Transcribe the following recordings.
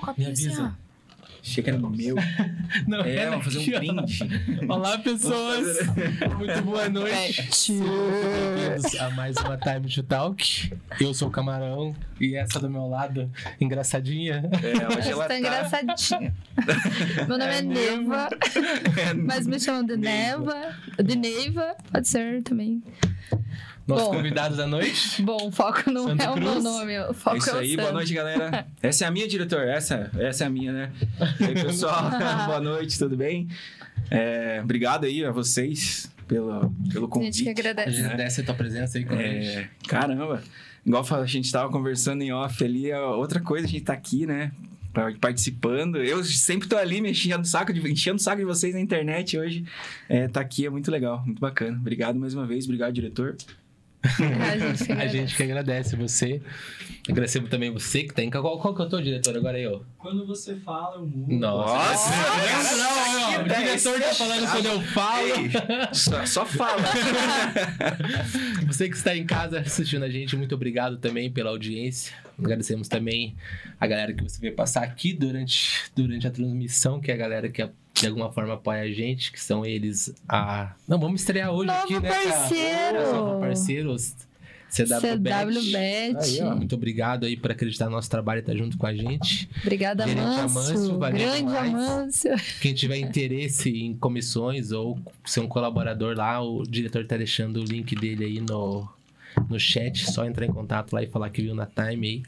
copinho Me assim, avisa. ó. Achei que era meu. Não, É, vamos fazer um brinde. Olá, pessoas! Muito boa noite. Bem-vindos a mais uma Time to Talk. Eu sou o Camarão e essa do meu lado, engraçadinha. É, hoje Ela tá engraçadinha. Meu nome é, É? Neva, mas me chamam de Neva. De Neiva, pode ser também. Nosso Bom. convidado da noite. Bom, o foco não Santa é o meu Cruz? nome, o foco É isso é o aí, boa noite, galera. Essa é a minha, diretor. Essa, essa é a minha, né? E aí, pessoal, boa noite, tudo bem? É, obrigado aí a vocês pelo, pelo A gente que convite. A agradece. gente agradece a tua presença aí com a gente. É, caramba, igual a gente tava conversando em off ali, é outra coisa, a gente tá aqui, né? pa- Participando. Eu sempre tô ali me enchendo o saco de, enchendo o saco de vocês na internet hoje. É, tá aqui, é muito legal, muito bacana. Obrigado mais uma vez, obrigado, diretor. A gente que A agradece. gente que agradece você. Agradecemos também você que tá em. Qual, qual que eu tô, diretor? Agora eu. Quando você fala, eu mudo. Nossa! Nossa! Não, não, o diretor tá falando quando eu falo. Ei, só, só fala. Você que está em casa assistindo a gente, muito obrigado também pela audiência. Agradecemos também a galera que você vê passar aqui durante, durante a transmissão, que é a galera que de alguma forma apoia a gente, que são eles a. Não, vamos estrear hoje Novo aqui, né? cara? parceiro! Novo parceiro, CWBet. Ó, muito obrigado aí por acreditar no nosso trabalho e estar junto com a gente. Obrigada, Amâncio. Grande demais. Amâncio. Quem tiver interesse em comissões ou ser um colaborador lá, o diretor tá deixando o link dele aí no, no chat. Só entrar em contato lá e falar que viu na time aí.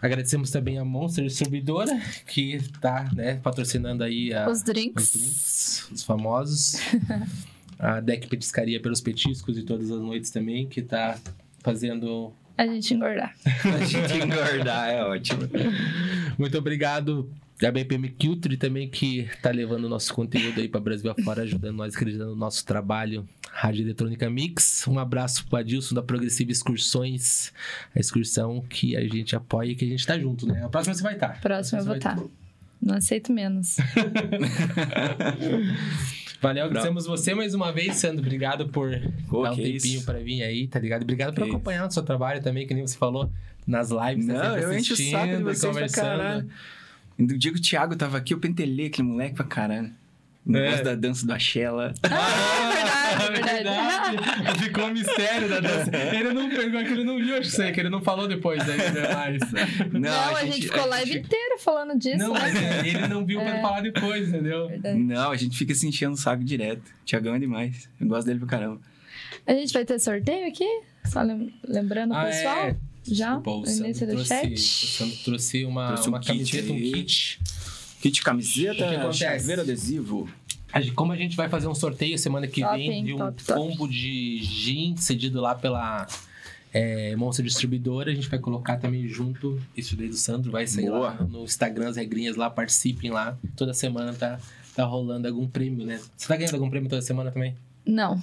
Agradecemos também a Monster Distribuidora, que tá né, patrocinando aí a, Os os drinks. drinks, os famosos. a Deck Petiscaria pelos petiscos e todas as noites também, que tá fazendo A gente engordar. A gente engordar, é ótimo. Muito obrigado a BPM Culture também, que tá levando o nosso conteúdo aí para Brasil afora, ajudando nós, acreditando no nosso trabalho. Rádio Eletrônica Mix. Um abraço pro Adilson da Progressiva Excursões. A excursão que a gente apoia e que a gente tá junto, né? A próxima você vai estar. Próximo eu vou estar. Não aceito menos. Valeu, agradecemos você mais uma vez, Sandro. Obrigado por Pô, dar um tempinho isso. pra vir aí, tá ligado? Obrigado por Que acompanhar o seu trabalho também, que nem você falou nas lives. tá Não, sempre eu encho o saco de vocês pra caralho. No dia que o Thiago tava aqui, eu pentelei aquele moleque pra caralho. O negócio É. da dança do Axela. Ah, é verdade, é verdade. Ficou um mistério da dança. Ele não pegou, que ele não viu, acho que sei, que ele não falou depois ainda mais. Não, a, gente, ficou a live gente- inteira falando disso. Não, né? mas é, ele não viu pra É. falar depois, entendeu? Verdade. Não, a gente fica se enchendo o saco direto. Thiagão é demais. Eu gosto dele pra caramba. A gente vai ter sorteio aqui? Só lem- lembrando o Ah, pessoal? é. Já? O Sandro trouxe, chat? o Sandro trouxe uma, Trouxe um uma kit camiseta, um aí. kit. Kit O que camiseta, chaveiro adesivo. A gente- Como a gente vai fazer um sorteio semana que Top, vem de um Top, top. combo de gin cedido lá pela é, Monster Distribuidora, a gente vai colocar também junto isso daí do Sandro, vai sair Boa. lá no Instagram, as regrinhas lá, participem lá. Toda semana tá, tá rolando algum prêmio, né? Você tá ganhando algum prêmio toda semana também? Não.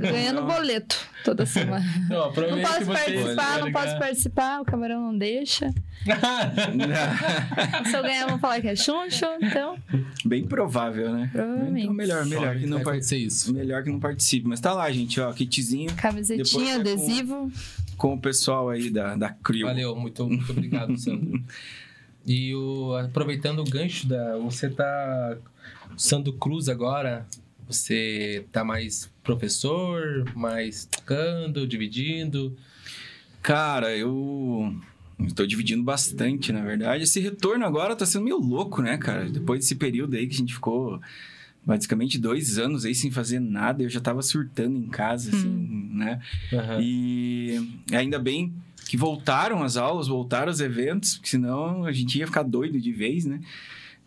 Ganhando boleto toda semana. Não, Não posso participar, não posso participar, o camarão não deixa. Se eu ganhar, vão falar que é chuncho, então, Bem provável, né? Provavelmente. Então, melhor, melhor que não participe. isso. Melhor que não participe. Mas tá lá, gente, ó, kitzinho Depois camisetinha, é com- adesivo. com o pessoal aí da, da Crew. Valeu, muito, muito obrigado, Sandro. E o, aproveitando o gancho da. Você tá. Sandro Cruz agora. Você tá mais professor, mais tocando, dividindo. Cara, eu estou dividindo bastante, na verdade. Esse retorno agora tá sendo meio louco, né, cara? Depois desse período aí que a gente ficou basicamente dois anos aí sem fazer nada, eu já tava surtando em casa, assim, né? E ainda bem que voltaram as aulas, voltaram os eventos, porque senão a gente ia ficar doido de vez, né?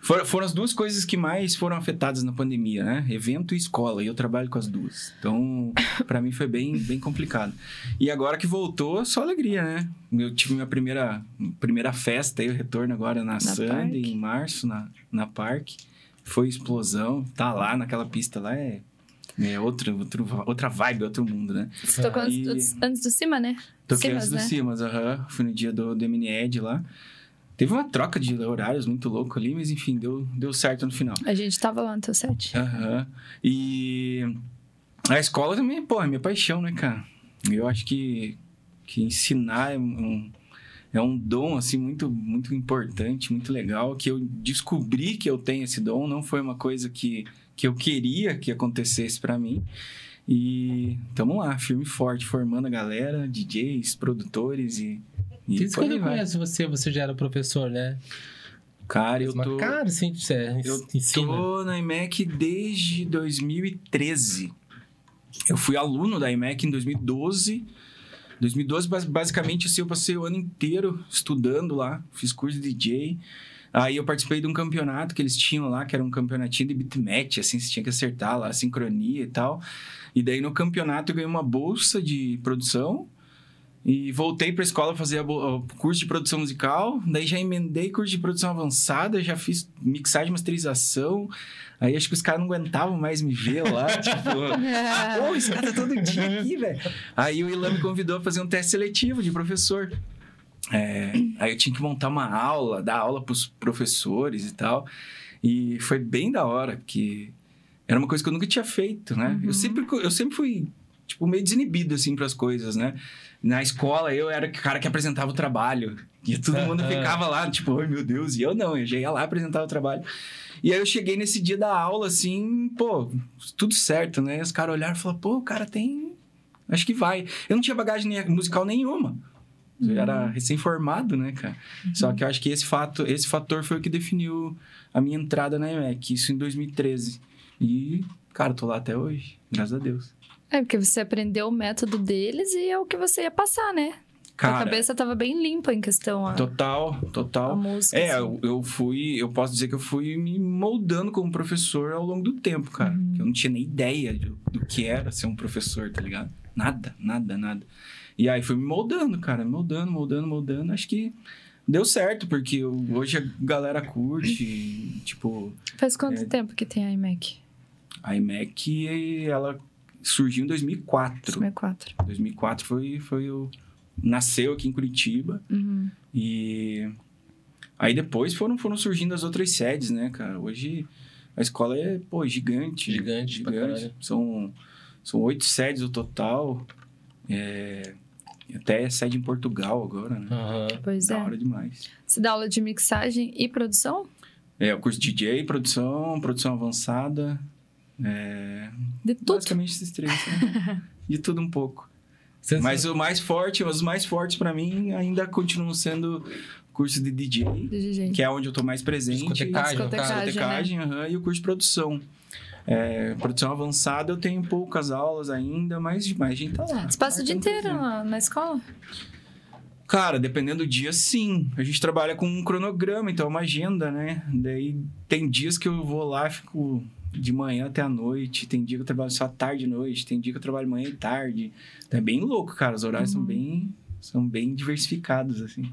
For- Foram as duas coisas que mais foram afetadas na pandemia, né? Evento e escola, e eu trabalho com as duas. Então, pra mim foi bem, bem complicado. E agora que voltou, só alegria, né? Eu tive minha primeira, primeira festa aí, o retorno agora na, Sunday, Parque. em março, na, na Parque. Foi explosão, tá lá naquela pista lá, é, é outro, outro, outra vibe, outro mundo, né? Você tocou E- antes, antes do cima, né? Toquei Simas, antes do né? Simas, aham. Fui no dia do, do MNED lá. Teve uma troca de horários muito louco ali, mas enfim, deu, deu certo no final. A gente tava lá no teu set. Aham. E a escola também, pô, é minha paixão, né, cara? Eu acho que, que ensinar é um, é um dom, assim, muito, muito importante, muito legal, que eu descobri que eu tenho esse dom, não foi uma coisa que, que eu queria que acontecesse para mim. E tamo lá, firme e forte, formando a galera, DJs, produtores e. e Desde por quando eu vai. conheço você, você já era professor, né? Cara, eu tô. Cara, sim, você Eu ensina. tô na IMEC desde 2013. Eu fui aluno da IMEC em 2012. 2012, bas- basicamente, assim, eu passei o ano inteiro estudando lá. Fiz curso de DJ. Aí eu participei de um campeonato que eles tinham lá, que era um campeonatinho de beatmatch, assim, você tinha que acertar lá, a sincronia e tal. E daí no campeonato eu ganhei uma bolsa de produção. E voltei pra escola fazer a o curso de produção musical. Daí já emendei curso de produção avançada, já fiz mixagem e masterização. Aí acho que os caras não aguentavam mais me ver lá. tipo, ah, pô, esse cara tá todo dia aqui, velho. Aí o Ilan me convidou a fazer um teste seletivo de professor. É, aí eu tinha que montar uma aula, dar aula pros professores e tal. E foi bem da hora, porque era uma coisa que eu nunca tinha feito, né? Eu, sempre, eu sempre fui, tipo, meio desinibido, assim, pras coisas, né? Na escola, eu era o cara que apresentava o trabalho. E todo mundo ficava lá, tipo, ai meu Deus. E eu não, eu já ia lá apresentar o trabalho. E aí eu cheguei nesse dia da aula, assim, pô, tudo certo, né? E os caras olharam e falaram, pô, o cara tem. Acho que vai. Eu não tinha bagagem musical nenhuma. Eu era recém-formado, né, cara? Só que eu acho que esse fato, esse fator foi o que definiu a minha entrada na EMEC, isso em 2013. E, cara, tô lá até hoje, graças a Deus. É, porque você aprendeu o método deles e é o que você ia passar, né? a Cara, cabeça tava bem limpa em questão a, total, a total. música. É, assim. eu, eu fui, eu posso dizer que eu fui me moldando como professor ao longo do tempo, cara. Eu não tinha nem ideia do, do que era ser um professor, tá ligado? Nada, nada, nada. E aí fui me moldando, cara, me moldando, moldando, moldando. Acho que deu certo, porque eu- hoje a galera curte, tipo, Faz quanto é. tempo que tem a iMac? a iMac, ela surgiu em 2004. 64. 2004 foi, foi o... Nasceu aqui em Curitiba. Uhum. E aí depois foram, foram surgindo as outras sedes, né, cara? Hoje a escola é, pô, gigante. Gigante caralho. São, são oito sedes o total. É, até sede em Portugal agora, né? Aham. Pois Da é. hora demais. Você dá aula de mixagem e produção? É, o curso de DJ, produção, produção avançada. É, De tudo. basicamente esses três, né? De tudo um pouco. Mas o mais forte, os mais fortes pra mim ainda continuam sendo o curso de DJ, De DJ. que é onde eu tô mais presente. Discotecagem. Discotecagem. discotecagem, aham, e o curso de produção. É, produção avançada eu tenho poucas aulas ainda, mas, mas a gente tá lá. Você passa o dia inteiro na, na escola? Cara, dependendo do dia, sim. A gente trabalha com um cronograma, então é uma agenda, né? Daí tem dias que eu vou lá, fico de manhã até a noite. Tem dia que eu trabalho só tarde e noite. Tem dia que eu trabalho manhã e tarde. Então é bem louco, cara. Os horários Uhum. são bem são bem diversificados, assim.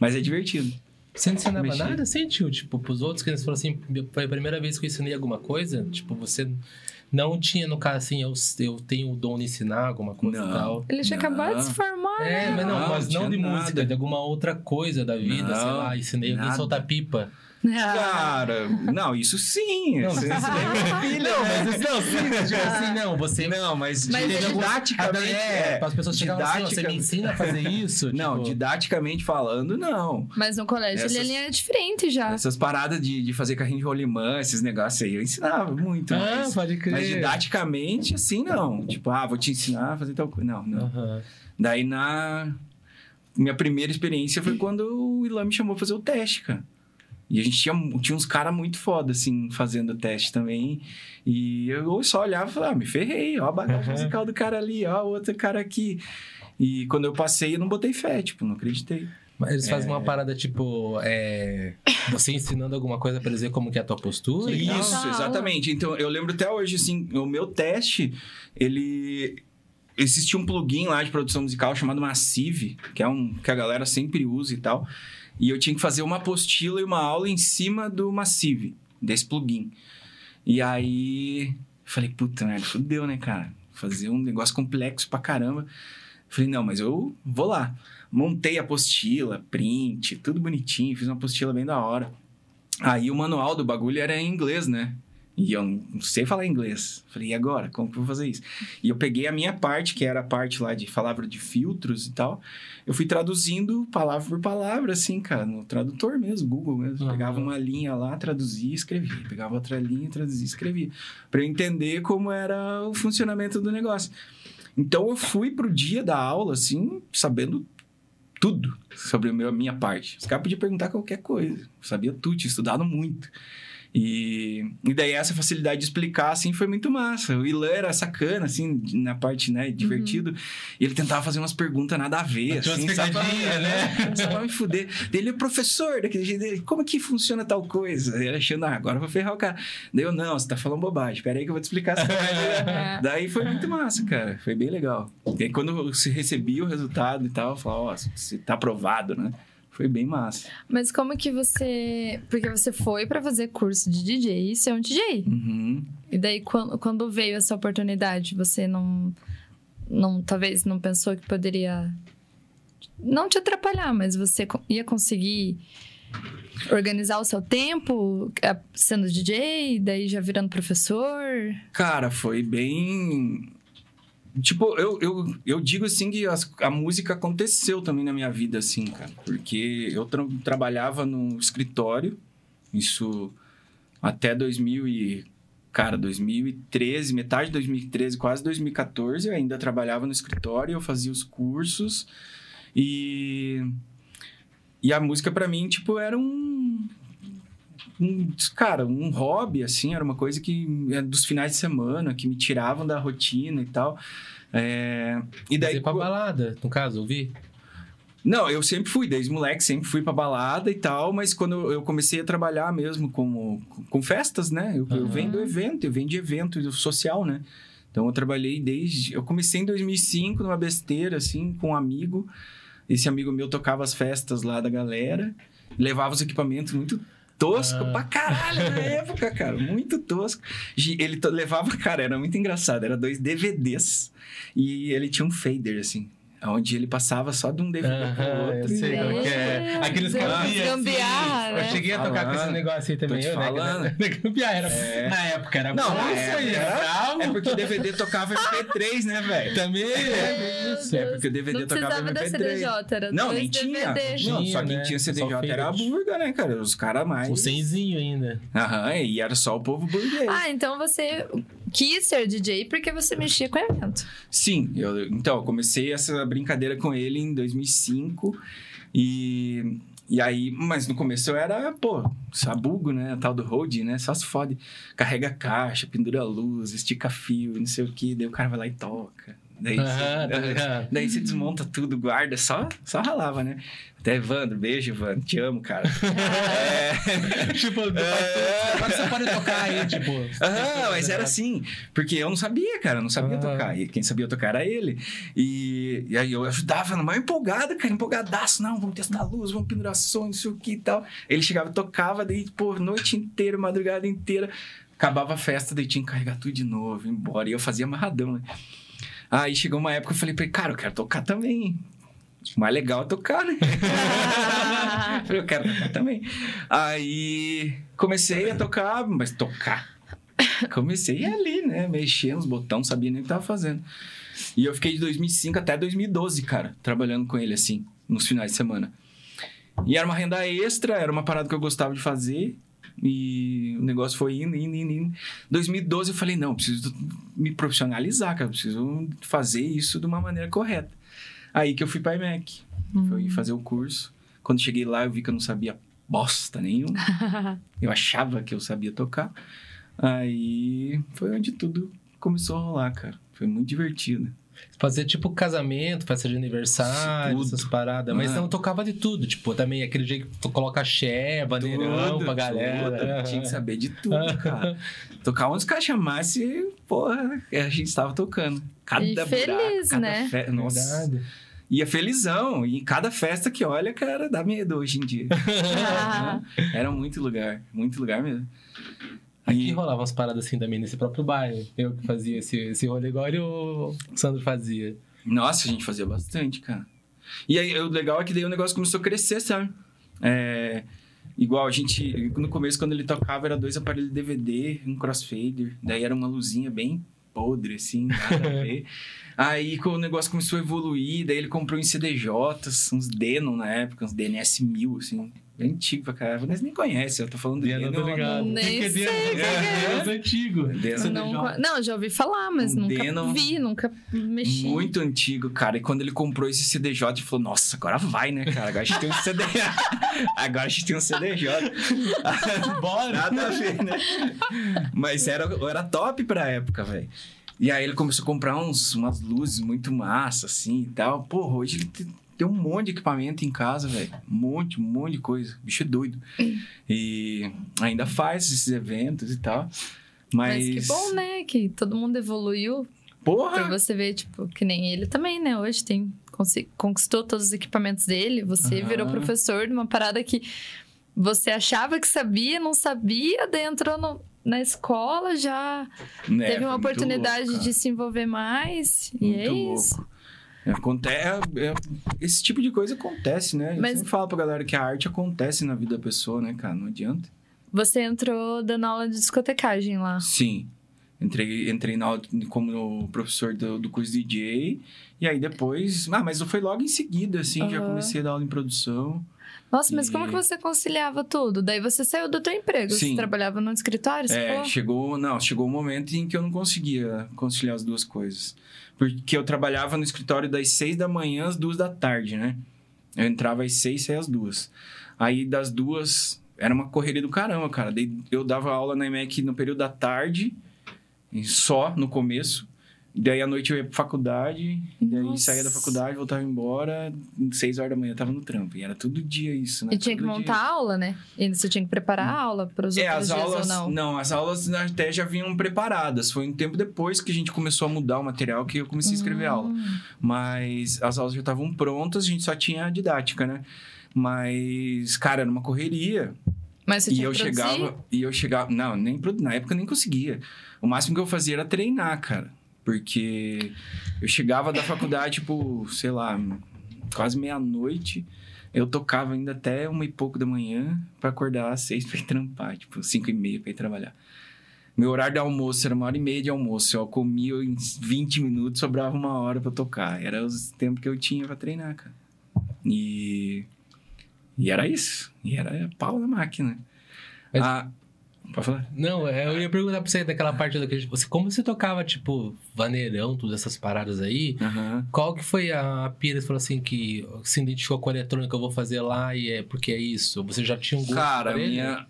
Mas é divertido. Você não ensinava Mexer. nada assim, tio? Tipo, pros outros que eles falaram assim, foi a primeira vez que eu ensinei alguma coisa? Tipo, você não tinha, no caso assim, eu, eu tenho o dom de ensinar alguma coisa Não. e tal. Ele tinha acabado de se formar, É, né? mas não, Não, mas não de nada. música, de alguma outra coisa da vida, sei Não, lá, ensinei alguém a soltar pipa. Cara, não, isso sim. Não, Isso- isso é Não, né? mas não, sim, mas tipo assim, não, você. Não, mas, Mas ele- didaticamente... É, para as pessoas chegarem assim, você me ensina a fazer isso? Não, tipo, didaticamente falando, não. Mas no colégio Essas- ele é diferente já. Essas paradas de, de fazer carrinho de rolimã, esses negócios aí, eu ensinava muito. Ah, mas, pode crer. mas didaticamente, assim, não. Tipo, ah, vou te ensinar a fazer tal coisa. Não, não. Daí, na... Minha primeira experiência foi quando o Ilan me chamou pra fazer o teste, cara. E a gente tinha, tinha uns caras muito foda, assim, fazendo o teste também. E eu só olhava e falava, ah, me ferrei, ó a bagagem Uhum. musical do cara ali, ó o outro cara aqui. E quando eu passei, eu não botei fé, tipo, não acreditei. Mas eles fazem É. uma parada tipo. É, você ensinando alguma coisa pra dizer como que é a tua postura? e tal? Isso, exatamente. Então, eu lembro até hoje, assim, o meu teste, ele... Existia um plugin lá de produção musical chamado Massive, que é um que a galera sempre usa e tal. E eu tinha que fazer uma apostila e uma aula em cima do Massive, desse plugin. E aí, falei, puta merda, fudeu, né, cara? Fazer um negócio complexo pra caramba. Falei, não, mas eu vou lá. Montei a apostila, print, tudo bonitinho, fiz uma apostila bem da hora. Aí o manual do bagulho era em inglês, né? E eu não sei falar inglês. Falei, e agora? Como que eu vou fazer isso? E eu peguei a minha parte, que era a parte lá de palavra de filtros e tal. Eu fui traduzindo palavra por palavra, assim, cara, no tradutor mesmo, Google mesmo. Uhum. Pegava uma linha lá, traduzia e escrevia. Pegava outra linha, traduzia e escrevia. Pra eu entender como era o funcionamento do negócio. Então eu fui pro dia da aula, assim, sabendo tudo sobre a minha parte. Os caras podiam perguntar qualquer coisa. Eu sabia tudo, tinha estudado muito. E, e daí essa facilidade de explicar, assim, foi muito massa. O Ilan era sacana, assim, na parte, né, divertido. E ele tentava fazer umas perguntas nada a ver, umas assim, só pra, né? só pra me fuder. Daí Ele é professor daquele jeito dele. Como que funciona tal coisa? Ele achando, ah, agora eu vou ferrar o cara. Daí eu, não, você tá falando bobagem. Pera aí que eu vou te explicar essa coisa. É. Daí foi muito massa, cara. Foi bem legal. E aí, quando se recebia o resultado e tal, eu falava, ó, você tá aprovado, né? Foi bem massa. Mas como que você. Porque você foi pra fazer curso de DJ e ser um DJ. Uhum. E daí, quando, quando veio essa oportunidade, você não. não Talvez não pensou que poderia. Não te atrapalhar, mas você ia conseguir organizar o seu tempo eh, sendo DJ, daí já virando professor. Cara, foi bem. Tipo, eu, eu, eu digo assim que as- a música aconteceu também na minha vida, assim, cara. Porque eu tra- trabalhava no escritório, isso até 2000 e... Cara, 2013, metade de 2013, quase 2014, eu ainda trabalhava no escritório, eu fazia os cursos e... E a música pra mim, tipo, era um... um cara, um hobby, assim, era uma coisa que... é dos finais de semana, que me tiravam da rotina e tal. É, E daí... Você pra balada, no caso, ouvi? Não, eu sempre fui, desde moleque, sempre fui pra balada e tal, mas quando eu comecei a trabalhar mesmo como, com festas, né? Eu, eu Aham. venho do evento, eu venho de evento social, né? Então eu trabalhei desde. Eu comecei em 2005 numa besteira, assim, com um amigo. Esse amigo meu tocava as festas lá da galera, levava os equipamentos muito tosco Ah. pra caralho na época, cara, muito tosco. Ele to- levava, cara, era muito engraçado, era dois DVDs e ele tinha um fader, assim. Onde ele passava só de um DVD pro Aham, eu outro. sei e- é. Aqueles gambiarra. Né? Eu cheguei a tocar com esse negócio aí também. Tô te eu, né? falando. Na gambiarra era... É. Na época era Não, bom isso aí, era. É porque o DVD tocava MP3, né, velho? Também Meu Isso, é porque o DVD não tocava precisava da MP3. CDJ, era Não, nem tinha. DVD. Não, só quem né? tinha Só CDJ era a burga, né, cara? Os caras mais. O senzinho ainda. Aham, e era só o povo burguês. Ah, então você quis ser DJ porque você mexia com evento. Sim, eu, então, eu comecei essa brincadeira com ele em 2005 e, e aí, mas no começo eu era, pô, sabugo, né, tal do road, né, só se fode, carrega caixa, pendura luz, estica fio, não sei o que, daí o cara vai lá e toca. Daí, Aham, você, tá ligado. daí você desmonta tudo, guarda, só, só ralava, né? Até Evandro, beijo, Evandro, te amo, cara. é... tipo, É. agora você pode tocar aí, tipo. Aham, mas era assim. Porque eu não sabia, cara. Eu não sabia Aham. tocar. E quem sabia tocar era ele. E, e aí eu ajudava, mas empolgado, cara. Empolgadaço. Não, vamos testar a luz, vamos pendurar som, não sei o que e tal. Ele chegava e tocava, daí, pô, noite inteira, madrugada inteira. Acabava a festa, daí tinha que carregar tudo de novo, embora. E eu fazia amarradão, né? Aí chegou uma época, eu falei pra ele, cara, eu quero tocar também. O mais legal é tocar, né? Eu falei, eu quero tocar também. Aí comecei a tocar, mas tocar. Comecei ali, né? Mexer nos botões, sabia nem o que tava fazendo. E eu fiquei de 2005 até 2012, cara, trabalhando com ele assim, nos finais de semana. E era uma renda extra, era uma parada que eu gostava de fazer. E o negócio foi indo, indo, indo, indo. 2012 eu falei, não, preciso me profissionalizar, cara. Preciso fazer isso de uma maneira correta. Aí que eu fui pra IMEC. Fui fazer o curso. Quando cheguei lá, eu vi que eu não sabia bosta nenhuma. eu achava que eu sabia tocar. Aí foi onde tudo começou a rolar, cara. Foi muito divertido. Fazer tipo casamento, festa de aniversário, Tudo. essas paradas. Mas Ah. não tocava de tudo. Tipo, também aquele jeito que tu coloca axé, bandeirão Tudo, pra galera. tudo. Aham. Tinha que saber de tudo, cara. Tocar onde os caras chamassem, porra, a gente estava tocando. Cada E buraco, feliz, cada né? fe- Nossa. Verdade. Ia felizão. E cada festa que olha, cara, dá medo hoje em dia. Era muito lugar. Muito lugar mesmo. Aqui E- rolava umas paradas assim também nesse próprio bairro. Eu que fazia esse, esse rolê igual o Sandro fazia. Nossa, a gente fazia bastante, cara. E aí, o legal é que daí o negócio começou a crescer, sabe? É, Igual a gente, no começo, quando ele tocava, era dois aparelhos DVD, um crossfader. Daí era uma luzinha bem podre, assim, nada a ver. Aí quando o negócio começou a evoluir, daí ele comprou em CDJs, uns Denon na época, uns DNS 1000, assim. Bem antigo pra caralho. Mas nem conhece, eu tô falando do Denon, Denon. tô ligado. Nem Porque sei é, é. Denon é antigo. Denon. Não, não, já ouvi falar, mas Um nunca Denon vi, nunca mexi. Muito antigo, cara. E quando ele comprou esse CDJ, ele falou: Nossa, agora vai, né, cara? Agora a gente tem um CDJ. agora a gente tem um CDJ. Bora! Nada a ver, né? Mas era, era top pra época, velho. E aí ele começou a comprar uns, umas luzes muito massa, assim e tal. Porra, hoje ele te- tem um monte de equipamento em casa, velho. Um monte, um monte de coisa. O bicho é doido. E ainda faz esses eventos e tal. Mas. Mas que bom, né? Que todo mundo evoluiu. Pra Porra! você ver, tipo, que nem ele também, né? Hoje tem. Conquistou todos os equipamentos dele. Você Aham. virou professor de uma parada que você achava que sabia, não sabia, daí entrou no- na escola, já né, teve uma oportunidade louco, de se envolver mais. e Muito é isso. louco. Acontece, esse tipo de coisa acontece, né? Eu Mas- sempre falo pra galera que a arte acontece na vida da pessoa, né, cara? Não adianta. Você entrou dando aula de discotecagem lá. Sim. Entrei, entrei na, como professor do, do curso DJ. E aí depois. Ah, mas foi logo em seguida, assim, já Aham. comecei a dar aula em produção. Nossa, mas E- como que você conciliava tudo? Daí você saiu do teu emprego. Sim. Você trabalhava no escritório, você É, falou? chegou. Não, chegou um momento em que eu não conseguia conciliar as duas coisas. Porque eu trabalhava no escritório das seis da manhã às duas da tarde, né? Eu entrava às seis, saía às duas. Aí das duas. Era uma correria do caramba, cara. Eu dava aula na EMEC no período da tarde, só no começo. Daí à noite eu ia pra faculdade, e daí saía da faculdade, voltava embora, seis horas da manhã eu tava no trampo. E era todo dia isso, né? E tinha que Todo montar dia. a aula, né? E você tinha que preparar a aula para os É, outros as dias aulas. ou não? as aulas até já vinham preparadas. Foi um tempo depois que a gente começou a mudar o material que eu comecei a escrever aula. Hum. Mas as aulas já estavam prontas, a gente só tinha a didática, né? Mas, cara, era uma correria. Mas você E tinha eu que produzir? chegava. E eu chegava. Não, nem na época eu nem conseguia. O máximo que eu fazia era treinar, cara. Porque eu chegava da faculdade, tipo, sei lá, quase meia-noite. Eu tocava ainda até uma e pouco da manhã pra acordar às seis pra ir trampar, tipo, cinco e meia pra ir trabalhar. Meu horário de almoço era uma hora e meia de almoço. Eu comia em 20 minutos, sobrava uma hora pra tocar. Era os tempos que eu tinha pra treinar, cara. E. E era isso. E era pau na máquina. Mas- Ah, pode falar? Não, é, eu ia perguntar pra você daquela parte do que você, como você tocava, tipo, vaneirão, todas essas paradas aí. Aham. Qual que foi a pira que falou assim que se identificou com a eletrônica, eu vou fazer lá e é porque é isso? Você já tinha um gosto Cara, minha.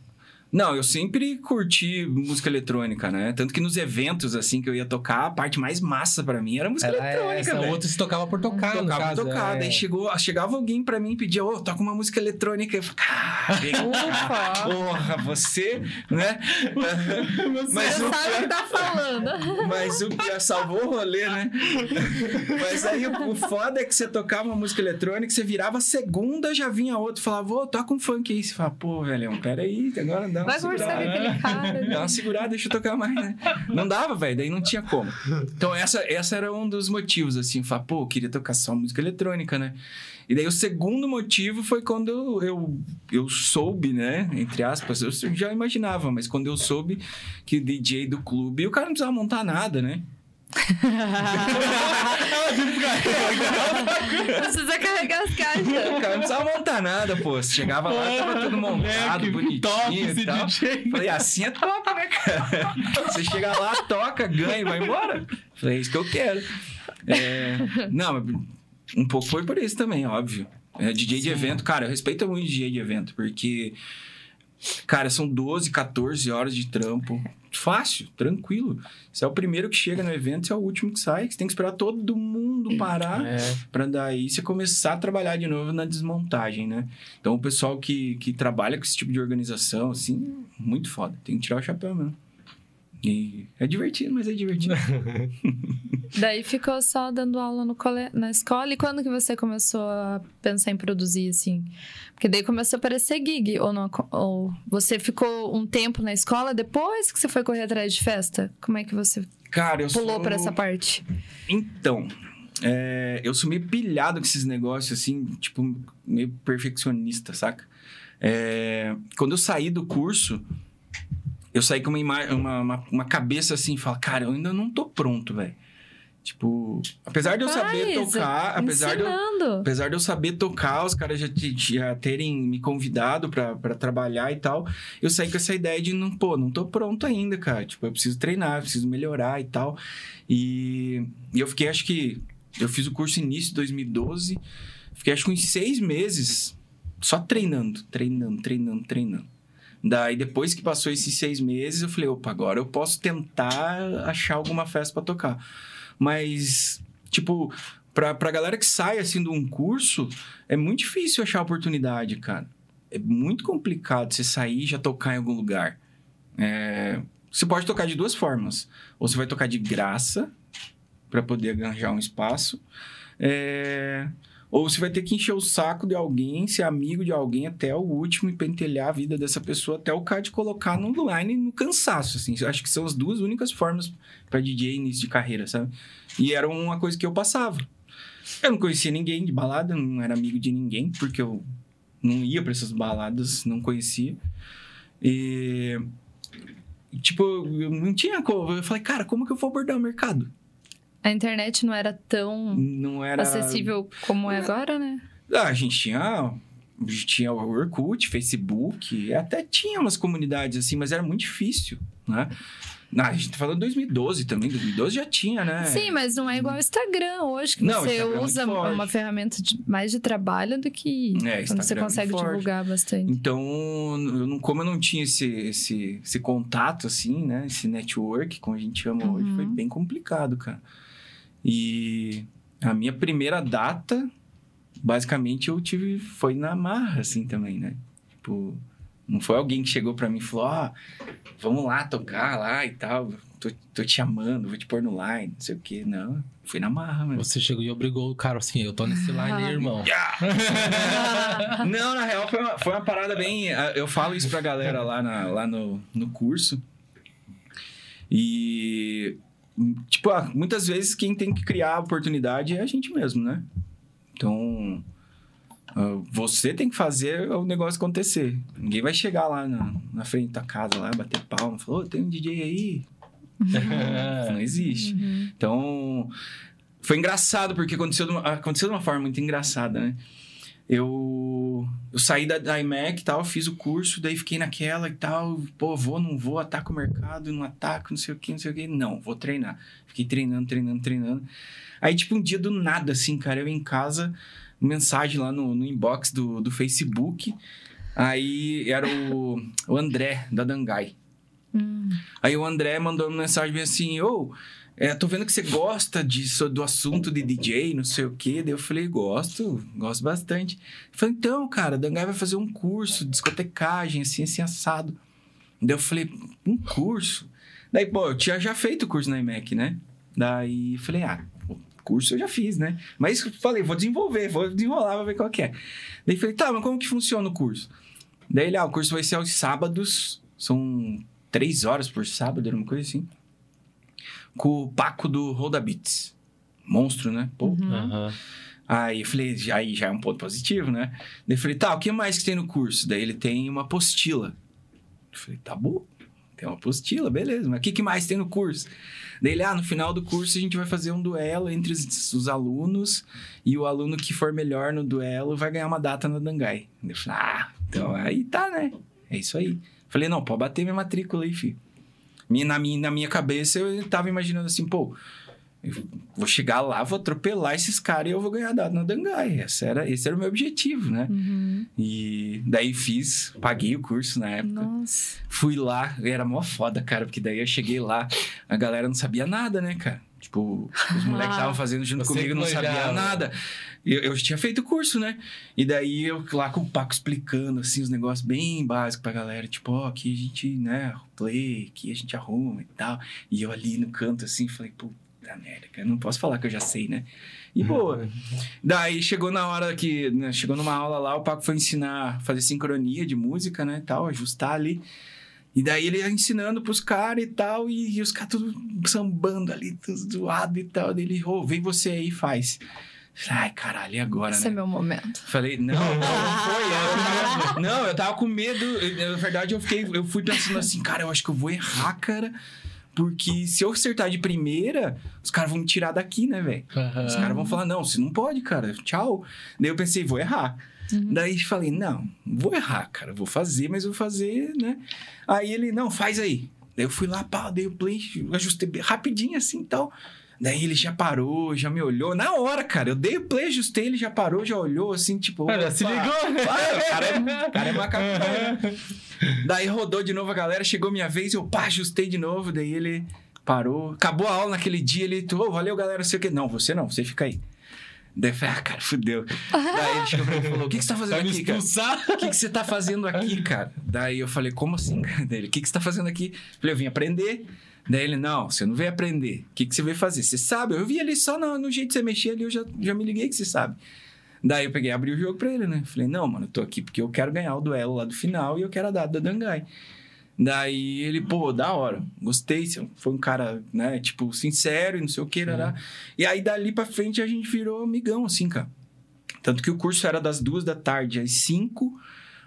Não, eu sempre curti música eletrônica, né? Tanto que nos eventos, assim, que eu ia tocar, a parte mais massa pra mim era música Era eletrônica, essa, velho. outra se tocava por tocar, no Tocava caso. tocar. é. Daí chegou, chegava alguém pra mim e pedia, ô, toca uma música eletrônica. Eu falei, cara, Ufa! porra, você, né? Mas Você o sabe o que tá falando. Mas o pior salvou o rolê, né? Mas aí o, foda é que você tocava uma música eletrônica, você virava a segunda, já vinha outro, falava, ô, toca um funk aí. Você fala, pô, velhão, peraí, agora dá uma Vai conversar com aquele cara. Dá uma segurada, deixa eu tocar mais, né? Não dava, velho, daí não tinha como. Então, essa, essa era um dos motivos, assim, falar, pô, eu queria tocar só música eletrônica, né? E daí o segundo motivo foi quando eu, eu, eu soube, né? Entre aspas, eu já imaginava, mas quando eu soube que o DJ do clube, o cara não precisava montar nada, né? Precisa carregar as caixas. Cara não precisava montar nada, pô. Você chegava lá, tava tudo montado, bonitinho top e esse tal. DJ. Falei, assim é top, né, cara? Você chega lá, toca, ganha e vai embora. Falei, é isso que eu quero. É, Não, um pouco foi por isso também, óbvio. É, DJ de evento, cara, eu respeito muito DJ de evento, porque, cara, são 12, 14 horas de trampo. Fácil, tranquilo. Você é o primeiro que chega no evento, você é o último que sai. Você tem que esperar todo mundo parar É. Pra daí você começar a trabalhar de novo na desmontagem, né? Então, o pessoal que, que trabalha com esse tipo de organização, assim, muito foda. Tem que tirar o chapéu mesmo. E é divertido, mas é divertido. Daí ficou só dando aula no cole... na escola. E quando que você começou a pensar em produzir, assim? Porque daí começou a aparecer gig. Ou, não... ou você ficou um tempo na escola depois que você foi correr atrás de festa? Como é que você Cara, eu pulou sou... pra essa parte? Então, é, eu sou meio pilhado com esses negócios, assim, tipo, meio perfeccionista, saca? É, quando eu saí do curso, eu saí com uma, ima- uma, uma, uma cabeça assim, fala, cara, eu ainda não tô pronto, velho. Tipo, apesar de eu saber Faz, tocar, apesar de eu, apesar de eu saber tocar, os caras já, já terem me convidado pra pra trabalhar e tal, eu saí com essa ideia de, não, pô, não tô pronto ainda, cara. Tipo, eu preciso treinar, eu preciso melhorar e tal. E, e eu fiquei, acho que, eu fiz o curso início de 2012, fiquei acho que uns seis meses só treinando, treinando, treinando, treinando. Daí, depois que passou esses seis meses, eu falei, opa, agora eu posso tentar achar alguma festa pra tocar. Mas, tipo, pra, pra galera que sai, assim, de um curso, é muito difícil achar oportunidade, cara. É muito complicado você sair e já tocar em algum lugar. É, Você pode tocar de duas formas. Ou você vai tocar de graça, pra poder arranjar um espaço. É, Ou você vai ter que encher o saco de alguém, ser amigo de alguém até o último e pentelhar a vida dessa pessoa até o cara de colocar no line no cansaço, assim. Acho que são as duas únicas formas pra DJ início de carreira, sabe? E era uma coisa que eu passava. Eu não conhecia ninguém de balada, não era amigo de ninguém, porque eu não ia pra essas baladas, não conhecia. E... Tipo, eu não tinha como. Eu falei, cara, como que eu vou abordar o mercado? A internet não era tão Não era... acessível como é agora, né? Ah, a gente tinha, a gente tinha o Orkut, Facebook, até tinha umas comunidades assim, mas era muito difícil, né? Ah, a gente tá falando de 2012 também, 2012 já tinha, né? Sim, mas não é igual o Instagram hoje, que Não, você é usa forte. uma ferramenta de- mais de trabalho do que É, quando você é consegue forte. divulgar bastante. Então, eu não, como eu não tinha esse, esse, esse contato, assim, né? Esse network, como a gente chama hoje, Uhum. foi bem complicado, cara. E a minha primeira data, basicamente, eu tive... Foi na marra, assim, também, né? Tipo, não foi alguém que chegou pra mim e falou, ó, vamos lá tocar lá e tal. Tô, tô te chamando, vou te pôr no line, não sei o quê. Não, foi na marra, mano. Você chegou e obrigou o cara assim, eu tô nesse line aí, irmão. Não, na real foi uma, foi uma parada bem. ah, Eu falo isso pra galera lá, na- lá no, no curso. E. Tipo, ah, muitas vezes quem tem que criar a oportunidade é a gente mesmo, né? Então. ah, Você tem que fazer o negócio acontecer. Ninguém vai chegar lá na, na frente da tua casa lá, bater palma, falar, ô, tem um DJ aí. Não existe. Uhum. Então, foi engraçado, porque aconteceu de uma, aconteceu de uma forma muito engraçada, né? Eu, eu saí da, da iMac e tal, fiz o curso, daí fiquei naquela e tal. Pô, vou, não vou, ataco o mercado, não ataco, não sei o que, não sei o que. Não, vou treinar. Fiquei treinando, treinando, treinando. Aí, tipo, um dia do nada, assim, cara, eu em casa, mensagem lá no, no inbox do, do Facebook. Aí era o, o André, da Dangai. Hum. Aí o André mandou uma mensagem assim, ô, é, tô vendo que você gosta disso, do assunto de DJ, não sei o quê. Daí eu falei, gosto, gosto bastante. Falou, então, cara, Dangai vai fazer um curso de discotecagem, assim, assim, assado. Daí eu falei, um curso? Daí, pô, eu tinha já feito o curso na IMEC, né? Daí falei, ah, curso eu já fiz, né? Mas falei, vou desenvolver, vou desenrolar, vou ver qual que é. Daí falei, tá, mas como que funciona o curso? Daí ele, ah, o curso vai ser aos sábados, são três horas por sábado, era uma coisa assim. Com o Paco do Roda Beats. Monstro, né? Pô. Uhum. Aham. Aí eu falei, já, aí já é um ponto positivo, né? Daí eu falei, tá, o que mais que tem no curso? Daí ele tem uma apostila. Eu falei, tá bom, tem uma apostila, beleza, mas o que, que mais tem no curso? Daí ele, ah, no final do curso a gente vai fazer um duelo entre os, os alunos e o aluno que for melhor no duelo vai ganhar uma data na Dangai. Daí eu falei, ah, então aí tá, né? É isso aí. Falei, não, pode bater minha matrícula aí, filho. Minha, na, minha, na minha cabeça eu tava imaginando assim, pô, eu vou chegar lá, vou atropelar esses caras e eu vou ganhar dado na Dangai. Esse era, esse era o meu objetivo, né? Uhum. E daí fiz, paguei o curso na época. Nossa. Fui lá, era mó foda, cara, porque daí eu cheguei lá, a galera não sabia nada, né, cara? Tipo, os moleques que estavam fazendo junto Você comigo não sabia nada. Eu, eu tinha feito o curso, né? E daí eu lá com o Paco explicando, assim, os negócios bem básicos pra galera. Tipo, ó, aqui a gente, né, play, aqui a gente arruma e tal. E eu ali no canto, assim, falei, puta merda, cara, não posso falar que eu já sei, né? E boa. Daí chegou na hora que, né, chegou numa aula lá, o Paco foi ensinar, fazer sincronia de música, né, tal, ajustar ali. E daí ele ia ensinando pros caras e tal, e, e os caras tudo sambando ali, tudo zoado e tal. Daí ele, ô, vem você aí e faz. Falei, ai, caralho, e agora, Esse né? é meu momento. Falei, não, não, foi. Eu tava, não, eu tava com medo. Eu- Na verdade, eu fiquei, eu fui pensando assim, cara, eu acho que eu vou errar, cara. Porque se eu acertar de primeira, os caras vão me tirar daqui, né, velho? Aham. Os caras vão falar, não, você não pode, cara. Tchau. Daí eu pensei, vou errar. Daí falei, não, vou errar, cara. Vou fazer, mas vou fazer, né? Aí ele, não, faz aí. Daí eu fui lá, pá, dei o play, ajustei rapidinho assim e tal. Daí ele já parou, já me olhou. Na hora, cara, eu dei o play, ajustei, ele já parou, já olhou assim, tipo. Olha, se ligou? Ah, o cara é, cara é macaco. né? Daí rodou de novo a galera, chegou minha vez, eu pá, ajustei de novo, daí ele parou. Acabou a aula naquele dia, ele, ô, valeu, galera, sei o quê. Não, você não, você fica aí. Daí eu falei, ah, cara, fudeu. Daí ele chegou pra mim e falou, o que, que você tá fazendo me aqui, cara? O que, que você tá fazendo aqui, cara? Daí eu falei, como assim, cara? Daí ele, o que, que você tá fazendo aqui? Eu falei, eu vim aprender. Daí ele, não, você não veio aprender. O que, que você veio fazer? Você sabe? Eu vi ali só no, no jeito de você mexer ali, eu já, já me liguei que você sabe. Daí eu peguei e abri o jogo pra ele, né? Falei, não, mano, eu tô aqui porque eu quero ganhar o duelo lá do final e eu quero a data da Dangai. Daí ele, pô, da hora, gostei, foi um cara, né, tipo, sincero e não sei o que, né? E aí dali pra frente a gente virou amigão, assim, cara. Tanto que o curso era das duas da tarde às cinco.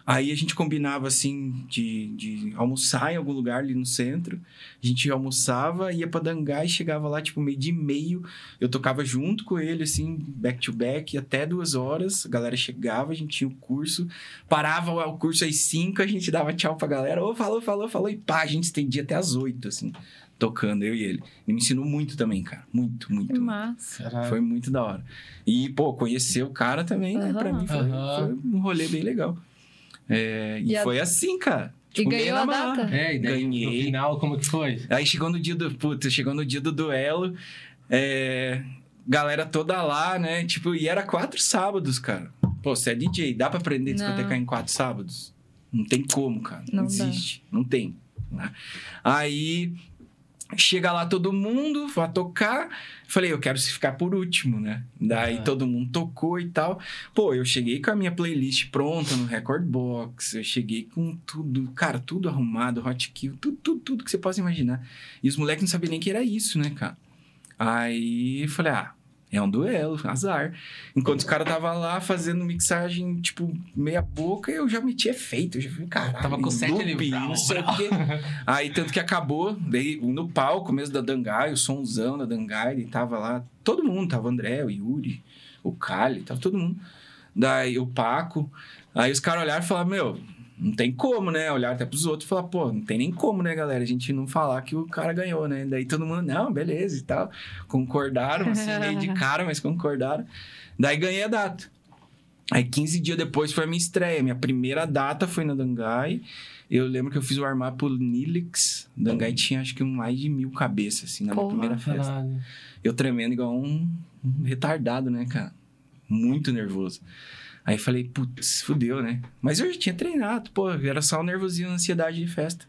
Aí a gente combinava, assim, de, de almoçar em algum lugar ali no centro. A gente almoçava, ia pra Dangai, chegava lá, tipo, meio de meio. Eu tocava junto com ele, assim, back to back, até duas horas. A galera chegava, a gente tinha o curso. Parava o curso às cinco, a gente dava tchau pra galera. Ô, falou, falou, falou. E pá, a gente estendia até às oito, assim, tocando, eu e ele. Ele me ensinou muito também, cara. Muito, muito. Que massa. Caralho. Foi muito da hora. E, pô, conhecer o cara também, né? Pra mim foi, Aham. foi um rolê bem legal. É, e E a- foi assim, cara. E meio ganhou na a data? É, e daí Ganhei. no final, como que foi? Aí chegou no dia do. Puta, chegou no dia do duelo. É, galera toda lá, né? Tipo, e era quatro sábados, cara. Pô, você é DJ, dá pra aprender a discotecar em quatro sábados? Não tem como, cara. Não, Não dá. existe. Não tem. né? Aí chega lá todo mundo, vai tocar. Falei, eu quero se ficar por último, né? Daí Ah. todo mundo tocou e tal. Pô, eu cheguei com a minha playlist pronta no Record Box. Eu cheguei com tudo, cara, tudo arrumado, hot kill, tudo, tudo, tudo que você possa imaginar. E os moleques não sabiam nem que era isso, né, cara? Aí falei, ah, é um duelo, azar. Enquanto os caras tava lá fazendo mixagem, tipo, meia boca, eu já meti efeito. Eu já falei, caralho, Tava com o set ali, loop, brau, não sei brau. o quê. Aí, tanto que acabou, daí no palco mesmo da Dangai, o somzão da Dangai, e tava lá, todo mundo, tava o André, o Yuri, o Kali, tava todo mundo. Daí o Paco. Aí os caras olharam e falaram, meu, não tem como, né? Olharam até pros outros e falaram, pô, não tem nem como, né, galera? A gente não falar que o cara ganhou, né? Daí todo mundo, não, beleza e tal. Concordaram, assim, meio de cara, mas concordaram. Daí ganhei a data. Aí 15 dias depois foi a minha estreia. Minha primeira data foi na Dangai. Eu lembro que eu fiz o armar pro Nilix. Dangai tinha acho que mais de mil cabeças, assim, na minha Porra. primeira festa. Caralho. Eu tremendo igual um retardado, né, cara? Muito nervoso. Aí falei, putz, fudeu, né? Mas eu já tinha treinado, pô, era só o nervosinho, a ansiedade de festa.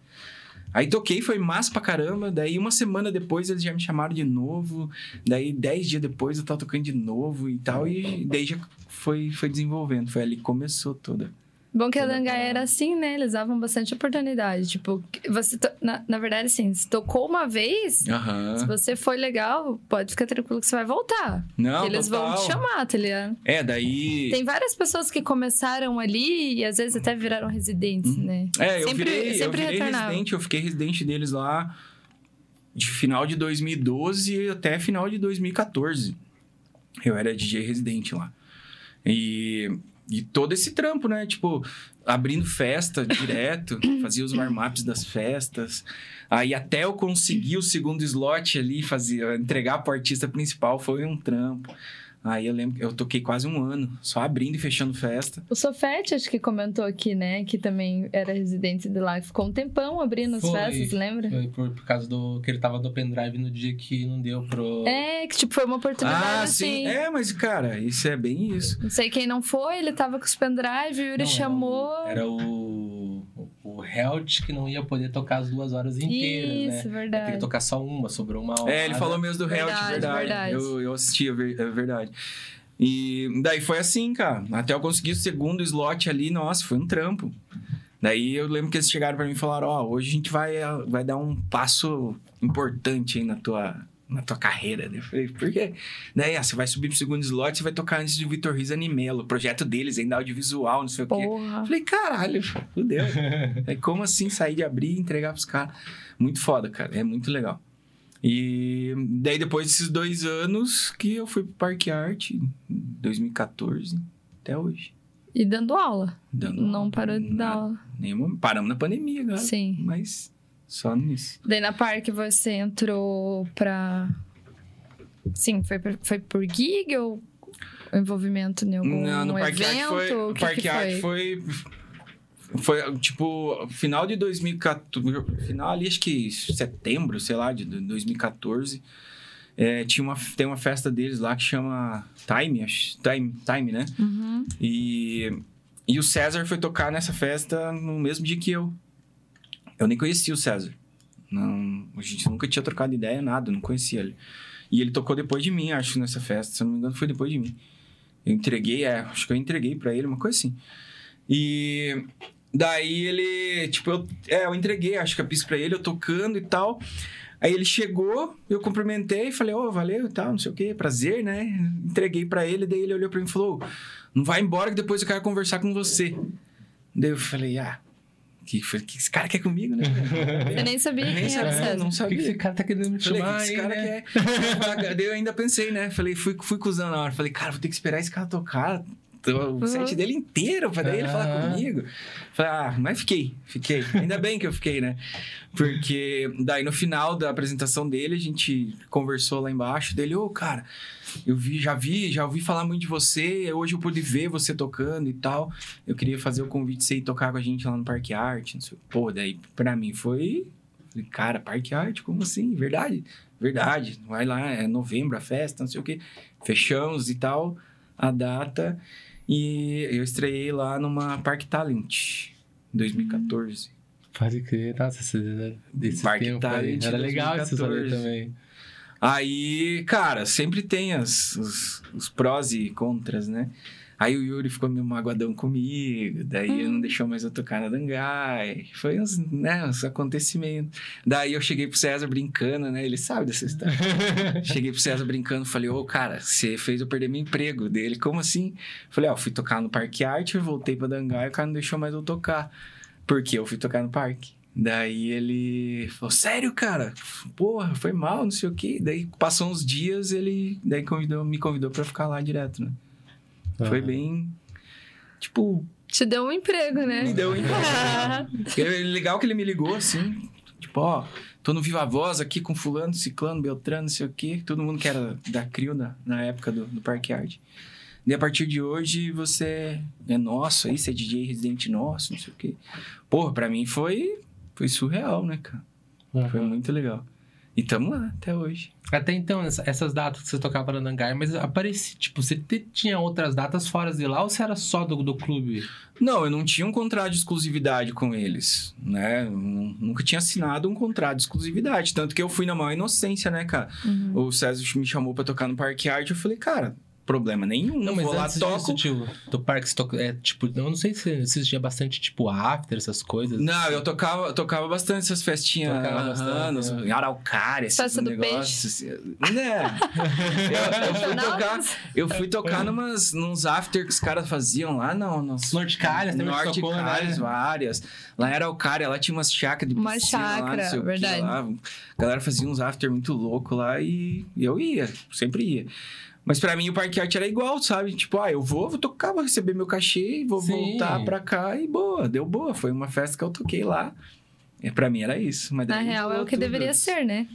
Aí toquei, foi massa pra caramba. Daí uma semana depois eles já me chamaram de novo. Daí dez dias depois eu tava tocando de novo e tal. E daí já foi, foi desenvolvendo. Foi ali que começou toda. Bom que a Dangai era assim, né? Eles davam bastante oportunidade. Tipo, você... to- Na, na verdade, assim, se tocou uma vez... Se você foi legal, pode ficar tranquilo que você vai voltar. Não, que eles vão total. te chamar, tá ligado? É, daí. Tem várias pessoas que começaram ali e às vezes até viraram residentes, né? É, eu Sempre- virei, sempre eu virei residente, eu fiquei residente deles lá de final de 2012 até final de 2014. Eu era DJ residente lá. E, e todo esse trampo, né? Tipo, abrindo festa direto, fazia os warm-ups das festas. Aí até eu conseguir o segundo slot ali, fazer, entregar pro artista principal, foi um trampo. Aí eu lembro que eu toquei quase um ano, só abrindo e fechando festa. O Sofete, acho que comentou aqui, né? Que também era residente de lá. Ficou um tempão abrindo as Foi. festas, lembra? Foi por, por causa do que ele tava no pendrive no dia que não deu pro. É, que tipo, foi uma oportunidade Ah, assim. sim. É, mas, cara, isso é bem isso. Não sei quem não foi, ele tava com os pendrive, o Yuri Não, chamou. Era o. O, o Helt que não ia poder tocar as duas horas inteiras, Isso, né? Ia ter verdade. que tocar só uma, sobrou uma hora. É, ele falou mesmo do Helt, Verdade, verdade. verdade. Eu, eu assisti, é é verdade. E daí foi assim, cara. Até eu conseguir o segundo slot ali, nossa, foi um trampo. Daí eu lembro que eles chegaram pra mim e falaram: Ó, hoje a gente vai, vai dar um passo importante aí na tua, na tua carreira. Daí Eu falei, por quê? Daí, ah, você vai subir pro segundo slot, você vai tocar antes de Vitor Riz Animelo. Projeto deles, ainda audiovisual, não sei o quê. Porra. Eu falei, caralho, fudeu. Aí, como assim sair de abrir e entregar pros caras? Muito foda, cara. É muito legal. E daí, depois desses dois anos, que eu fui pro Parque Arte, em 2014, até hoje. E dando aula. Dando Não parou de dar aula. Nenhuma, paramos na pandemia agora. Sim. Mas só nisso. Daí na Parque você entrou pra. Sim, foi, por- foi por gig ou envolvimento em algum Não, no Parque Arte evento? foi. O O que Parque que Arte foi. Foi, tipo, final de 2014. Final ali, acho que setembro, sei lá, de 2014. é, tinha uma, tem uma festa deles lá que chama Time, acho. Time, Time né? Uhum. E, e o César foi tocar nessa festa no mesmo dia que eu. Eu nem conhecia o César. Não, a gente nunca tinha trocado ideia, nada, não conhecia ele. E ele tocou depois de mim, acho, nessa festa. Se não me engano, foi depois de mim. Eu entreguei, é, acho que eu entreguei pra ele, uma coisa assim. E daí ele, tipo, eu, é, eu entreguei, acho que a pista pra ele, eu tocando e tal. Aí ele chegou, eu cumprimentei, falei, ô, valeu e tal, não sei o quê, prazer, né? Entreguei pra ele, daí ele olhou pra mim e falou, não vai embora que depois eu quero conversar com você. Daí eu falei, ah, que, que esse cara quer comigo, né? Você nem sabia Nem quem era o sabia, César. não O que, sabia. que esse cara tá querendo me Falei, chamar que esse aí, cara né? quer. Daí eu ainda pensei, né? Falei, fui, fui cuzão na hora. Falei, cara, vou ter que esperar esse cara tocar o set dele inteiro pra daí ele falar comigo. Falei, ah, mas fiquei, fiquei. Ainda bem que eu fiquei, né? Porque daí no final da apresentação dele, a gente conversou lá embaixo dele, ô, cara, eu vi, já vi, já ouvi falar muito de você, hoje eu pude ver você tocando e tal. Eu queria fazer o convite de você ir tocar com a gente lá no Parque Arte, não sei. Pô, daí pra mim foi cara, Parque Arte, como assim? Verdade? Verdade. Vai lá, é novembro a festa, não sei o quê. Fechamos e tal a data. E eu estreiei lá numa Parque Talent, em 2014. Pode crer, nossa, esse, desse Parque tempo Talent aí. Era legal esse rolê 2014. também. Aí, cara, sempre tem as, os, os prós e contras, né? Aí o Yuri ficou meio magoadão comigo, daí Hum. não deixou mais eu tocar na Dangai. Foi uns, né, uns acontecimentos. Daí eu cheguei pro César brincando, né? Ele sabe dessa história. cheguei pro César brincando, falei, ô, cara, você fez eu perder meu emprego dele. Como assim? Falei, ó, fui tocar no Parque Arte, voltei pra Dangai, o cara não deixou mais eu tocar. Porque eu fui tocar no parque. Daí ele falou, sério, cara? Porra, foi mal, não sei o quê. Daí passou uns dias, ele daí convidou, me convidou pra ficar lá direto, né? Foi Aham. bem. Tipo, Te deu um emprego, né? me deu um emprego. É legal que ele me ligou assim, tipo, ó, tô no Viva Voz aqui com fulano, ciclano, beltrano, não sei o quê. Todo mundo que era da CRIO na, na época do, do Parque Arte. E a partir de hoje você é nosso aí, você é DJ residente nosso, não sei o quê. Porra, pra mim foi, foi surreal, né, cara? Foi Aham. muito legal. E tamo lá até hoje. Até então, essa- essas datas que você tocava na Nangai, mas aparecia, tipo, você te- tinha outras datas fora de lá ou você era só do, do clube? Não, eu não tinha um contrato de exclusividade com eles, né? Eu nu- nunca tinha assinado um contrato de exclusividade. Tanto que eu fui na maior inocência, né, cara? Uhum. O César me chamou pra tocar no Parque Arte. Eu falei, cara, problema nenhum. Não, mas vou lá, toco. disso, tio, do parque, você toca, é, tipo, eu não sei se existia bastante, tipo, after, essas coisas. Não, eu tocava, tocava bastante essas festinhas. Tocava aham, bastante, nos- né? Em Araucária, esses Festa negócios. Né? eu, eu fui tocar, eu fui tocar numas, nos after que os caras faziam lá, não. Nos, Norte Calhas também Norte tocou, né? Calhas, várias. Lá era o cara, lá tinha umas chácaras de Uma piscina lá, chácara, sei o que verdade. lá. A galera fazia uns after muito louco lá e eu ia, sempre ia. Mas pra mim o Parque Arte era igual, sabe? Tipo, ah, eu vou, vou tocar, vou receber meu cachê, vou Sim. voltar pra cá e boa, deu boa. Foi uma festa que eu toquei lá. E pra mim era isso. Mas Na real, é o que tudo. deveria ser, né?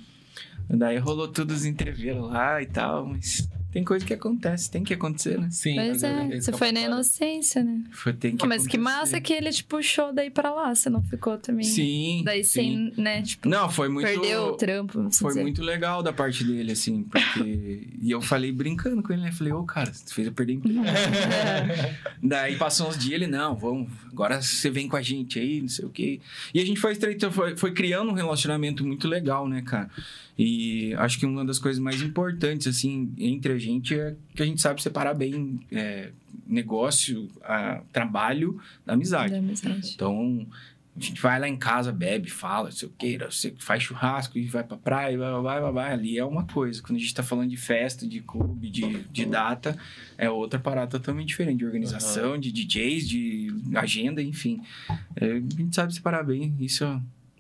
Daí rolou tudo os entreveiros lá e tal, mas tem coisa que acontece, tem que acontecer, né? Sim. Pois é, eles você foi na inocência, né? Foi, tem que Pô, mas que acontecer. massa que ele te puxou daí pra lá, você não ficou também. Sim. Daí sim. sem, né, tipo, Não, foi muito. perdeu o trampo, Foi dizer. muito legal da parte dele, assim, porque. e eu falei brincando com ele, né? Falei, ô, cara, você fez eu perder emprego. É. Daí passou uns dias, ele, não, vamos, agora você vem com a gente aí, não sei o quê. E a gente foi, estreito, foi, foi criando um relacionamento muito legal, né, cara? E acho que uma das coisas mais importantes, assim, entre a gente é que a gente sabe separar bem é, negócio, a, trabalho da amizade. Da amizade. Então, A gente vai lá em casa, bebe, fala, sei o que, você faz churrasco e vai pra praia, vai, vai, vai, vai. Ali é uma coisa. Quando a gente tá falando de festa, de clube, de, de data, é outra parada totalmente diferente. De organização, de DJs, de agenda, enfim. É, a gente sabe separar bem. Isso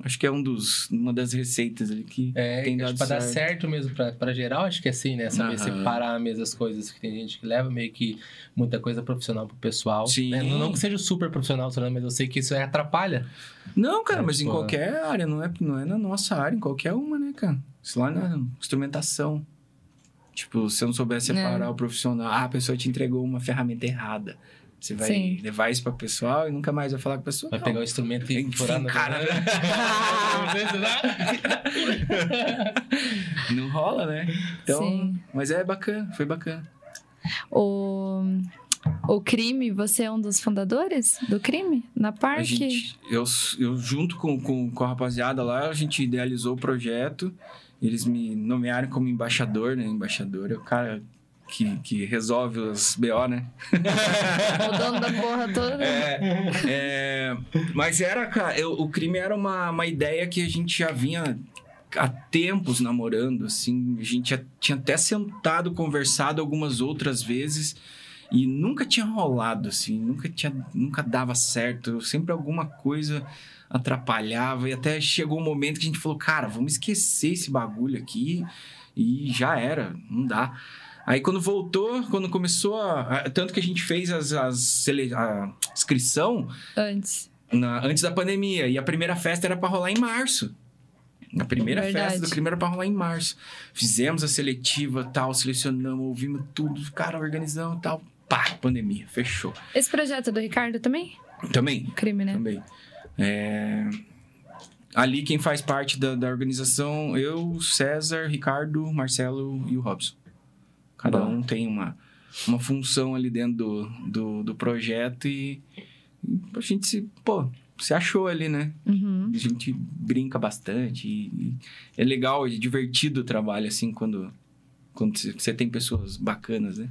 acho que é um dos, uma das receitas ali que É, tem acho dado pra dar certo. mesmo, pra, pra geral, acho que é assim, né? Saber Aham. separar mesmo as coisas. Que tem gente que leva meio que muita coisa profissional pro pessoal. Sim. né? Não, não que seja super profissional, sei mas eu sei que isso aí atrapalha. Não, cara, É, mas em tipo, qualquer área, não é, não é na nossa área, em qualquer uma, né, cara? Isso lá na instrumentação. Tipo, se eu não souber separar É. o profissional, ah, a pessoa te entregou uma ferramenta errada. Você vai Sim. levar isso pra pessoal e nunca mais vai falar com a pessoa. Vai não. pegar o instrumento e furar no cara. Não rola, né? Então, Sim. mas é bacana, foi bacana. O, o crime, você é um dos fundadores do crime? Na A Parque? gente, eu, eu junto com, com, com a rapaziada lá, a gente idealizou o projeto. Eles me nomearam como embaixador, né? Embaixador é o cara que, que resolve os BO, né? O dono da porra toda? É, é, mas era, cara, eu- o crime era uma, uma ideia que a gente já vinha há tempos namorando, assim. A gente já tinha até sentado, conversado algumas outras vezes e nunca tinha rolado, assim. Nunca, tinha, nunca dava certo. Sempre alguma coisa atrapalhava e até chegou um momento que a gente falou, cara, vamos esquecer esse bagulho aqui e já era, não dá. Aí quando voltou, quando começou a. a- Tanto que a gente fez as, as a inscrição Antes. na- antes da pandemia. E a primeira festa era pra rolar em março. A primeira Verdade. festa do crime era pra rolar em março. Fizemos a seletiva, tal, selecionamos, ouvimos tudo, cara, organizamos tal. Pá, pandemia, fechou. Esse projeto é do Ricardo também? Também, O crime, né? também. É, Ali quem faz parte da, da organização, eu, César, Ricardo, Marcelo e o Robson. Cada Bom. um tem uma, uma função ali dentro do, do, do projeto e, e a gente se, pô, se achou ali, né? Uhum. A gente brinca bastante e, e é legal, é divertido o trabalho, assim, quando, quando você- tem pessoas bacanas, né?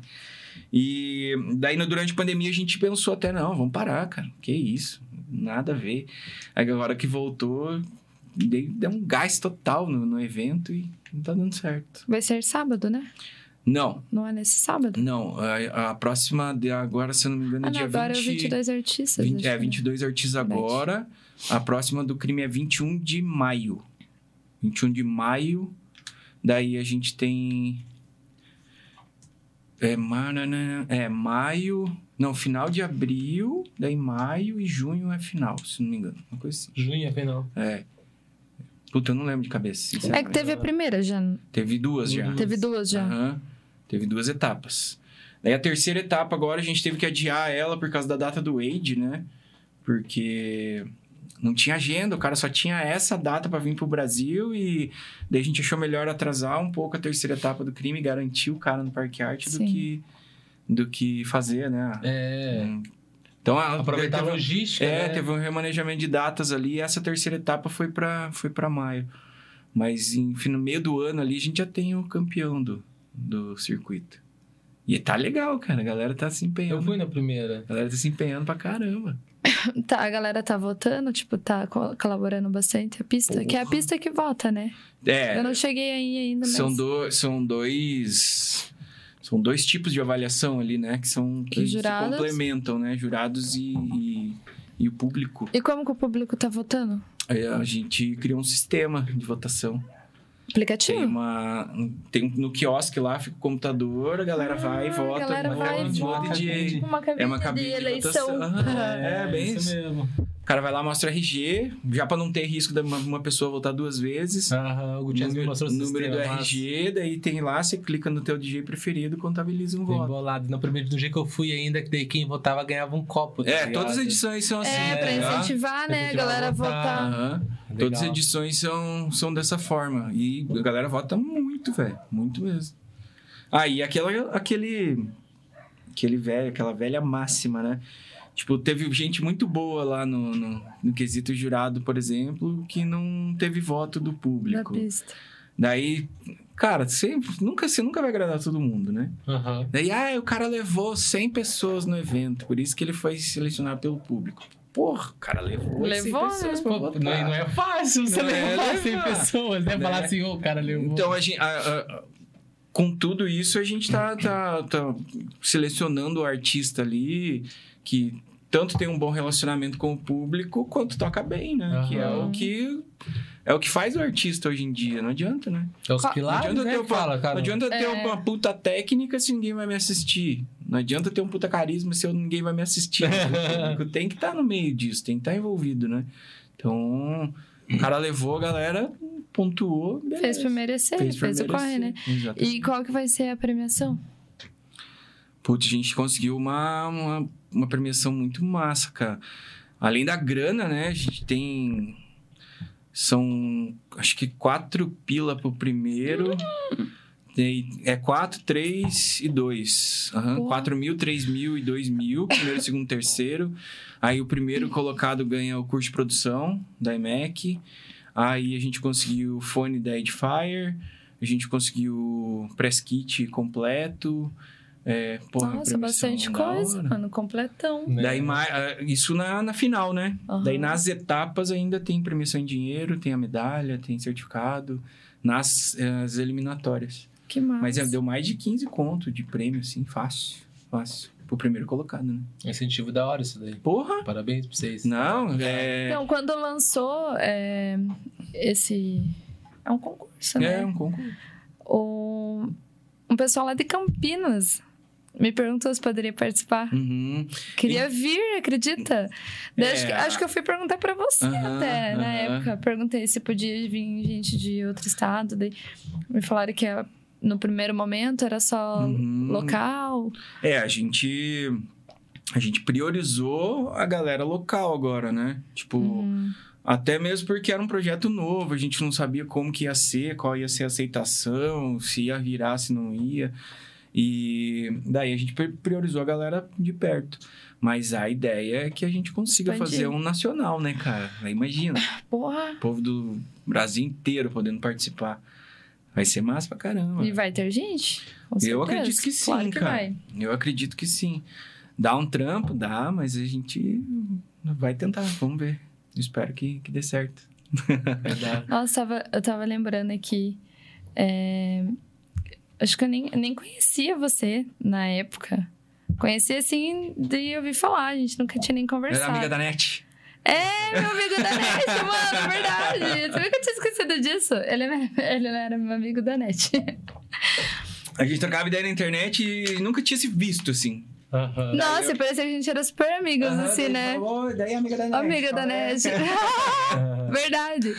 E daí, durante a pandemia, a gente pensou até, não, vamos parar, cara. Que isso, nada a ver. Aí, agora que voltou, deu um gás total no, no evento e não tá dando certo. Vai ser sábado, né? Não, Não é nesse sábado? não. A, a próxima, de agora, se eu não me engano, é Ah, não, dia agora 20... é o 22 artistas. 20, acho é, que 22 artistas Verdade. agora. A próxima do crime é 21 de maio. 21 de maio. Daí a gente tem. É, manana- é maio. Não, final de abril. Daí maio e junho é final, se não me engano. Uma coisa assim. Junho é final. É. Puta, eu não lembro de cabeça. É que teve a primeira já. Teve duas já. Teve duas já. Aham. Teve duas etapas. Daí a terceira etapa agora a gente teve que adiar ela por causa da data do Wade, né? Porque não tinha agenda, o cara só tinha essa data pra vir pro Brasil e daí a gente achou melhor atrasar um pouco a terceira etapa do crime e garantir o cara no Parque Arte do que do que fazer, né? É. Hum. Então, a, Aproveitar a teve- logística. é, né? teve um remanejamento de datas ali e essa terceira etapa foi pra foi para maio. Mas enfim, no meio do ano ali a gente já tem o campeão do, do circuito. E tá legal, cara. A galera tá se empenhando. Eu fui na primeira. A galera tá se empenhando pra caramba. Tá, a galera tá votando, tipo, tá co- colaborando bastante a pista. Que é a Porra. pista que vota, né? É, Eu não cheguei aí ainda, mas... são, do, são dois. São dois tipos de avaliação ali, né? Que são que se complementam, né? Jurados e, e, e o público. E como que o público tá votando? Aí a gente criou um sistema de votação. Aplicativo? Tem uma. Tem um- no quiosque lá, fica o computador, a galera vai e Ah, vota. a galera vai e vota. DJ. Uma cabine, É uma cabine de de eleição. votação. Aham. É, bem isso. mesmo. O cara vai lá, mostra RG, já pra não ter risco de uma, uma pessoa votar duas vezes. Aham, o Gutiérrez me número mostrou o número do mas RG, daí tem lá, você clica no teu DJ preferido, contabiliza um Bem voto. bolado. No primeiro do jeito que eu fui ainda, que daí quem votava ganhava um copo. tá É, ligado? todas as edições são assim. É, pra né? incentivar, né, a galera a votar. votar. Todas as edições são, são dessa forma. E a galera vota muito, velho. Muito mesmo. Ah, e aquela, aquele. Aquele velho, aquela velha máxima, né? Tipo, teve gente muito boa lá no, no, no quesito jurado, por exemplo, que não teve voto do Da público. pista. Daí, cara, sempre, nunca, você nunca vai agradar todo mundo, né? Aham. Daí, ah, o cara levou 100 pessoas no evento, por isso que ele foi selecionado pelo público. porra, o cara levou, Levou, 100 pessoas né? pra Pô, votar. não, é- não é fácil você Não é levar 100 levar, pessoas, né? né? Falar assim, ô, o cara levou. Então, a gente, a- a- com tudo isso, a gente tá, tá, tá selecionando o artista ali que tanto tem um bom relacionamento com o público, quanto toca bem, né? Que é o que... É o que faz o artista hoje em dia, não adianta, né? É os Não Não pilares, adianta, né? ter, fala, cara. não adianta ter É. uma puta técnica se ninguém vai me assistir. Não adianta ter um puta carisma se eu- ninguém vai me assistir. o público tem que estar no meio disso, tem que estar envolvido, né? Então, o cara levou, a galera pontuou, beleza. Fez pra merecer, fez, pra o corre, né? merecer. Exatamente. E qual que vai ser a premiação? Putz, a gente conseguiu uma, uma, uma premiação muito massa, cara. Além da grana, né? A gente tem. São acho que quatro pila pro primeiro. É quatro, três e dois. Aham, Porra. Quatro mil, três mil e dois mil. Primeiro, segundo, terceiro. Aí o primeiro colocado ganha o curso de produção da IMEC. Aí a gente conseguiu o fone da Edifier. A gente conseguiu o press kit completo. É, porra, Nossa, bastante coisa, hora. mano. Completão. Né? Daí, ah, isso na, na final, né? Aham. Daí nas etapas ainda tem premiação em dinheiro, tem a medalha, tem certificado. Nas as eliminatórias. Que massa. Mas é, deu mais de 15 conto de prêmio, assim, fácil. Fácil. Pro primeiro colocado, né? Incentivo da hora isso daí. Porra! Parabéns pra vocês. Não, é. Então, quando lançou é, esse... É um concurso, né? É um concurso. O... Um pessoal lá de Campinas me perguntou se poderia participar. Uhum. Queria vir, acredita? É. Acho, que, acho que eu fui perguntar pra você Aham, até, na aham. época. Perguntei se podia vir gente de outro estado. Daí me falaram que é- no primeiro momento era só Uhum. local. É, a gente. A gente priorizou a galera local agora, né? Tipo. Uhum. Até mesmo porque era um projeto novo, a gente não sabia como que ia ser, qual ia ser a aceitação, se ia virar, se não ia. E daí a gente pri- priorizou a galera de perto. Mas a ideia é que a gente consiga Expandir. fazer um nacional, né, cara? Aí imagina, Porra! o povo do Brasil inteiro podendo participar. Vai ser massa pra caramba. E vai ter gente? Com Eu certeza. acredito que sim, claro que cara. vai. Eu acredito que sim. Dá um trampo, dá, mas a gente vai tentar, vamos ver. Espero que, que dê certo. Verdade. Nossa, tava, eu tava lembrando aqui. é, Acho que eu nem, nem conhecia você na época. Conhecia assim de ouvir falar, a gente nunca tinha nem Era conversado. amiga da NET. É, meu amigo da NET, mano, é verdade. Você nunca tinha esquecido disso? Ele, era- ele era meu amigo da NET. A gente trocava ideia na internet e nunca tinha se visto, assim. Aham. Nossa, parecia que a gente era super amigos, assim, né? daí amiga da NET. Amiga da NET. Verdade.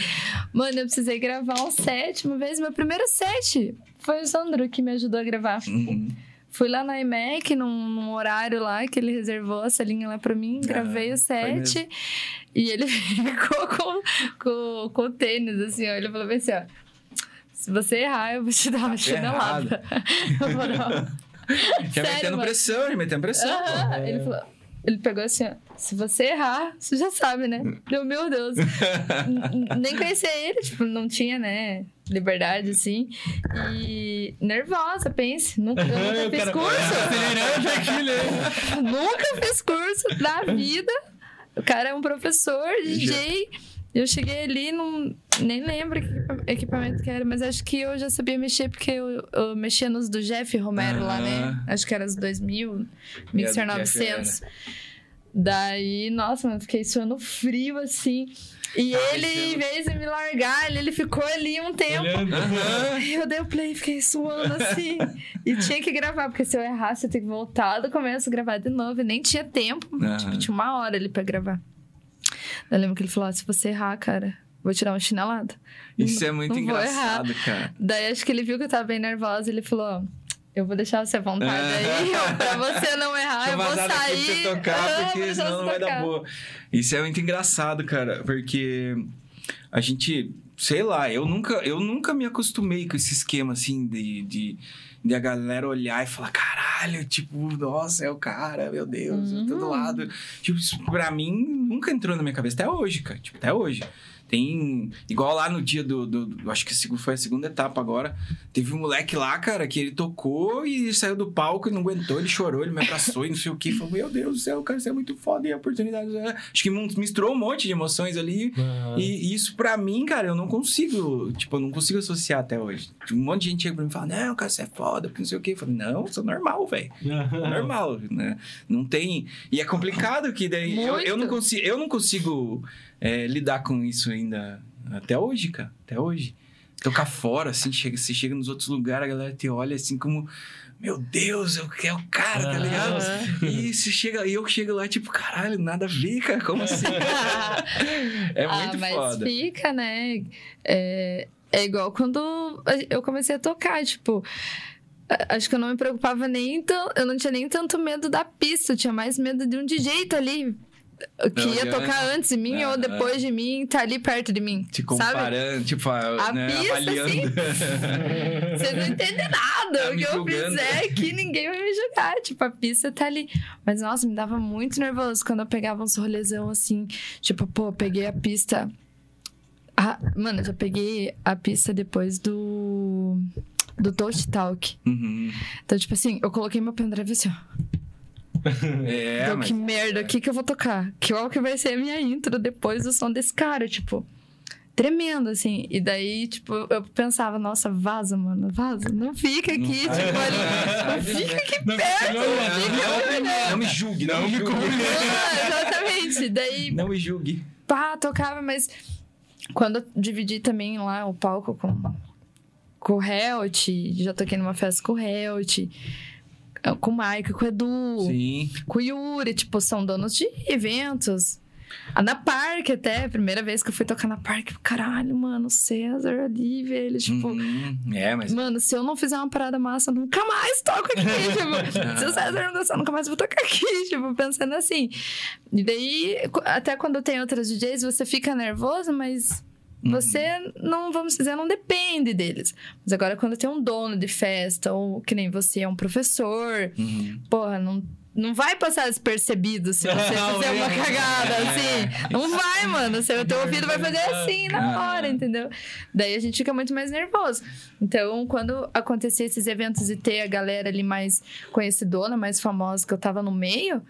Mano, eu precisei gravar um set uma vez. Meu primeiro set foi o Sandro que me ajudou a gravar. Uhum. Fui lá na iMac, num, num horário lá que ele reservou a salinha lá pra mim, gravei o set. E ele ficou com, com, com o tênis, assim, ó. Ele falou assim, ó. Se você errar, eu vou te dar uma chinelada. Eu falei, ó. Já Sério, metendo mano? pressão, já metendo pressão. Aham. É. Ele falou. Ele pegou assim, ó. Se você errar, você já sabe, né? Deu, meu Deus. Nem conhecia ele, tipo, não tinha, né? Liberdade, assim. E nervosa, pense. Nunca, eu nunca O fiz cara- curso. Né? nunca fiz curso na vida. O cara é um professor, DJ. Eu cheguei ali, não, nem lembro que equipa- equipamento que era, mas acho que eu já sabia mexer, porque eu, eu mexia nos do Jeff Romero lá, né? Acho que era os 2000, Mixer É, do Jeff 900. Daí, nossa, mano, fiquei suando frio assim. E Ah, ele, em vez de me largar, ele, ele ficou ali um tempo. Olhando. Aí eu dei o play fiquei suando assim. e tinha que gravar, porque se eu errasse, eu tinha que voltar do começo, gravar de novo. E nem tinha tempo. Aham. Tipo, tinha uma hora ali pra gravar. Eu lembro que ele falou: "Ah, se você errar, cara, vou tirar uma chinelada. Isso Não- é muito engraçado, cara. Daí acho que ele viu que eu tava bem nervosa. Ele falou: eu vou deixar você à vontade aí, ó, pra você não errar, Deixa eu vou sair. pra você tocar, porque senão não vai dar boa. Isso é muito engraçado, cara, porque a gente, sei lá, eu nunca, eu nunca me acostumei com esse esquema, assim, de, de, de a galera olhar e falar, caralho, tipo, nossa, é o cara, meu Deus, Uhum. lado. Tipo, isso pra mim nunca entrou na minha cabeça, até hoje, cara, tipo, até hoje. Tem. Igual lá no dia do. do- do- acho que foi a segunda etapa agora. Teve um moleque lá, cara, que ele tocou e saiu do palco e não aguentou, ele chorou, ele me abraçou e não sei o que. Falou: Meu Deus do céu, cara, isso é muito foda e a oportunidade. é-" Acho que misturou um monte de emoções ali. Aham. E isso pra mim, cara, eu não consigo, tipo, eu não consigo associar até hoje. Tipo, um monte de gente chega pra mim e fala, não, cara, você é foda, porque não sei o quê. Eu falo, não, eu sou normal, velho. Normal, né? Não tem. E é complicado que daí. Eu, eu não consigo, eu não consigo é, lidar com isso ainda. Até hoje, cara. Até hoje. Tocar fora, assim, chega, você chega nos outros lugares, a galera te olha assim como. Meu Deus, eu quero o cara, tá ligado? E você chega, eu chego lá, tipo, caralho, nada a ver, cara. Como assim? é muito ah, mas foda. fica, né? É, é igual quando eu comecei a tocar, tipo. Acho que eu não me preocupava nem tanto. Eu não tinha nem tanto medo da pista, eu tinha mais medo de um DJ tá ali. Que Não, ia já- tocar antes de mim Ah, ou depois de mim, tá ali perto de mim. Te sabe? comparando, tipo, a, né, pista, avaliando. assim, Você não entende nada. Tá o que eu julgando. fizer aqui, ninguém vai me julgar. Tipo, a pista tá ali. Mas, nossa, me dava muito nervoso quando eu pegava uns rolezão assim. Tipo, pô, peguei a pista. Ah, mano, eu já peguei a pista depois do. Do Toast Talk. Uhum. Então, tipo assim, eu coloquei meu pendrive assim, ó. É, Então, mas... que merda, o que, que eu vou tocar? Qual que vai ser a minha intro depois do som desse cara? Tipo, tremendo, assim. E daí, tipo, eu pensava, nossa, vaza, mano, vaza. Não fica aqui, Não tipo, ali. Não fica aqui Não, perto. não, Não, Não, não me julgue, não, me julgue. Ah, exatamente. Daí, Não me julgue. pá, tocava, mas quando eu dividi também lá o palco com, com o Helt, já toquei numa festa com o Helt, com o Mike, com o Edu Sim. com o Yuri, tipo, são donos de eventos. A na Parque até, primeira vez que eu fui tocar na Parque, caralho, mano, César ali, velho, tipo... Uhum. É, mas... Mano, se eu não fizer uma parada massa, eu nunca mais toco aqui, tipo... se o César não gostar, eu nunca mais vou tocar aqui, tipo, pensando assim. E daí, até quando tem outras DJs, você fica nervoso, mas... Você não, vamos dizer, não depende deles. Mas agora, quando tem um dono de festa, ou que nem você é um professor, Uhum. porra, não, não vai passar despercebido se você fizer uma é. cagada, assim. Não vai, mano. Seu teu ouvido vai fazer assim na hora, entendeu? Daí a gente fica muito mais nervoso. Então, quando acontecia esses eventos e ter a galera ali mais conhecidona, mais famosa, que eu tava no meio,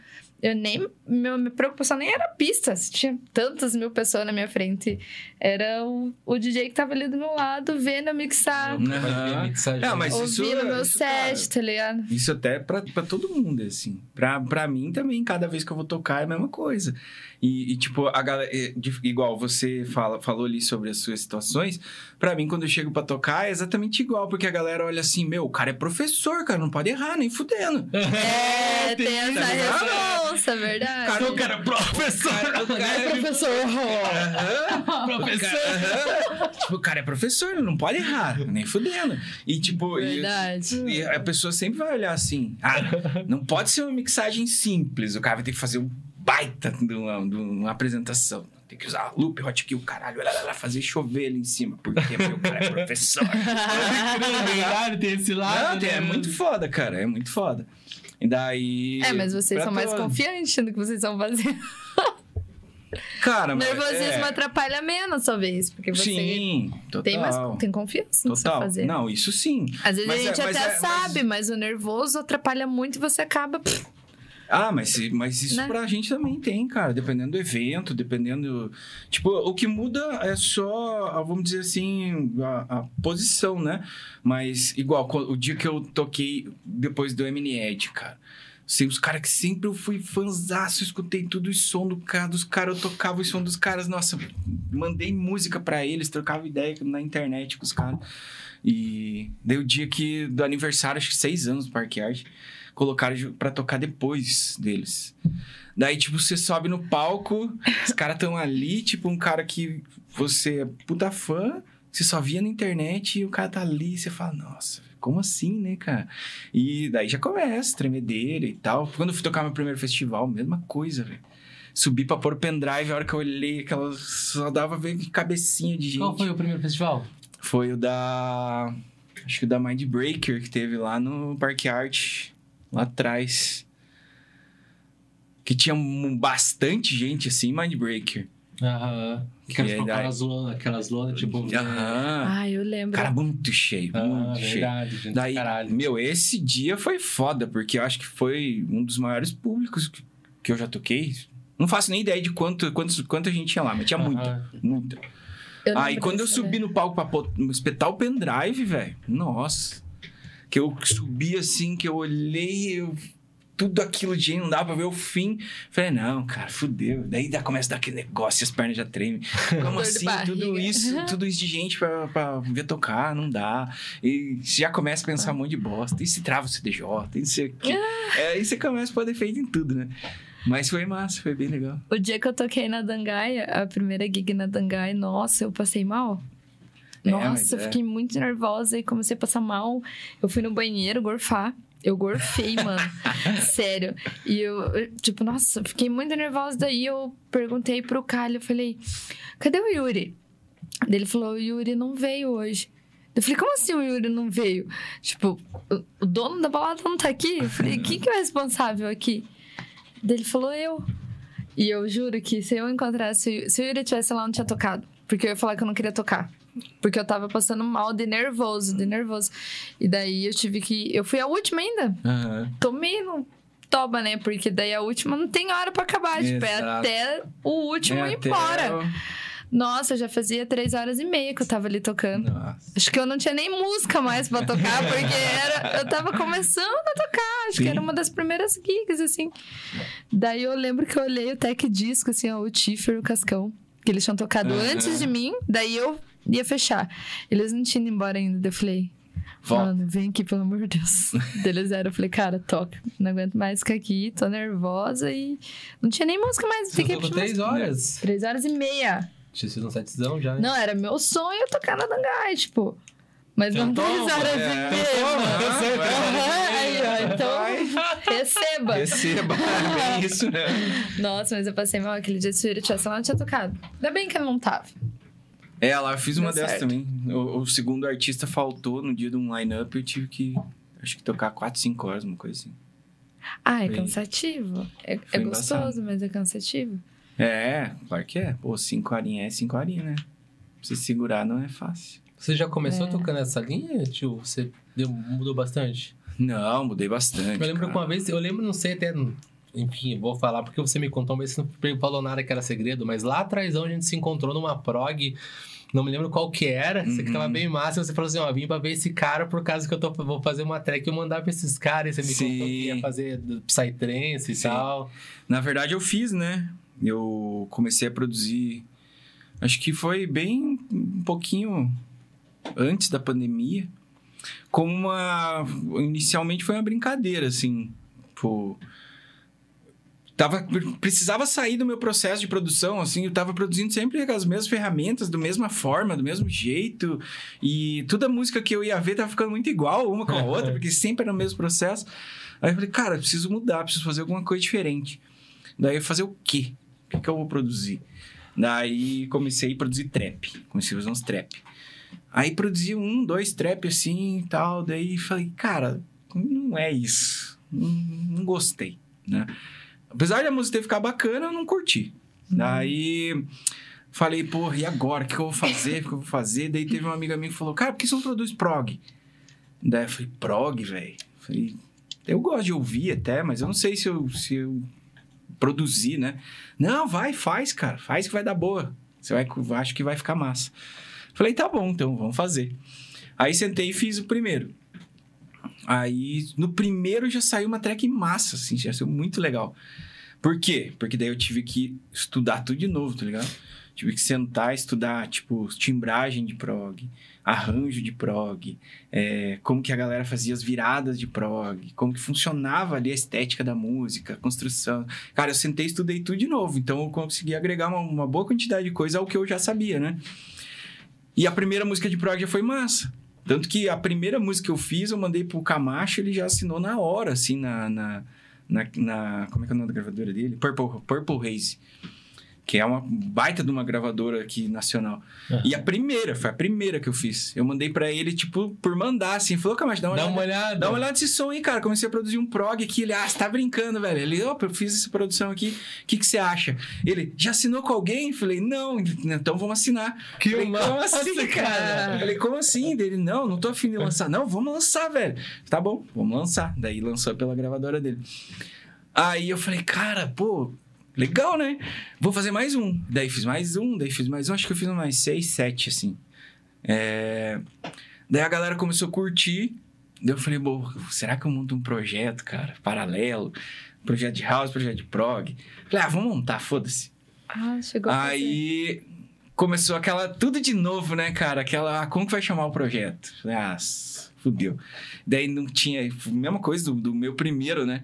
eu nem. Meu, minha preocupação nem era pista. Tinha tantas mil pessoas na minha frente. Era o, o DJ que tava ali do meu lado, vendo eu mixar. Aham. Não, mas isso- ouvindo meu isso, set, cara, tá ligado? Isso até pra, pra todo mundo, assim. Pra, pra mim também, cada vez que eu vou tocar é a mesma coisa. E, e, tipo, a galera. é, de- Igual você fala, falou ali sobre as suas situações. Pra mim, quando eu chego pra tocar, é exatamente igual, porque a galera olha assim: meu, o cara é professor, cara, não pode errar, nem fudendo. É, tem essa tá resposta, verdade. Cara, Eu quero professor. O cara é professor. Aham. Professor. Aham. Tipo, o cara é professor, ele não pode errar, nem fudendo. E, tipo, e- Verdade. e a pessoa sempre vai olhar assim: ah, não pode ser uma mixagem simples, o cara vai ter que fazer um baita de uma, de uma apresentação. Tem que usar loop, hotkey, o caralho, lá, lá, lá, fazer chover ali em cima, porque meu cara é professor. Verdade, tem esse lado. Não, tem- é né? muito foda, cara, é muito foda. E daí. É, mas vocês são mais confiantes no que vocês estão fazendo. Cara, O mas- nervosismo é, atrapalha menos, talvez, porque você Sim, total. tem, mais, tem confiança no que você Total. fazer. Não, isso sim. Às vezes Mas a é- gente mas até é- mas- sabe, mas... o nervoso atrapalha muito e você acaba. pff, Ah, mas, mas isso Né? pra gente também tem, cara. Dependendo do evento, dependendo. Tipo, o que muda é só, ah, vamos dizer assim, a, a posição, né? Mas, igual, o dia que eu toquei depois do Ed, cara. Sei, os caras que sempre eu fui fãzaço, escutei tudo o som do cara, dos caras, eu tocava o som dos caras, nossa, mandei música pra eles, trocava ideia na internet com os caras. E daí o dia que, do aniversário, acho que seis anos do Parque Arte, colocaram pra tocar depois deles. Daí, tipo, você sobe no palco, os caras tão ali, tipo, um cara que você é puta fã, você só via na internet e o cara tá ali, e você fala, nossa, como assim, né, cara? E daí já começa, tremedeira e tal. Quando eu fui tocar meu primeiro festival, mesma coisa, velho. Subi pra pôr o pendrive, a hora que eu olhei, aquela. Só dava ver cabecinha de gente. Qual foi o primeiro festival? Foi o da. Acho que o da Mind Breaker, que teve lá no Parque Art, lá atrás. Que tinha bastante gente assim, Mind Breaker. Aham. Que elas E aí, colocaram daí- as lonas, aquelas lonas, tipo... Aham. Ah, eu lembro. Cara, muito cheio, Ah, muito cheio. verdade, gente. Daí, caralho. meu, esse dia foi foda, porque eu acho que foi um dos maiores públicos que- eu já toquei. Não faço nem ideia de quanto, quanto, quanta gente tinha lá, mas tinha muita, muita. Aí lembro quando eu subi no palco pra espetar o pendrive, velho, nossa. Que eu subi assim, que eu olhei, eu- tudo aquilo de gente, não dava pra ver o fim. Falei, não, cara, fudeu. Daí já começa a dar aquele negócio e as pernas já tremem. Como assim? Tudo isso, tudo isso de gente pra, pra ver tocar, não dá. E já começa a pensar um monte de bosta. E se trava o CDJ, e não sei o quê. É, aí você começa a pôr defeito em tudo, né? Mas foi massa, foi bem legal. O dia que eu toquei na Dangai, a primeira gig na Dangai, nossa, eu passei mal. É, Nossa, eu é. fiquei muito nervosa e comecei a passar mal. Eu fui no banheiro gorfar. Eu gorfei, mano. Sério. E eu, eu, tipo, nossa, eu fiquei muito nervosa. Daí eu perguntei pro Calho, eu falei, cadê o Yuri? Daí ele falou, o Yuri não veio hoje. Eu falei, como assim o Yuri não veio? Tipo, o, o dono da balada não tá aqui? Eu falei, quem que é o responsável aqui? Daí ele falou, eu. E eu juro que se eu encontrasse... Se o Yuri tivesse lá, eu não tinha tocado. Porque eu ia falar que eu não queria tocar. Porque eu tava passando mal de nervoso, de nervoso. E daí eu tive que... Eu fui a última ainda. Tomei no toba, né? Porque daí a última não tem hora pra acabar. Tipo, é até o último É ir embora. o- Nossa, já fazia três horas e meia que eu tava ali tocando. Nossa. Acho que eu não tinha nem música mais pra tocar, porque era, eu tava começando a tocar. Acho Sim. que era uma das primeiras gigs, assim. Daí eu lembro que eu olhei o tech disco, assim, ó, o Tiffer e o Cascão. Que eles tinham tocado Aham. antes de mim, daí eu ia fechar. Eles não tinham ido embora ainda. Eu falei, mano, vem aqui, pelo amor de Deus. Deles era, eu falei, cara, toca. Não aguento mais ficar aqui, tô nervosa e. Não tinha nem música mais. Você Fiquei três horas. Três horas e meia. Tinha sido um setzão já, né? Não, era meu sonho tocar na Dangai, tipo. Mas não Então três horas é. e meia. Então toma, vai. Aham, aí, ó, então, receba. Receba, é bem isso, né? Nossa, mas eu passei mal aquele dia Yuri tivesse lá, não tinha tocado. Ainda bem que ele não tava. É, lá eu fiz uma dessas também. O, o segundo artista faltou no dia de um line-up, eu tive que, acho que tocar 4, 5 horas, uma coisa assim. Ah, é Foi- cansativo. É, é gostoso, embaçado. mas é cansativo. É, claro que é. Pô, 5 horinhas é 5 horinhas, né? Pra você segurar não é fácil. Você já começou É. tocando essa linha, tio? Você deu- mudou bastante? Não, mudei bastante. Eu lembro cara. que uma vez, eu lembro, não sei até. Enfim, vou falar porque você me contou, mas você não falou nada que era segredo. Mas lá atrás a gente se encontrou numa prog. Não me lembro qual que era. Você que Uhum. tava bem massa. Você falou assim: ó, vim pra ver esse cara por causa que eu tô, vou fazer uma track. Eu mandar pra esses caras. E você me Sim. contou que ia fazer Psytrance e Sim. tal. Na verdade, eu fiz, né? Eu comecei a produzir. Acho que foi bem um pouquinho antes da pandemia. Como uma. Inicialmente foi uma brincadeira, assim. Pô. Tava, precisava sair do meu processo de produção, assim, eu tava produzindo sempre com as mesmas ferramentas, da mesma forma, do mesmo jeito, e toda música que eu ia ver tava ficando muito igual uma com a outra, porque sempre era o mesmo processo. Aí eu falei, cara, eu preciso mudar, preciso fazer alguma coisa diferente. Daí eu fazer o quê? O que, que eu vou produzir? Daí comecei a produzir trap. Comecei a fazer uns trap. Aí produzi um, dois trap assim e tal. Daí falei, cara, não é isso. Não, não gostei, né? Apesar da música ter ficado bacana, eu não curti. Daí falei, porra, e agora? O que, que eu vou fazer? O que eu vou fazer? Daí teve uma amiga minha que falou, cara, por que você não produz prog? Daí eu falei, prog, velho? Falei, eu gosto de ouvir até, mas eu não sei se eu, se eu produzir, né? Não, vai, faz, cara. Faz que vai dar boa. Você vai, acho que vai ficar massa. Falei, tá bom, então, vamos fazer. Aí sentei e fiz o primeiro. Aí, no primeiro já saiu uma track massa, assim, já saiu muito legal. Por quê? Porque daí eu tive que estudar tudo de novo, tá ligado? Tive que sentar estudar, tipo, timbragem de prog, arranjo de prog, é, como que a galera fazia as viradas de prog, como que funcionava ali a estética da música, a construção. Cara, eu sentei e estudei tudo de novo, então eu consegui agregar uma, uma boa quantidade de coisa ao que eu já sabia, né? E a primeira música de prog já foi massa. Tanto que a primeira música que eu fiz, eu mandei pro Camacho, ele já assinou na hora, assim, na... na, na, na- como é que é o nome da gravadora dele? Purple, Purple Haze. Que é uma baita de uma gravadora aqui nacional. Aham. E a primeira, foi a primeira que eu fiz. Eu mandei pra ele, tipo, por mandar, assim. Falou, cara, mas dá uma Dá olhada. uma olhada. Dá uma olhada nesse som aí, cara. Comecei a produzir um prog aqui. Ele, ah, você tá brincando, velho. Ele, opa, eu fiz essa produção aqui. O que, que você acha? Ele, já assinou com alguém? Falei, não. Então vamos assinar. Que Falei, como massa, assim, cara? cara? Falei, como assim? Dele, não, não tô afim de lançar. Não, vamos lançar, velho. Tá bom, vamos lançar. Daí lançou pela gravadora dele. Aí eu falei, cara, pô, legal, né? Vou fazer mais um. Daí fiz mais um, daí fiz mais um. Acho que eu fiz mais seis, sete, assim. É... Daí a galera começou a curtir. Daí eu falei, bom, será que eu monto um projeto, cara, paralelo? Projeto de house, projeto de prog. Falei, ah, vamos montar, foda-se. Ah, chegou. Aí começou aquela. Tudo de novo, né, cara? Aquela. ah, Como que vai chamar o projeto? Falei, Ah, fudeu. Daí não tinha. Mesma coisa do, do meu primeiro, né?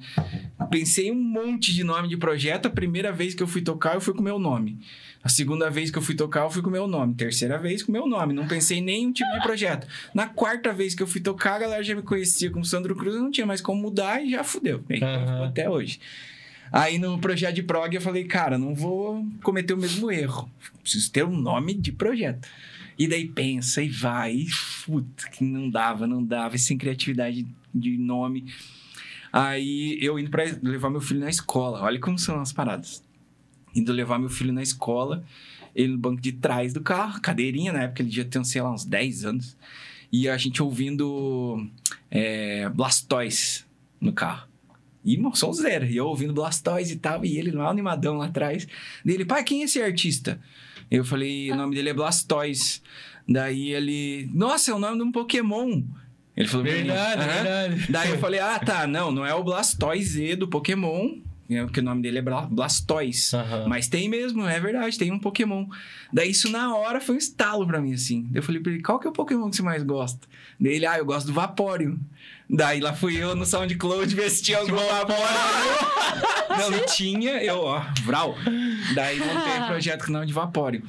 Pensei um monte de nome de projeto. A primeira vez que eu fui tocar, eu fui com o meu nome. A segunda vez que eu fui tocar, eu fui com o meu nome. Terceira vez com o meu nome. Não pensei em nenhum tipo de projeto. Na quarta vez que eu fui tocar, a galera já me conhecia como Sandro Cruz. Eu não tinha mais como mudar e já fudeu. E Aham. Até hoje. Aí no projeto de prog eu falei, cara, não vou cometer o mesmo erro. Preciso ter um nome de projeto. E daí pensa e vai, e puta, que não dava, não dava, e sem criatividade de nome. Aí eu indo pra levar meu filho na escola, olha como são as paradas. Indo levar meu filho na escola, ele no banco de trás do carro, cadeirinha, na época ele devia ter, sei lá, uns 10 anos. E a gente ouvindo é, Blastoise no carro. E irmão, som zero. E eu ouvindo Blastoise e tal, e ele lá animadão lá atrás. Dele, pai, quem é esse artista? Eu falei, o nome dele é Blastoise. Daí ele, nossa, é o nome de um Pokémon. Ele falou, mim, Verdade, verdade. Daí eu falei, ah, tá, não, não é o Blastoise do Pokémon, porque o nome dele é Bla- Blastoise. Aham. Mas tem mesmo, é verdade, tem um Pokémon. Daí isso na hora foi um estalo pra mim, assim. Daí eu falei pra ele, qual que é o Pokémon que você mais gosta? Daí ele, ah, eu gosto do Vaporeon. Daí lá fui eu no SoundCloud ver se tinha algum Vaporeon. não, não tinha, eu, ó, Vral. Daí montei o projeto com o nome de Vaporeon.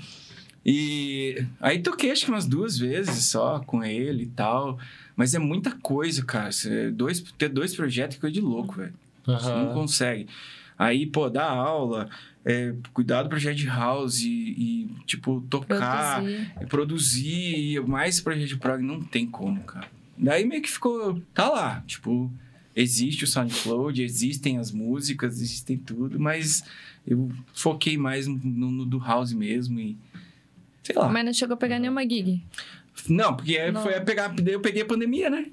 E aí toquei acho que umas duas vezes só com ele e tal. Mas é muita coisa, cara. Dois, ter dois projetos é coisa de louco, velho. Você não consegue. Aí, pô, dar aula, é, cuidar do projeto de house e, e, tipo, tocar, Produzir. e produzir, e mais projeto de prog, não tem como, cara. Daí meio que ficou, tá lá, tipo, existe o SoundCloud, existem as músicas, existem tudo, mas eu foquei mais no, no do house mesmo e, sei lá. Mas não chegou a pegar nenhuma gig. Não, porque Não. foi a pegar, daí eu peguei a pandemia, né?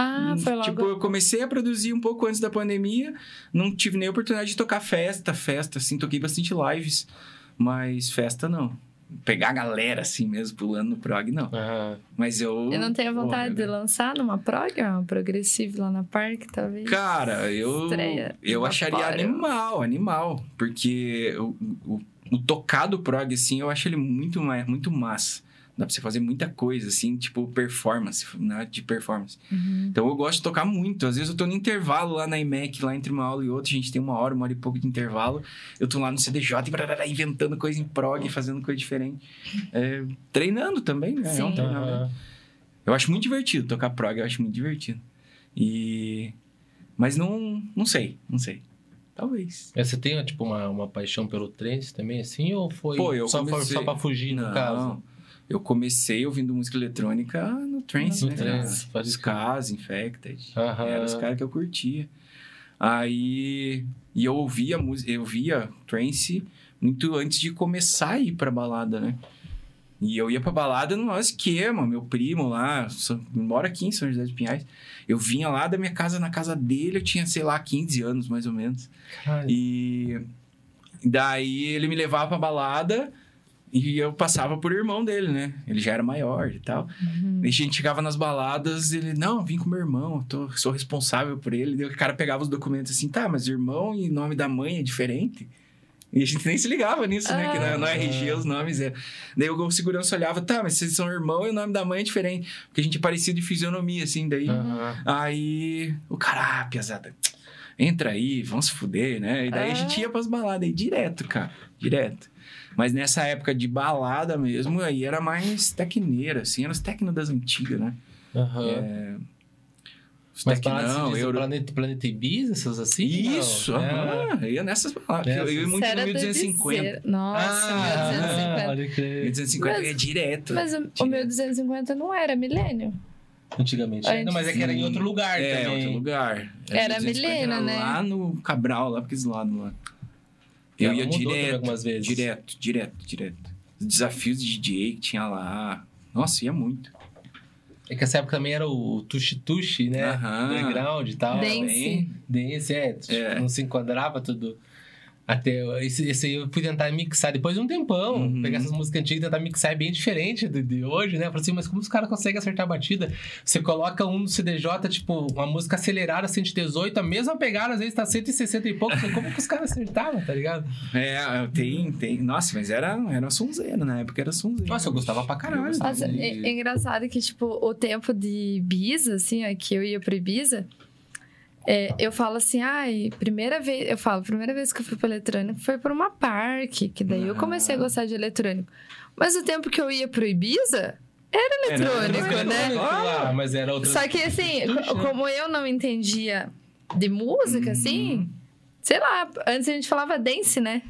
Ah, foi logo. Tipo, eu comecei a produzir um pouco antes da pandemia, não tive nem oportunidade de tocar festa, festa, assim, toquei bastante lives, mas festa não. Pegar a galera assim mesmo, pulando no prog, não. Mas eu. Eu não tenho vontade de lançar numa prog, uma progressive lá na Park, talvez. Cara, eu, Estreia eu acharia Vaporeon. animal, animal. Porque o, o, o tocado prog, assim, eu acho ele muito, mais, muito massa. Dá pra você fazer muita coisa, assim, tipo performance, né? De performance. Uhum. Então eu gosto de tocar muito. Às vezes eu tô no intervalo lá na IMEC, lá entre uma aula e outra. A gente tem uma hora, uma hora e pouco de intervalo. Eu tô lá no CDJ e brará, inventando coisa em prog, fazendo coisa diferente. É, treinando também, né? É um Sim. treinamento. Aham. Eu acho muito divertido tocar prog, eu acho muito divertido. E. Mas não, não sei, não sei. Talvez. Mas você tem, tipo, uma, uma paixão pelo trance também, assim? Ou foi Pô, eu só, comecei- só pra fugir, no Não, caso? Eu comecei ouvindo música eletrônica no trance, No né? trance, cara? pode Os Cas, Infected. Aham. Eram os caras que eu curtia. Aí. E eu ouvia música, eu via trance muito antes de começar a ir pra balada, né? E eu ia pra balada no nosso esquema, meu primo lá, só- mora aqui em São José dos Pinhais. Eu vinha lá da minha casa na casa dele, eu tinha, sei lá, 15 anos mais ou menos. Caralho. E daí ele me levava pra balada e eu passava por irmão dele, né? Ele já era maior e tal. Uhum. E a gente chegava nas baladas, ele, não, vim com meu irmão, eu tô, sou responsável por ele. Daí o cara pegava os documentos assim, tá, mas irmão e nome da mãe é diferente? E a gente nem se ligava nisso, né? Que no, no Ah. RG os nomes é. Daí o segurança olhava, tá, mas vocês são irmão e o nome da mãe é diferente. Porque a gente é parecido de fisionomia, assim, daí. Aham. Aí o cara, ah, piazada, entra aí, vamos se fuder, né? E daí a Ah. gente ia pras baladas aí direto, cara, direto. Mas nessa época de balada mesmo, aí era mais tecneira, assim, eram as tecno das antigas, né? Aham. É, Mas Tecnão, baladas de Euro... Planeta, Planeta Ibiza, essas assim? Isso, Não, é. aham. Eu ia nessas baladas. Eu Nessas. ia muito era no do 1250. Ibizeira. Nossa, Ah, 1250. pode crer. 1250 eu Mas- ia direto. Mas o, o meu 250 não era milênio. Antigamente. Antes. Não, mas é que era em outro lugar é, também. outro lugar. Era 1250 milênio, era né? Lá no Cabral, lá aqueles lados lá. Eu ia direto, algumas vezes. direto, direto, direto. Os desafios de DJ que tinha lá. Nossa, ia muito. É que essa época também era o Tushi, né? Aham. Underground e tal. Dance. Bem- Dance, é, É. Não se enquadrava tudo. Até esse, esse aí eu fui tentar mixar depois de um tempão. Uhum. Pegar essas músicas antigas e tentar mixar é bem diferente do, de hoje, né? Eu falei assim, mas como os caras conseguem acertar a batida? Você coloca um no CDJ, tipo, uma música acelerada, 118, a mesma pegada, às vezes tá 160 e pouco. Como que os caras acertavam, tá ligado? É, tem, tem. Nossa, mas era, era sonzeiro, na época era sonzeiro. Nossa, eu gostava pra caralho. Nossa, de- é, é engraçado que, tipo, o tempo de Ibiza, assim, ó, que eu ia pro Ibiza, é, eu falo assim, ai, primeira vez, eu falo, primeira vez que eu fui pro eletrônico foi por uma parque, que daí eu comecei a Ah. gostar de eletrônico. Mas o tempo que eu ia pro Ibiza, era eletrônico, eletrônico, né? Ah, mas era outra. Só que, assim, né? como eu não entendia de música, assim, sei lá, antes a gente falava dance, né?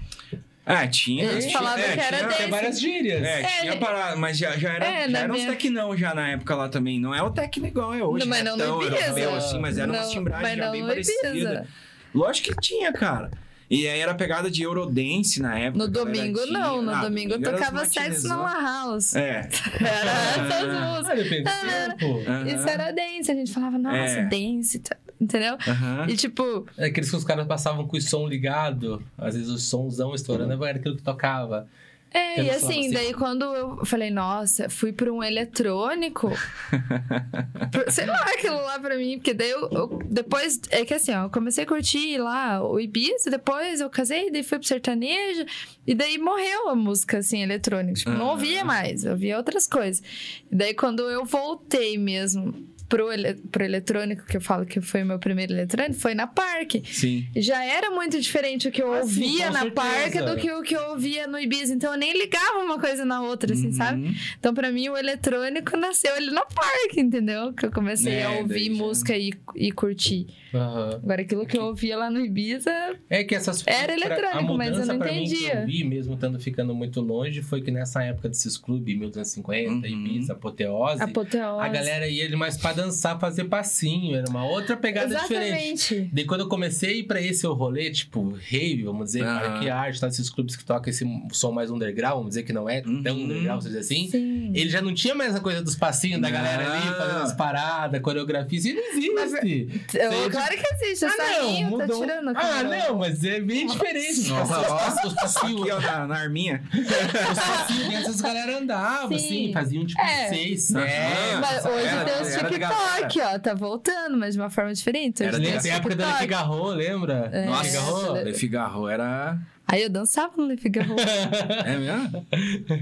Ah, tinha. A gente tinha- falava é, que era tinha-. Tem várias gírias. É, tinha É. parada, mas já, já era, É, já era uns tecnão já na época lá também. Não é o tecno igual é hoje, Não, mas né? não no Tão europeu assim, mas era Não, umas timbragens mas já não bem parecidas. Lógico que tinha, cara. E aí era pegada de Eurodance na época. No domingo, tinha. não. No Ah, domingo as tocava sexo na matinezão. La House. É. Era essas Ah, músicas. depende do tempo. Aham. Isso era dance. A gente falava, nossa, É. dance. Entendeu? Aham. E tipo, É aqueles que os caras passavam com o som ligado, às vezes o somzão estourando, era aquilo que tocava. é, e assim, assim. daí quando eu falei, nossa, fui pra um eletrônico. Sei lá, aquilo lá pra mim, porque daí eu, eu- Depois, é que assim, ó, eu comecei a curtir lá o Ibiza, depois eu casei, daí fui pro sertanejo, e daí morreu a música, assim, eletrônica. Tipo, não ouvia mais, eu ouvia outras coisas. E daí quando eu voltei mesmo pro, ele, pro eletrônico, que eu falo que foi o meu primeiro eletrônico, foi na Parque. Sim. Já era muito diferente o que eu Ah, ouvia na. Parque do que o que eu ouvia no Ibiza. Então eu nem ligava uma coisa na outra, assim, Uhum. sabe? Então pra mim o eletrônico nasceu ali na Parque, entendeu? Que eu comecei É, a ouvir música e, e curtir. Aham. Agora aquilo que eu ouvia lá no Ibiza, É que essas Era pra- eletrônico, a mas eu não pra mim que entendia. eu vi, mesmo estando ficando muito longe, foi que nessa época desses clubes, 1250, Uhum. Ibiza, Apoteose, apoteose. a galera ia mais pra dançar, fazer passinho. Era uma outra pegada diferente. Exatamente. Daí quando eu comecei a ir pra esse rolê, tipo, rave, vamos dizer, Aham. parque arte, tá, esses clubes que tocam esse som mais underground, vamos dizer que não é tão Uhum. underground, vamos dizer assim. Sim. Ele já não tinha mais a coisa dos passinhos da galera ali, fazendo as paradas, coreografias. Isso não existe. Eu- Você- claro que existe. Ah, não, aí tá mudou. tirando a Ah, cara. não, mas é bem diferente. Nossa, os, passinhos, Aqui, ó, na, na arminha. os passinhos dentro, as galera andava, Sim. assim, faziam tipo É. seis, sete. Mas hoje Era- tem os era de TikTok, ó. Tá voltando, mas de uma forma diferente. Era tem de- os Tem a época da Le. Figaro, lembra? É. Nossa, Figaro? Le Figaro era... Aí eu dançava no Le Figaro. É mesmo?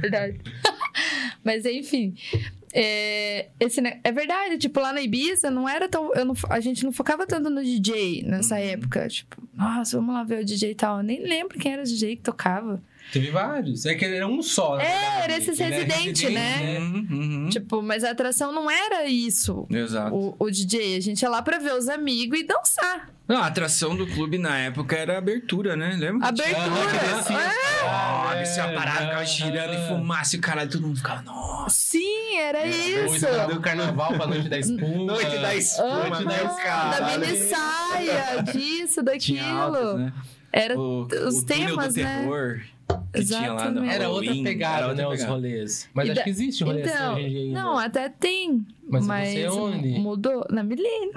verdade. Mas enfim. É, esse, é verdade, tipo, lá na Ibiza não era tão. Eu não, a gente não focava tanto no DJ nessa época. Tipo, nossa, vamos lá ver o DJ e tal. Eu nem lembro quem era o DJ que tocava. Teve vários. É que era um só. É, verdade. era esses é residente, né? Uhum, uhum. Tipo, mas a atração não era isso. Exato. O, o DJ, a gente ia lá pra ver os amigos e dançar. Não, a atração do clube na época era a abertura, né? Lembra? Abertura. É, Ah, descia a parada, ficava é, girando e fumaça e o caralho, todo mundo ficava, nossa. sim, era Ou isso. Do carnaval pra noite da espuma. Noite da espuma, né, da cara? mini saia, disso, daquilo. altas, né? Era O, os o túnel temas, do né? terror que tinha lá no Exatamente. Era outra pegada, era outra né? Os pegada. rolês. Mas E acho da- que existe rolê assim Então, hoje em dia ainda. não, até tem. Mas Mas, você é onde? mudou na Milênio.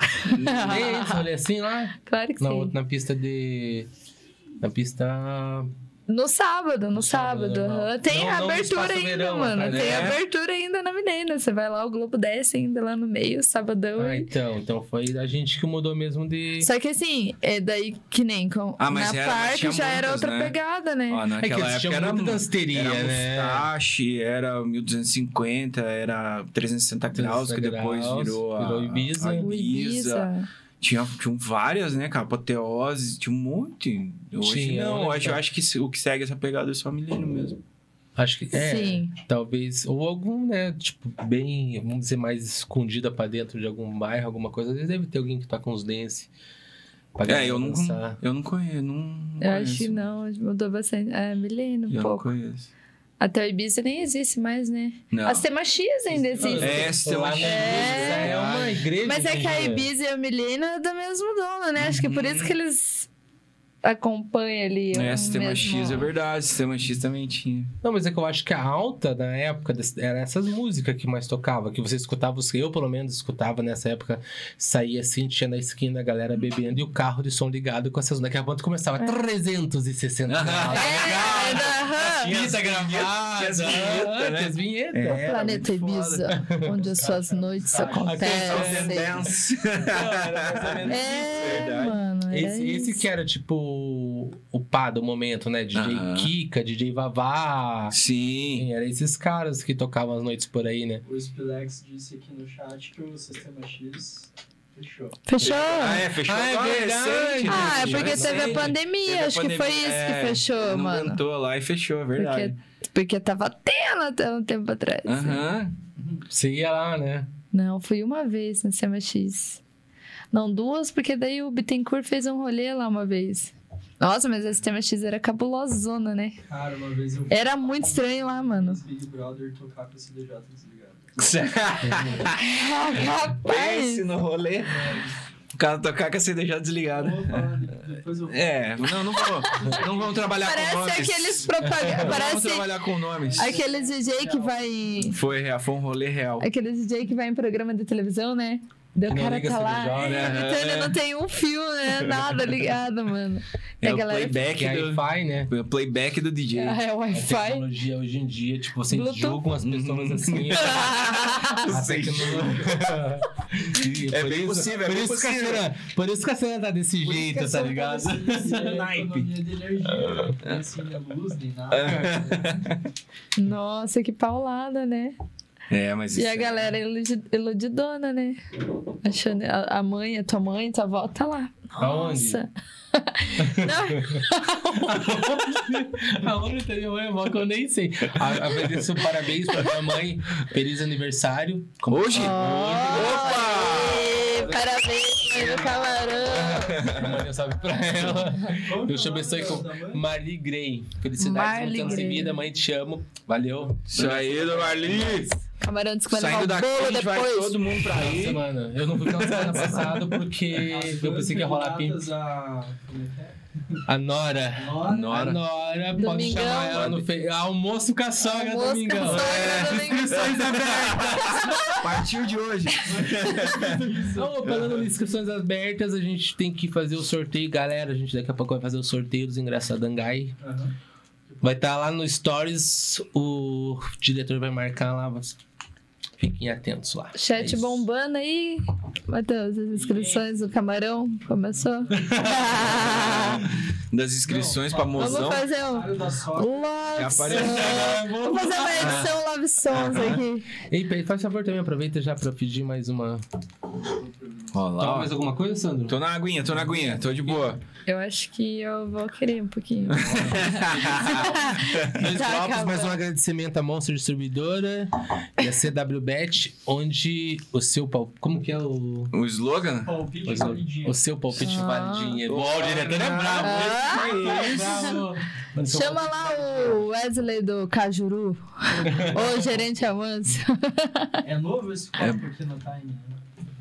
Esse rolê assim lá? Claro que Na, sim. outra- na pista de... Na pista... No sábado, no, sábado, sábado. Tem Não- não abertura Espaço ainda, Verão, mano. cara. Tem É. abertura ainda na Milênio. Você vai lá, o Globo desce ainda lá no meio, sabadão. Ah, e- então. Então foi a gente que mudou mesmo de... Só que assim, é daí que nem com, Ah, mas na era- mas parque tinha já era muitas, outra né? pegada, né? Ó, É que naquela eles época era muita danceteria, era né? Mustache, era 1250, era 360 graus, que 360 depois graus, virou a, virou Ibiza. a O Ibiza. Tinha, tinham várias, né, cara? Apoteose, tinha um monte. Hoje Tinha, não, né, hoje eu cara? acho que o que segue essa pegada é só milênio mesmo. Acho que é. Sim. Talvez. Ou algum, né? Tipo, bem, vamos dizer, mais escondida pra dentro de algum bairro, alguma coisa. Às vezes deve ter alguém que tá com os dance. É, eu não, eu não conheço. Não Eu acho que conheço. não, mudou bastante. É, milênio, um Eu não pouco. conheço. Até o Ibiza nem existe mais, né? Não. A Tema X ainda existe. É, se tem uma Lá na X, Ibiza é uma igreja. Mas é que a. Ibiza e o Milênio é do mesmo dono, né? Acho que é por Uhum. isso que eles acompanham ali. É, o Sistema mesmo... X é verdade. Sistema X também tinha. Não, mas é que eu acho que a alta na época era essas músicas que mais tocava, que você escutava, eu pelo menos escutava nessa época, saía assim, tinha na esquina a galera bebendo e o carro de som ligado com essas. Daqui a pouco começava 360 Ah, graus. É, aham. Tinha gravada, as vinhetas, né? É, Planeta Ibiza, onde as suas noites acontecem. Dance. Era mais ou menos É, Verdade. mano. Esse, esse isso. que era tipo o pá do momento, né? DJ Aham. Kika, DJ Vavá. Sim. Era esses caras que tocavam as noites por aí, né? O Spilex disse aqui no chat que o Sistema X fechou. Fechou? Ah, é, fechou Ah, é agora, verdade. recente, né? Ah, é Fechou porque teve a recente. pandemia. Teve a acho que foi pandemia, isso é, que fechou, não mano. aguentou lá e fechou, é verdade. Porque, porque tava tendo até um tempo atrás. Aham. Você ia lá, né? Não, fui uma vez no CMX. Não, duas, porque daí o Bittencourt fez um rolê lá uma vez. Nossa, mas esse CMX era cabulosona, né? Cara, uma vez eu Era muito estranho lá, mano. Big Brother tocar com o CDJ desligado. Ah, rapaz! Pense no rolê. O cara tocar com a CDJ desligada. É, não, não vou. Não vamos trabalhar com Parece nomes. aqueles propagandas. Não vamos Parece trabalhar com nomes. aqueles DJ que vai. em- Foi, real, foi um rolê real. Aqueles DJ que vai em programa de televisão, né? Daí o cara tá lá. CDJ, é, né? Então ele não tem um fio, né? Nada ligado, mano. É a o galera. playback é do, Wi-Fi, né? o playback do DJ. Ah, é A Wi-Fi. tecnologia hoje em dia, tipo, vocês Bluetooth. julgam as pessoas assim. a Vocês tecnologia. É por bem isso- possível, é por bem isso que a possível. cena- Por isso que a cena tá desse Por isso jeito, é tá só ligado? É Naipe. Economia de energia. Não tem assim a luz nem nada. Nossa, que paulada, né? É, mas E isso a é- galera iludi- iludidona, né? A a mãe, a tua mãe, tua avó tá lá. Aonde? Nossa. Não, Aonde tem minha mãe, que eu nem sei. A- Agradeço parabéns pra minha mãe. Feliz aniversário. Hoje? Opa! Parabéns, mãe do camarão. Manda um salve pra ela. Como Deus te é abençoe com? Marli Grey. Felicidades, Marli muitos anos vida, mãe, te amo. Valeu. Isso aí, Marli. Camarão disse que vai Saindo levar daqui, o vai depois. todo mundo pra aí. mano, eu não fui na semana passada porque eu pensei que ia rolar pimp. candidatas a-? A Nora. Nora. A Nora. Pode Domingão. chamar ela no fe... Almoço com a sogra, Almoço com a domingão. sogra, É. domingão. Inscrições abertas. Partiu de hoje. Não, falando em inscrições abertas, a gente tem que fazer o sorteio. Galera, a gente daqui a pouco vai fazer o sorteio dos ingressos da Dangai. Aham. Vai estar lá no Stories, o diretor vai marcar lá. Fiquem atentos lá. Chat É bombando aí. Matheus, as inscrições do camarão começou. Das inscrições pra Vamos mozão. fazer um love song. Vamos fazer uma edição love songs aqui. Ei, faz favor também, aproveita já pra pedir mais uma. Ó lá, Toma mais alguma coisa, Sandro? Tô na aguinha, tô na aguinha, tô de boa. Eu acho que eu vou querer um pouquinho. Dois Tá blocos, mais um agradecimento à Monster Distribuidora e a CWBet, onde o seu pau... Como que é o... O slogan? Palpite O, seu- validinho. o seu palpite Ah. vale dinheiro. Bom, o diretor é bravo. Ah, hein? Bravo. Chama lá o Wesley do Cajuru. Ou o gerente Amâncio. É novo esse copo aqui no Time. né?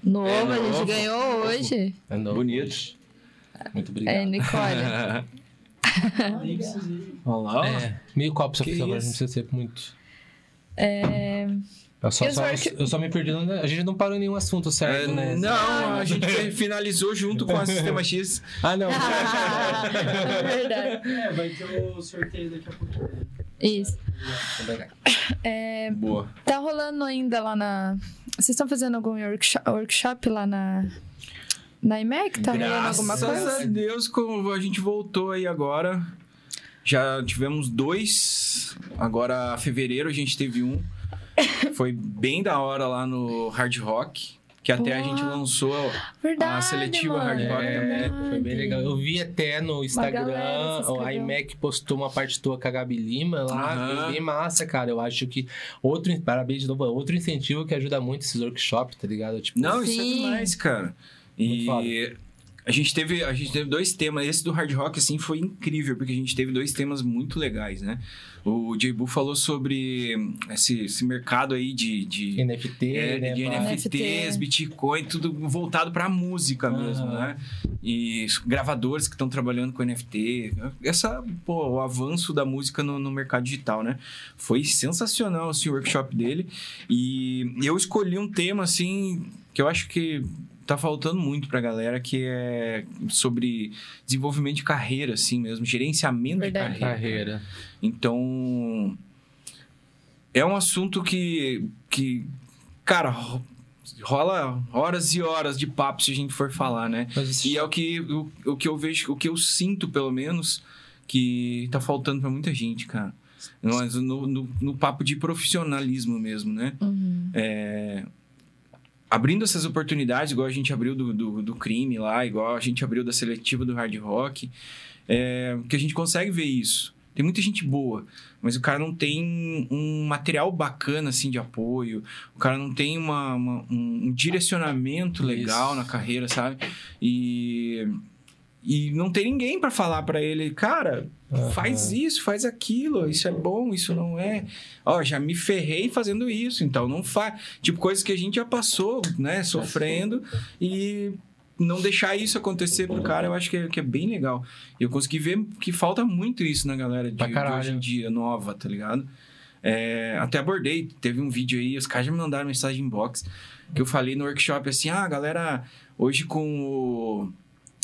Novo, É a gente novo. ganhou hoje. É novo Bonito. Muito obrigado. É, Nicole. Nem precisei. Olha lá, ó. É, meio copo, só favor, não precisa ser muito. É, Eu só, só- work- eu só me perdi. no- A gente não parou em nenhum assunto É, certo, né? não, a gente finalizou junto com a Sistema X. Ah, não. é verdade. É, vai ter o sorteio daqui a pouquinho. Isso. É, Boa. tá rolando ainda lá na. Vocês estão fazendo algum workshop, workshop lá na. Na IMEC? Tá rolando alguma Graças coisa? a Deus, como a gente voltou aí agora. Já tivemos dois. Agora, fevereiro, a gente teve um. Foi bem da hora lá no Hard Rock. que até a gente lançou Verdade, a seletiva mano, Hard Rock É, também. foi bem legal. Eu vi até no Instagram, o inscreveu. iMac postou uma partitura com a Gabi Lima lá, foi bem massa, cara. Eu acho que outro, parabéns de novo, outro incentivo que ajuda muito esses workshops, tá ligado? Tipo, Não, isso é Sim. demais, cara. E a gente teve, a gente teve dois temas. Esse do hard rock assim foi incrível porque a gente teve dois temas muito legais, né? O J. Bu falou sobre esse, esse mercado aí de, de, NFT, é, né? de? NFTs, Bitcoin, tudo voltado pra música mesmo, Aham. né? E os gravadores que estão trabalhando com NFT. Essa, pô, o avanço da música no, no mercado digital, né? Foi sensacional assim, o workshop dele. E eu escolhi um tema assim que eu acho que tá faltando muito pra galera, que é sobre desenvolvimento de carreira, assim mesmo, gerenciamento Verdade. de carreira. Carreira. Então, é um assunto que, que cara, ro- rola horas e horas de papo se a gente for falar, né? E é o que, o, o que eu vejo, o que eu sinto, pelo menos, que tá faltando pra muita gente, cara. Mas no, no, no papo de profissionalismo mesmo, né? Uhum. Abrindo essas oportunidades, igual a gente abriu do, do, do crime lá, igual a gente abriu da seletiva do hard rock, é, que a gente consegue ver isso. Tem muita gente boa, mas o cara não tem um material bacana assim de apoio, o cara não tem uma, uma- um, um direcionamento legal Isso. na carreira, sabe? E, e não tem ninguém pra falar pra ele, cara, Aham. faz isso, faz aquilo, isso é bom, isso não é. Ó, já me ferrei fazendo isso, então não faz. Tipo, coisas que a gente já passou, né, sofrendo e não deixar isso acontecer pro cara, eu acho que é, que é bem legal. E eu consegui ver que falta muito isso na galera de, de hoje em dia, nova, tá ligado? É, até abordei, teve um vídeo aí, os caras já me mandaram mensagem inbox, que eu falei no workshop assim, ah, galera, hoje com o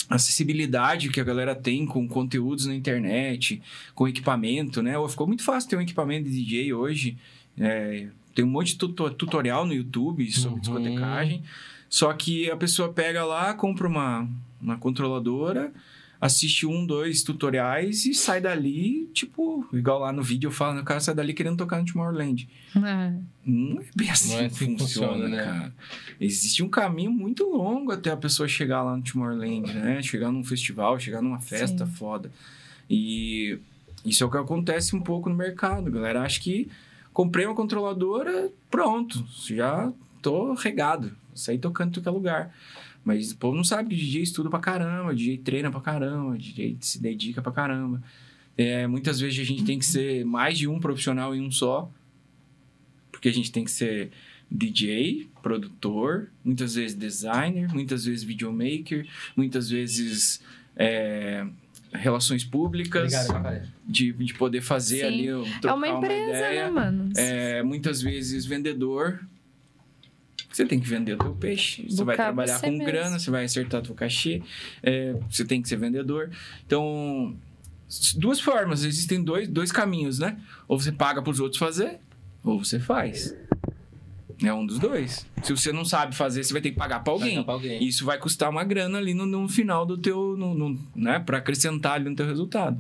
acessibilidade que a galera tem com conteúdos na internet, com equipamento, né? Ficou muito fácil ter um equipamento de DJ hoje. É, tem um monte de tuto- tutorial no YouTube sobre Uhum. discotecagem. Só que a pessoa pega lá, compra uma, uma controladora, assiste um, dois tutoriais e sai dali, tipo, igual lá no vídeo eu falo, o cara sai dali querendo tocar no Tomorrowland. É. Não é bem assim, Não é assim que funciona, funciona, né? cara. Existe um caminho muito longo até a pessoa chegar lá no Tomorrowland, né? Chegar num festival, chegar numa festa Sim. foda. E isso é o que acontece um pouco no mercado. Galera acha que comprei uma controladora, pronto, já tô regado. Saí tocando em qualquer lugar. Mas o povo não sabe que DJ estuda pra caramba, DJ treina pra caramba, DJ se dedica pra caramba. É, muitas vezes a gente tem que ser mais de um profissional em um só. Porque a gente tem que ser DJ, produtor, muitas vezes designer, muitas vezes videomaker, muitas vezes é, relações públicas, Obrigado, cara. de, de poder fazer Sim. ali, É uma empresa, ideia. né, mano? É, muitas vezes vendedor. Você tem que vender o teu peixe. Você vai trabalhar você com mesmo. grana, você vai acertar teu cachê. é, você tem que ser vendedor. Então, duas formas. Existem dois, dois caminhos, né? Ou você paga para os outros fazer, ou você faz. É um dos dois. Se você não sabe fazer, você vai ter que pagar para alguém. Alguém. Isso vai custar uma grana ali no, no final do teu, no, no- né, para acrescentar ali no teu resultado.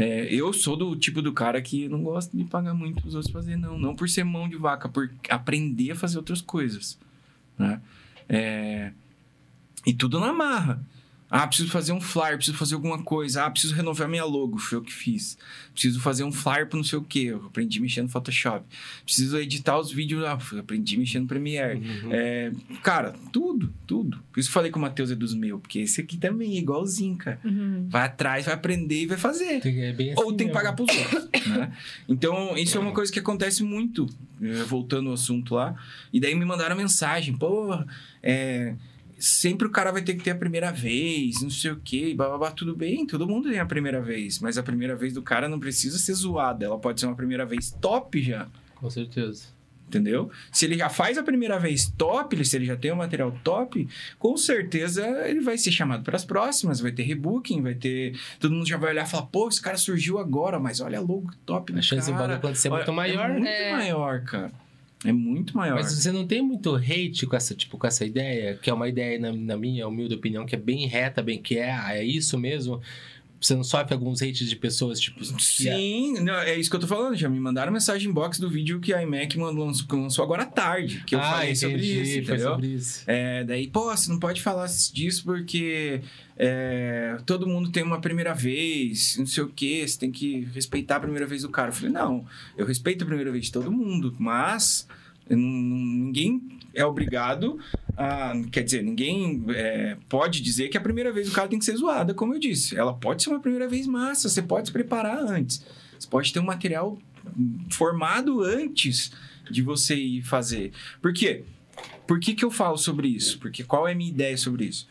É, eu sou do tipo do cara que não gosta de pagar muito os outros fazer, não. Não por ser mão de vaca, por aprender a fazer outras coisas, né? É, e tudo na marra. Ah, preciso fazer um flyer, preciso fazer alguma coisa. Ah, preciso renovar minha logo, foi o que fiz. Preciso fazer um flyer para não sei o que, eu aprendi mexendo no Photoshop. Preciso editar os vídeos, ah, aprendi mexendo no Premiere. Uhum. É, cara, tudo, tudo. Por isso que eu falei que o Matheus é dos meus, porque esse aqui também é igualzinho, cara. Uhum. Vai atrás, vai aprender e vai fazer. Tem- É bem Ou assim tem que mesmo. pagar pros outros, né? Então, isso é uma coisa que acontece muito, eh, voltando ao assunto lá. E daí me mandaram mensagem, pô, é, sempre o cara vai ter que ter a primeira vez, não sei o quê, blá, tudo bem, todo mundo tem a primeira vez, mas a primeira vez do cara não precisa ser zoada, ela pode ser uma primeira vez top já. Com certeza. Entendeu? Se ele já faz a primeira vez top, se ele já tem um material top, com certeza ele vai ser chamado para as próximas, vai ter rebooking, vai ter. Todo mundo já vai olhar e falar, pô, esse cara surgiu agora, mas olha a logo top A chance de cara. bagulho acontecer é Olha, muito maior, É muito É. maior, cara. É muito maior. Mas você não tem muito hate com essa, tipo, com essa ideia, que é uma ideia, na, na minha humilde opinião, que é bem reta, bem que é, ah, é isso mesmo. Você não sofre alguns hates de pessoas, tipo. que- Sim, não, é isso que eu tô falando. Já me mandaram mensagem inbox do vídeo que a iMac lançou, lançou agora à tarde. Que eu ah, falei sobre entendi, isso, foi entendeu? sobre isso. É, daí, pô, você não pode falar disso porque é, todo mundo tem uma primeira vez, não sei o quê, você tem que respeitar a primeira vez do cara. Eu falei, não, eu respeito a primeira vez de todo mundo, mas ninguém é obrigado a. Quer dizer, ninguém é, pode dizer que a primeira vez do cara tem que ser zoada, como eu disse. Ela pode ser uma primeira vez massa, você pode se preparar antes. Você pode ter um material formado antes de você ir fazer. Por quê? Por que, que eu falo sobre isso? Porque qual é a minha ideia sobre isso?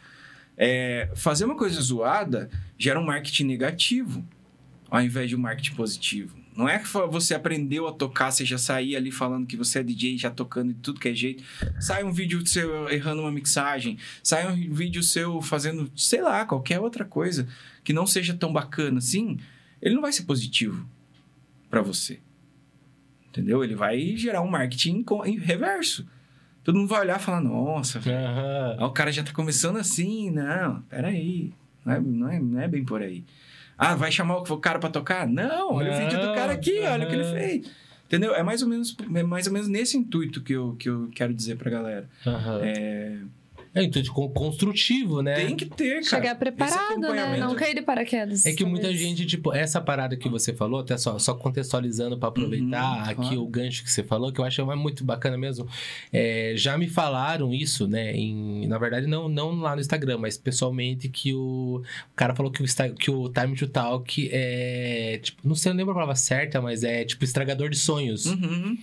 É, fazer uma coisa zoada gera um marketing negativo, ao invés de um marketing positivo. Não é que você aprendeu a tocar, você já saía ali falando que você é DJ, já tocando de tudo que é jeito. Sai um vídeo seu errando uma mixagem, sai um vídeo seu fazendo, sei lá, qualquer outra coisa que não seja tão bacana assim, ele não vai ser positivo para você. Entendeu? Ele vai gerar um marketing em reverso. Todo mundo vai olhar e falar, nossa, ah, o cara já tá começando assim. Não, peraí. Não é, não, é, não é bem por aí. Ah, vai chamar o cara pra tocar? Não, olha o Não, vídeo do cara aqui, olha o que ele fez. Entendeu? É mais ou menos, é mais ou menos nesse intuito que eu, que eu quero dizer pra galera. É, É um intuito con- construtivo, né? Tem que ter, cara. Chegar preparado, né? Não cair de paraquedas. É que muita talvez. gente, tipo, essa parada que você falou, até só, só contextualizando pra aproveitar Uhum, aqui claro. o gancho que você falou, que eu acho muito bacana mesmo. É, já me falaram isso, né? Em, na verdade, não, não lá no Instagram, mas pessoalmente, que o, o cara falou que o, que o Time to Talk é. Tipo, não sei, eu não lembro a palavra certa, mas é tipo estragador de sonhos. Uhum.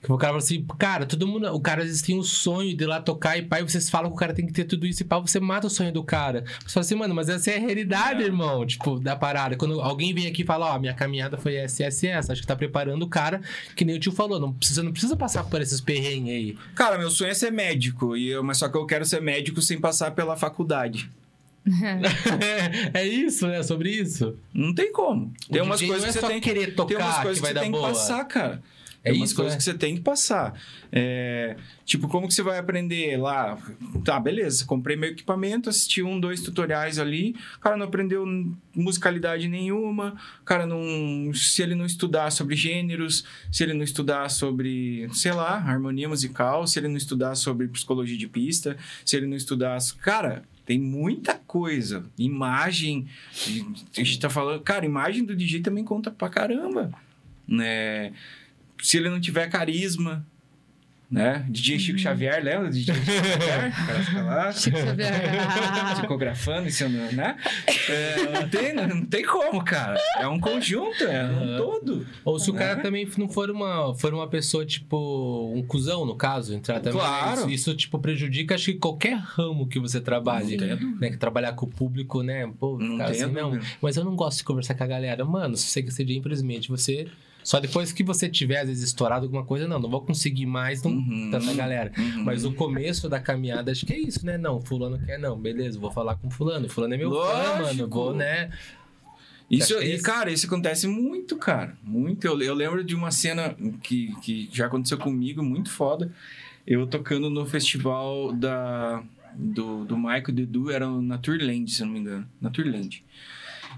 Que O cara falou assim, cara, todo mundo. O cara às vezes tem um sonho de ir lá tocar e pai, vocês falam que o cara tem que ter tudo isso e pá, você mata o sonho do cara. Você fala assim, mano, mas essa é a realidade, É. irmão, tipo, da parada. Quando alguém vem aqui e fala, ó, minha caminhada foi essa, essa essa, acho que tá preparando o cara, que nem o tio falou, não precisa, não precisa passar por esses perrengues aí. Cara, meu sonho é ser médico, e eu, mas só que eu quero ser médico sem passar pela faculdade. é isso, né? Sobre isso. Não tem como. Tem O umas coisas é que você tem que querer tocar tem umas coisas que que, vai você dar tem que boa. passar, cara. É isso, coisas né? que você tem que passar. É, tipo, como que você vai aprender lá? Tá, beleza. Comprei meu equipamento, assisti um, dois tutoriais ali. O cara não aprendeu musicalidade nenhuma. O cara não... Se ele não estudar sobre gêneros, se ele não estudar sobre, sei lá, harmonia musical, se ele não estudar sobre psicologia de pista, se ele não estudar... Cara... Tem muita coisa. Imagem. A gente tá falando. Cara, imagem do DJ também conta pra caramba. Né? Se ele não tiver carisma. Né? DJ Chico Xavier, lembra DJ Chico Xavier? Fica lá. Chico Xavier. Psicografando, isso, né? É, não, tem, não tem como, cara. É um conjunto, é um todo. Ou se o cara Né? também não for uma, for uma pessoa, tipo, um cuzão, no caso, entrar também. Claro. Isso, isso, tipo, prejudica, acho que qualquer ramo que você trabalhe. Né? Que trabalhar com o público, né? Pô, Não cara, assim, não. Mas eu não gosto de conversar com a galera. Mano, se você quer ser dia, infelizmente, você. Só depois que você tiver, às vezes, estourado alguma coisa, não, não vou conseguir mais não, Uhum. tanta galera. Uhum. Mas o começo da caminhada, acho que é isso, né? Não, fulano quer, não. Beleza, vou falar com fulano. Fulano é meu fã, mano. Vou, né? Isso, é e, cara, isso acontece muito, cara. Muito. Eu, eu lembro de uma cena que, que já aconteceu comigo, muito foda. Eu tocando no festival da, do, do Michael e do Edu, era na Tourland, se não me engano. Na Tourland.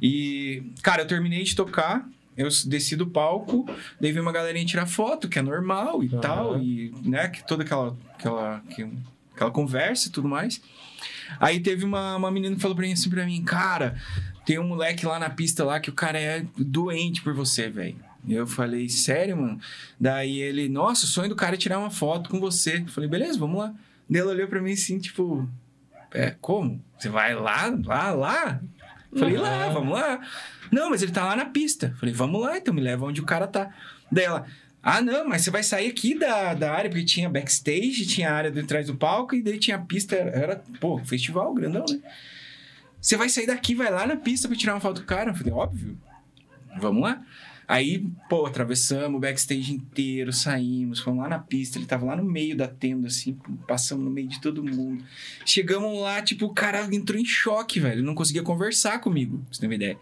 E, cara, eu terminei de tocar, eu desci do palco, daí veio uma galerinha tirar foto, que é normal e Aham. tal, e, né, que toda aquela, aquela, que- aquela conversa e tudo mais. Aí teve uma, uma menina que falou pra mim assim pra mim, cara, tem um moleque lá na pista lá que o cara é doente por você, velho. E Eu falei, sério, mano? Daí ele, nossa, o sonho do cara é tirar uma foto com você. Eu falei, beleza, vamos lá. Daí ela olhou pra mim assim, tipo, é, como? Você vai lá, lá, lá? Falei, lá, Aham. vamos lá. Não, mas ele tá lá na pista. Falei, vamos lá, então me leva onde o cara tá. Daí ela, ah, não, mas você vai sair aqui da, da área, porque tinha backstage, tinha a área de trás do palco, e daí tinha a pista, era, era, pô, festival grandão, né? Você vai sair daqui, vai lá na pista pra tirar uma foto do cara. Eu falei, óbvio. Vamos lá. Aí, pô, atravessamos o backstage inteiro, saímos, fomos lá na pista, ele tava lá no meio da tenda, assim, passamos no meio de todo mundo. Chegamos lá, tipo, o cara entrou em choque, velho. Ele não conseguia conversar comigo, pra você ter uma ideia.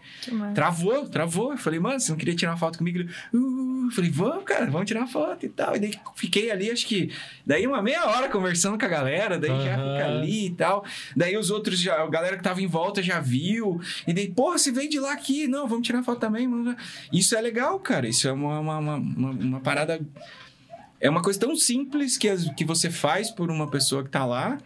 Travou, travou. Eu falei, mano, você não queria tirar uma foto comigo? Ele, "Uh, Eu falei, vamos, cara, vamos tirar foto e tal. E daí fiquei ali, acho que. Daí uma meia hora conversando com a galera, daí já Aham. fica ali e tal. Daí os outros, já, a galera que tava em volta já viu. E daí, porra, você vem de lá aqui. Não, vamos tirar foto também. vamos- Isso é legal, cara. Isso é uma, uma, uma, uma- uma parada. É uma coisa tão simples que, as- que você faz por uma pessoa que tá lá.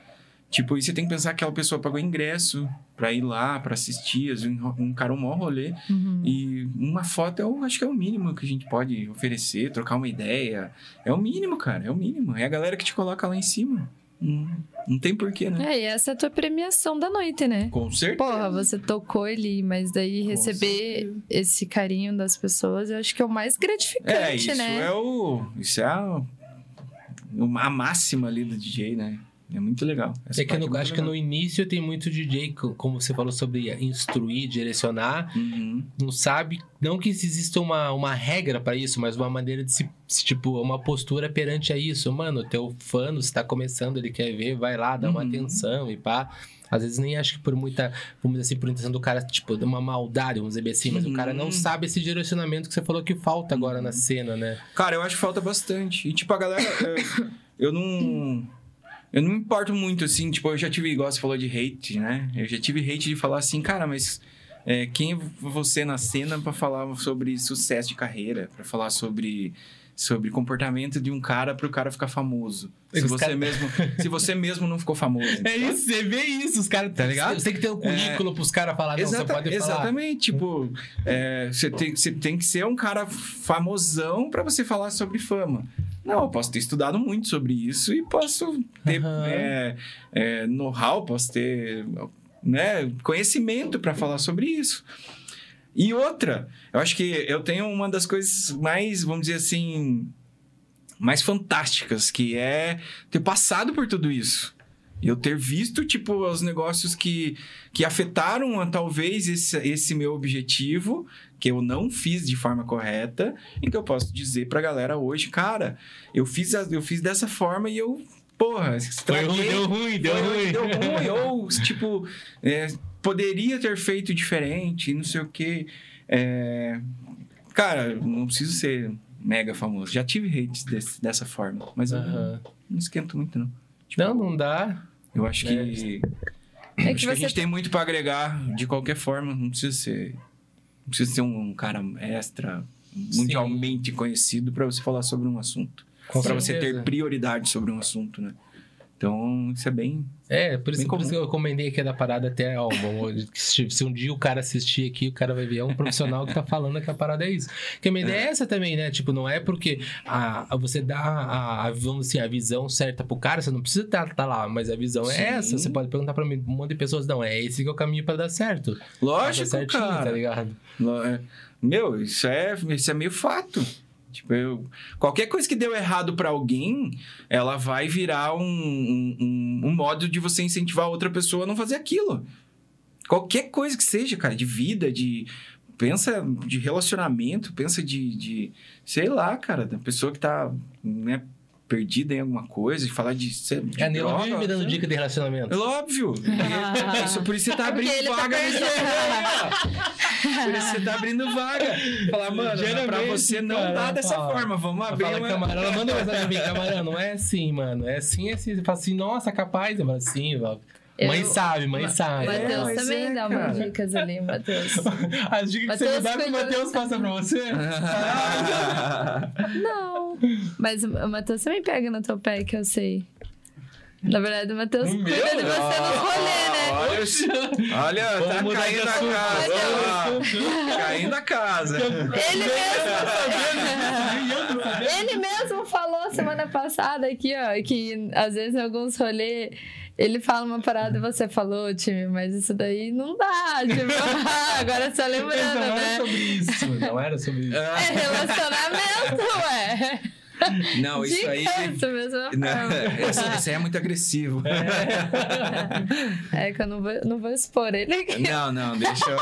Tipo, e você tem que pensar que aquela pessoa pagou ingresso pra ir lá, pra assistir, às vezes um, um cara um maior rolê. Uhum. E uma foto eu acho que é o mínimo que a gente pode oferecer, trocar uma ideia. É o mínimo, cara, é o mínimo. É a galera que te coloca lá em cima. Não, não tem porquê, né? É, e essa é a tua premiação da noite, né? Com certeza. Porra, você tocou ali, mas daí Com receber certeza. esse carinho das pessoas, eu acho que é o mais gratificante, É, isso né? é o. Isso é a, a máxima ali do DJ, né? É muito legal. Essa É que no- muito acho que legal. no início tem muito DJ, co- como você falou sobre instruir, direcionar, Uhum. não sabe, não que exista uma, uma regra pra isso, mas uma maneira de se, se, tipo, uma postura perante a isso. Mano, teu fã está começando, ele quer ver, vai lá, dá uma Uhum. atenção e pá. Às vezes nem acho que por muita, vamos dizer assim, por intenção do cara, tipo, de uma maldade, vamos dizer assim, mas o cara não Uhum. sabe esse direcionamento que você falou que falta agora na cena, né? Cara, eu acho que falta bastante. E, tipo, a galera. é, eu não. Eu não me importo muito, assim. Tipo, eu já tive, igual você falou de hate, né? Eu já tive hate de falar assim, cara, mas. é, quem é você na cena pra falar sobre sucesso de carreira? Pra falar sobre. Sobre comportamento de um cara pro cara ficar famoso. Se Os você, cara- mesmo, se você mesmo não ficou famoso. É isso, você vê isso, os caras, tá ligado? Você tem que ter um currículo pros caras falar, não, você Exata- pode falar. Exatamente, tipo, é, você, tem, você tem que ser um cara famosão pra você falar sobre fama. Não, eu posso ter estudado muito sobre isso e posso ter Aham. é, é, know-how, posso ter né, conhecimento pra falar sobre isso. E outra, eu acho que eu tenho uma das coisas mais, vamos dizer assim, mais fantásticas, que é ter passado por tudo isso. Eu ter visto, tipo, os negócios que, que afetaram ah, talvez esse, esse meu objetivo, que eu não fiz de forma correta, e que eu posso dizer pra galera hoje, cara, eu fiz, a- eu fiz dessa forma e eu, porra, Foi estraguei, ruim, deu ruim, deu foi- ruim. Deu ruim, ou, tipo, é, poderia ter feito diferente, não sei o quê. É, cara, não preciso ser mega famoso. Já tive hate desse- dessa forma, mas eu Aham. não esquento muito, não. Tipo, Não, não dá. Eu acho que. É. É acho que que a gente tem muito pra agregar de qualquer forma. Não precisa ser. Não precisa ser um cara extra, mundialmente conhecido pra você falar sobre um assunto. Pra você ter prioridade sobre um assunto, né? Então, isso é bem. É, por isso, por isso que eu comentei aqui da parada até, ó, se um dia o cara assistir aqui, o cara vai ver, é um profissional que tá falando que a parada é isso. Porque a minha ideia é essa também, né? Tipo, não é porque a, a- você dá a, a, vamos assim, a visão certa pro cara, você não precisa estar tá, lá, mas a visão Sim. é essa. Você pode perguntar pra mim, um monte de pessoas, não, é esse que é o caminho pra dar certo. Lógico, Tá certinho, cara. tá ligado? É- Meu, isso é, isso é meio fato. Tipo, eu, qualquer coisa que deu errado pra alguém, ela vai virar um, um, um- um modo de você incentivar outra pessoa a não fazer aquilo. Qualquer coisa que seja, cara, de vida, de. Pensa de relacionamento, pensa de. de sei lá, cara, da pessoa que tá né, perdida em alguma coisa, de falar de. de É, droga, vive me dando dica de relacionamento. É óbvio. E- Isso, por isso você tá Porque abrindo ele tá vaga nesse perdendo. Por isso você tá abrindo vaga. Falar, mano, pra Geralmente, você não cara, dá dessa fala. forma. Vamos abrir Fala, uma... camarão, ela manda mensagem pra mim, camarão, não é assim, mano. É assim, é assim. Você fala assim, nossa, capaz. Eu falo assim, ó. Mãe Eu- sabe, mãe Ma- sabe. É, Matheus mas também é, dá cara. umas dicas ali, Matheus. As dicas que você me dá, que o Matheus passa pra você. Não. Mas o Matheus também pega no teu pé, que eu sei. Na verdade, o Matheus cuida meu? de você nos rolê, né? Olha, o- olha Vamos tá caindo a casa. Caindo a casa. Ele mesmo. Ele mesmo falou semana passada aqui, ó, que às vezes em alguns rolês ele fala uma parada e você falou, time, mas isso daí não dá. Tipo, agora só lembrando, Não era né? sobre isso. Não era sobre isso. É relacionamento, ué. Não, isso aí... Dica, essa mesma Não, forma. esse, esse aí é muito agressivo. É que eu não vou, não vou expor ele aqui. Não, não, deixa eu...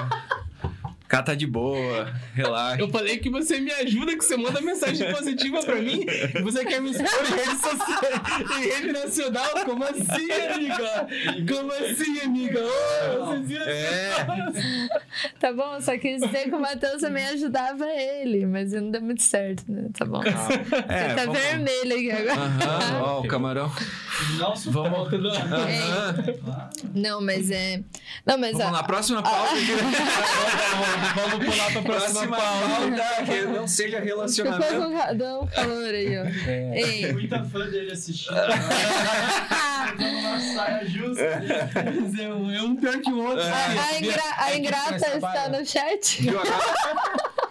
Cá tá de boa, relaxa. Eu falei que você me ajuda, que você manda mensagem positiva pra mim. e Você quer me expor em rede social, em rede nacional? Como assim, amiga? Como assim, amiga? Vocês viram É. Tá bom, só quis dizer que o Matheus também ajudava ele, mas não deu muito certo, né? Tá bom. É, Você tá vamos- vermelho aqui agora. Aham, ó, o camarão. Não suporta. Aham. Não, mas é. Não, mas Vamos ó, lá, próxima pauta. Vamos pular pra próxima próxima pauta. pauta, que não seja Ficou relacionamento. com ca- dá um calor aí, ó. É. Ei. Muita fã dele assistindo. Dando uma saia justa. Eu, eu um pior que o outro. A, a ingra- a ingrata está no chat?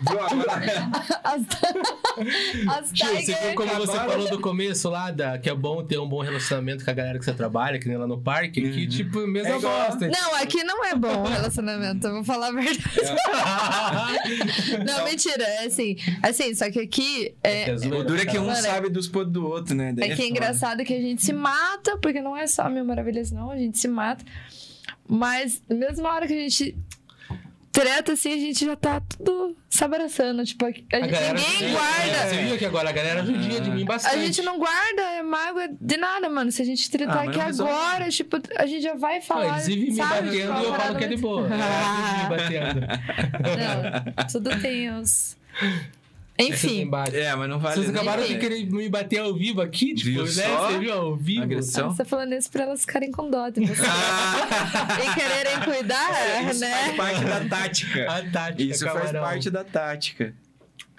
Viu agora? As, as Tio, você viu como você falou do começo lá, da, que é bom ter um bom relacionamento com a galera que você trabalha, que nem lá no parque, que tipo, mesma É igual- bosta. Não, aqui não é bom o relacionamento, eu vou falar a verdade. Não, mentira, é assim. Assim, só que aqui é, O duro é que um Mano, sabe dos podres do outro, né? Daí É que é engraçado que a gente se mata, porque não é só mil maravilhas, não, a gente se mata. Mas, mesmo na hora que a gente treta, assim, a gente já tá tudo se abraçando. Tipo, a A gente, ninguém judia- guarda. Você viu que agora a galera judia de mim bastante. A gente não guarda é mágoa de nada, mano. Se a gente tretar Ah, aqui não agora, tipo, a gente já vai falar. eles vivem me sabe, batendo e tipo, eu falo que é de boa. É, me batendo. Não, tudo tem os. Enfim. É, mas não vale. Vocês acabaram de querer me bater ao vivo aqui, tipo, Viu né? só? Você viu ao vivo? Agressão. Você tá falando isso pra elas ficarem com dó de você. e quererem cuidar, Ah, Isso né? faz parte da tática. A tática, Isso faz camarão. parte da tática.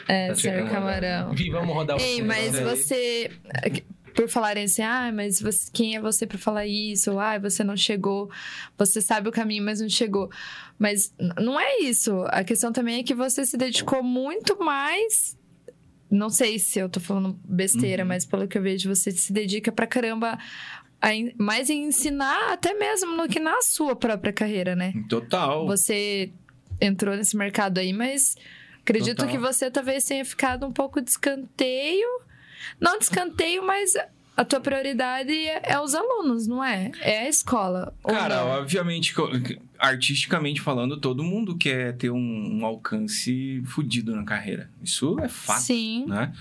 É, Tá senhor chegando. camarão. Vi, vamos rodar o Ei, mas aí. você. Por falarem assim, ah, mas você- quem é você pra falar isso? Ou, ah, você não chegou, você sabe o caminho, mas não chegou. Mas não é isso. A questão também é que você se dedicou muito mais. Não sei se eu tô falando besteira, Uhum. mas pelo que eu vejo, você se dedica pra caramba mais em ensinar, até mesmo no que na sua própria carreira, né? Total. Você entrou nesse mercado aí, mas acredito Total. que você talvez tenha ficado um pouco de escanteio. Não de escanteio, mas a tua prioridade é, é os alunos, não é? É a escola. Cara, não? obviamente, artisticamente falando, todo mundo quer ter um, um alcance fudido na carreira. Isso é fato, Sim. né?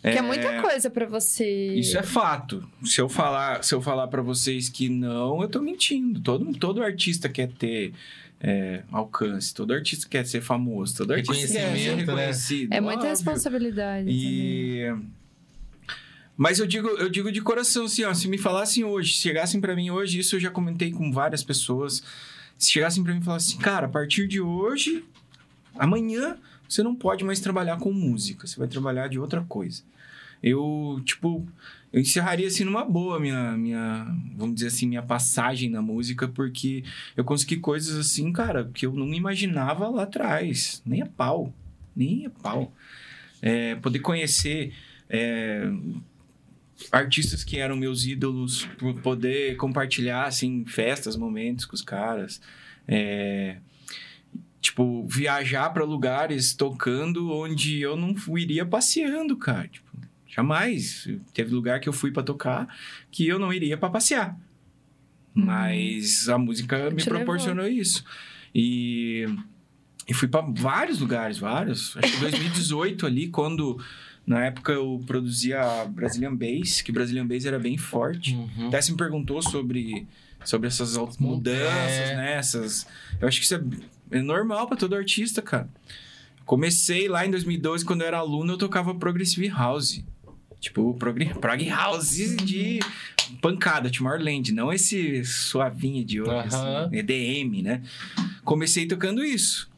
Que é muita coisa pra você. Isso é fato. Se eu falar, se eu falar para vocês que não, eu tô mentindo. Todo, todo artista quer ter é, alcance, todo artista quer ser famoso, todo artista quer ser Reconhecimento, né? reconhecido. É muita óbvio. responsabilidade. também. Mas eu digo, eu digo de coração assim, ó, se me falassem hoje, se chegassem pra mim hoje, isso eu já comentei com várias pessoas. Se chegassem pra mim e falassem, cara, a partir de hoje, amanhã você não pode mais trabalhar com música, você vai trabalhar de outra coisa. Eu, tipo, eu encerraria assim numa boa minha minha, vamos dizer assim, minha passagem na música, porque eu consegui coisas assim, cara, que eu não imaginava lá atrás, nem a pau, nem a pau. É, poder conhecer é, artistas que eram meus ídolos, po- poder compartilhar assim festas, momentos com os caras, é, tipo viajar para lugares tocando onde eu não iria passeando, cara. Tipo, jamais teve lugar que eu fui para tocar que eu não iria para passear. Mas a música me Te levou. proporcionou isso. E e fui para vários lugares, vários. Acho que 2018 ali, quando na época eu produzia Brazilian Bass, que Brazilian Bass era bem forte. Uhum. Até se me perguntou sobre, sobre essas mudanças, é. né? Essas, eu acho que isso é, é normal para todo artista, cara. Comecei lá em 2012, quando eu era aluno, eu tocava Progressive House. Tipo, prog, prog House de pancada, Tomorrowland. Não esse suavinho de hoje, Aham. assim, EDM, né? Comecei tocando isso.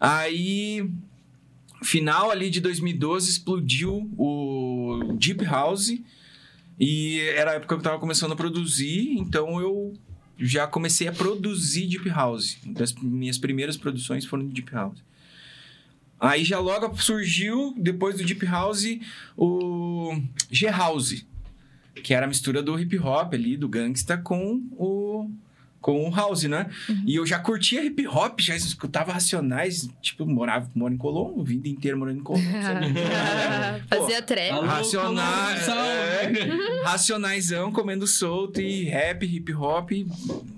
Aí, final ali de 2012, explodiu o Deep House. E era a época que eu tava começando a produzir, então eu já comecei a produzir Deep House. Das minhas primeiras produções foram de Deep House. Aí já logo surgiu, depois do Deep House, o G House, que era a mistura do hip hop ali, do gangsta, com o, com o house, né? E eu já curtia hip hop, já escutava Racionais, tipo, morava, moro em Colombo, a vida inteira morando em Colombo. sabe? Fazia trap. Racionais, Colombo, é, racionaisão comendo solto e rap, hip hop,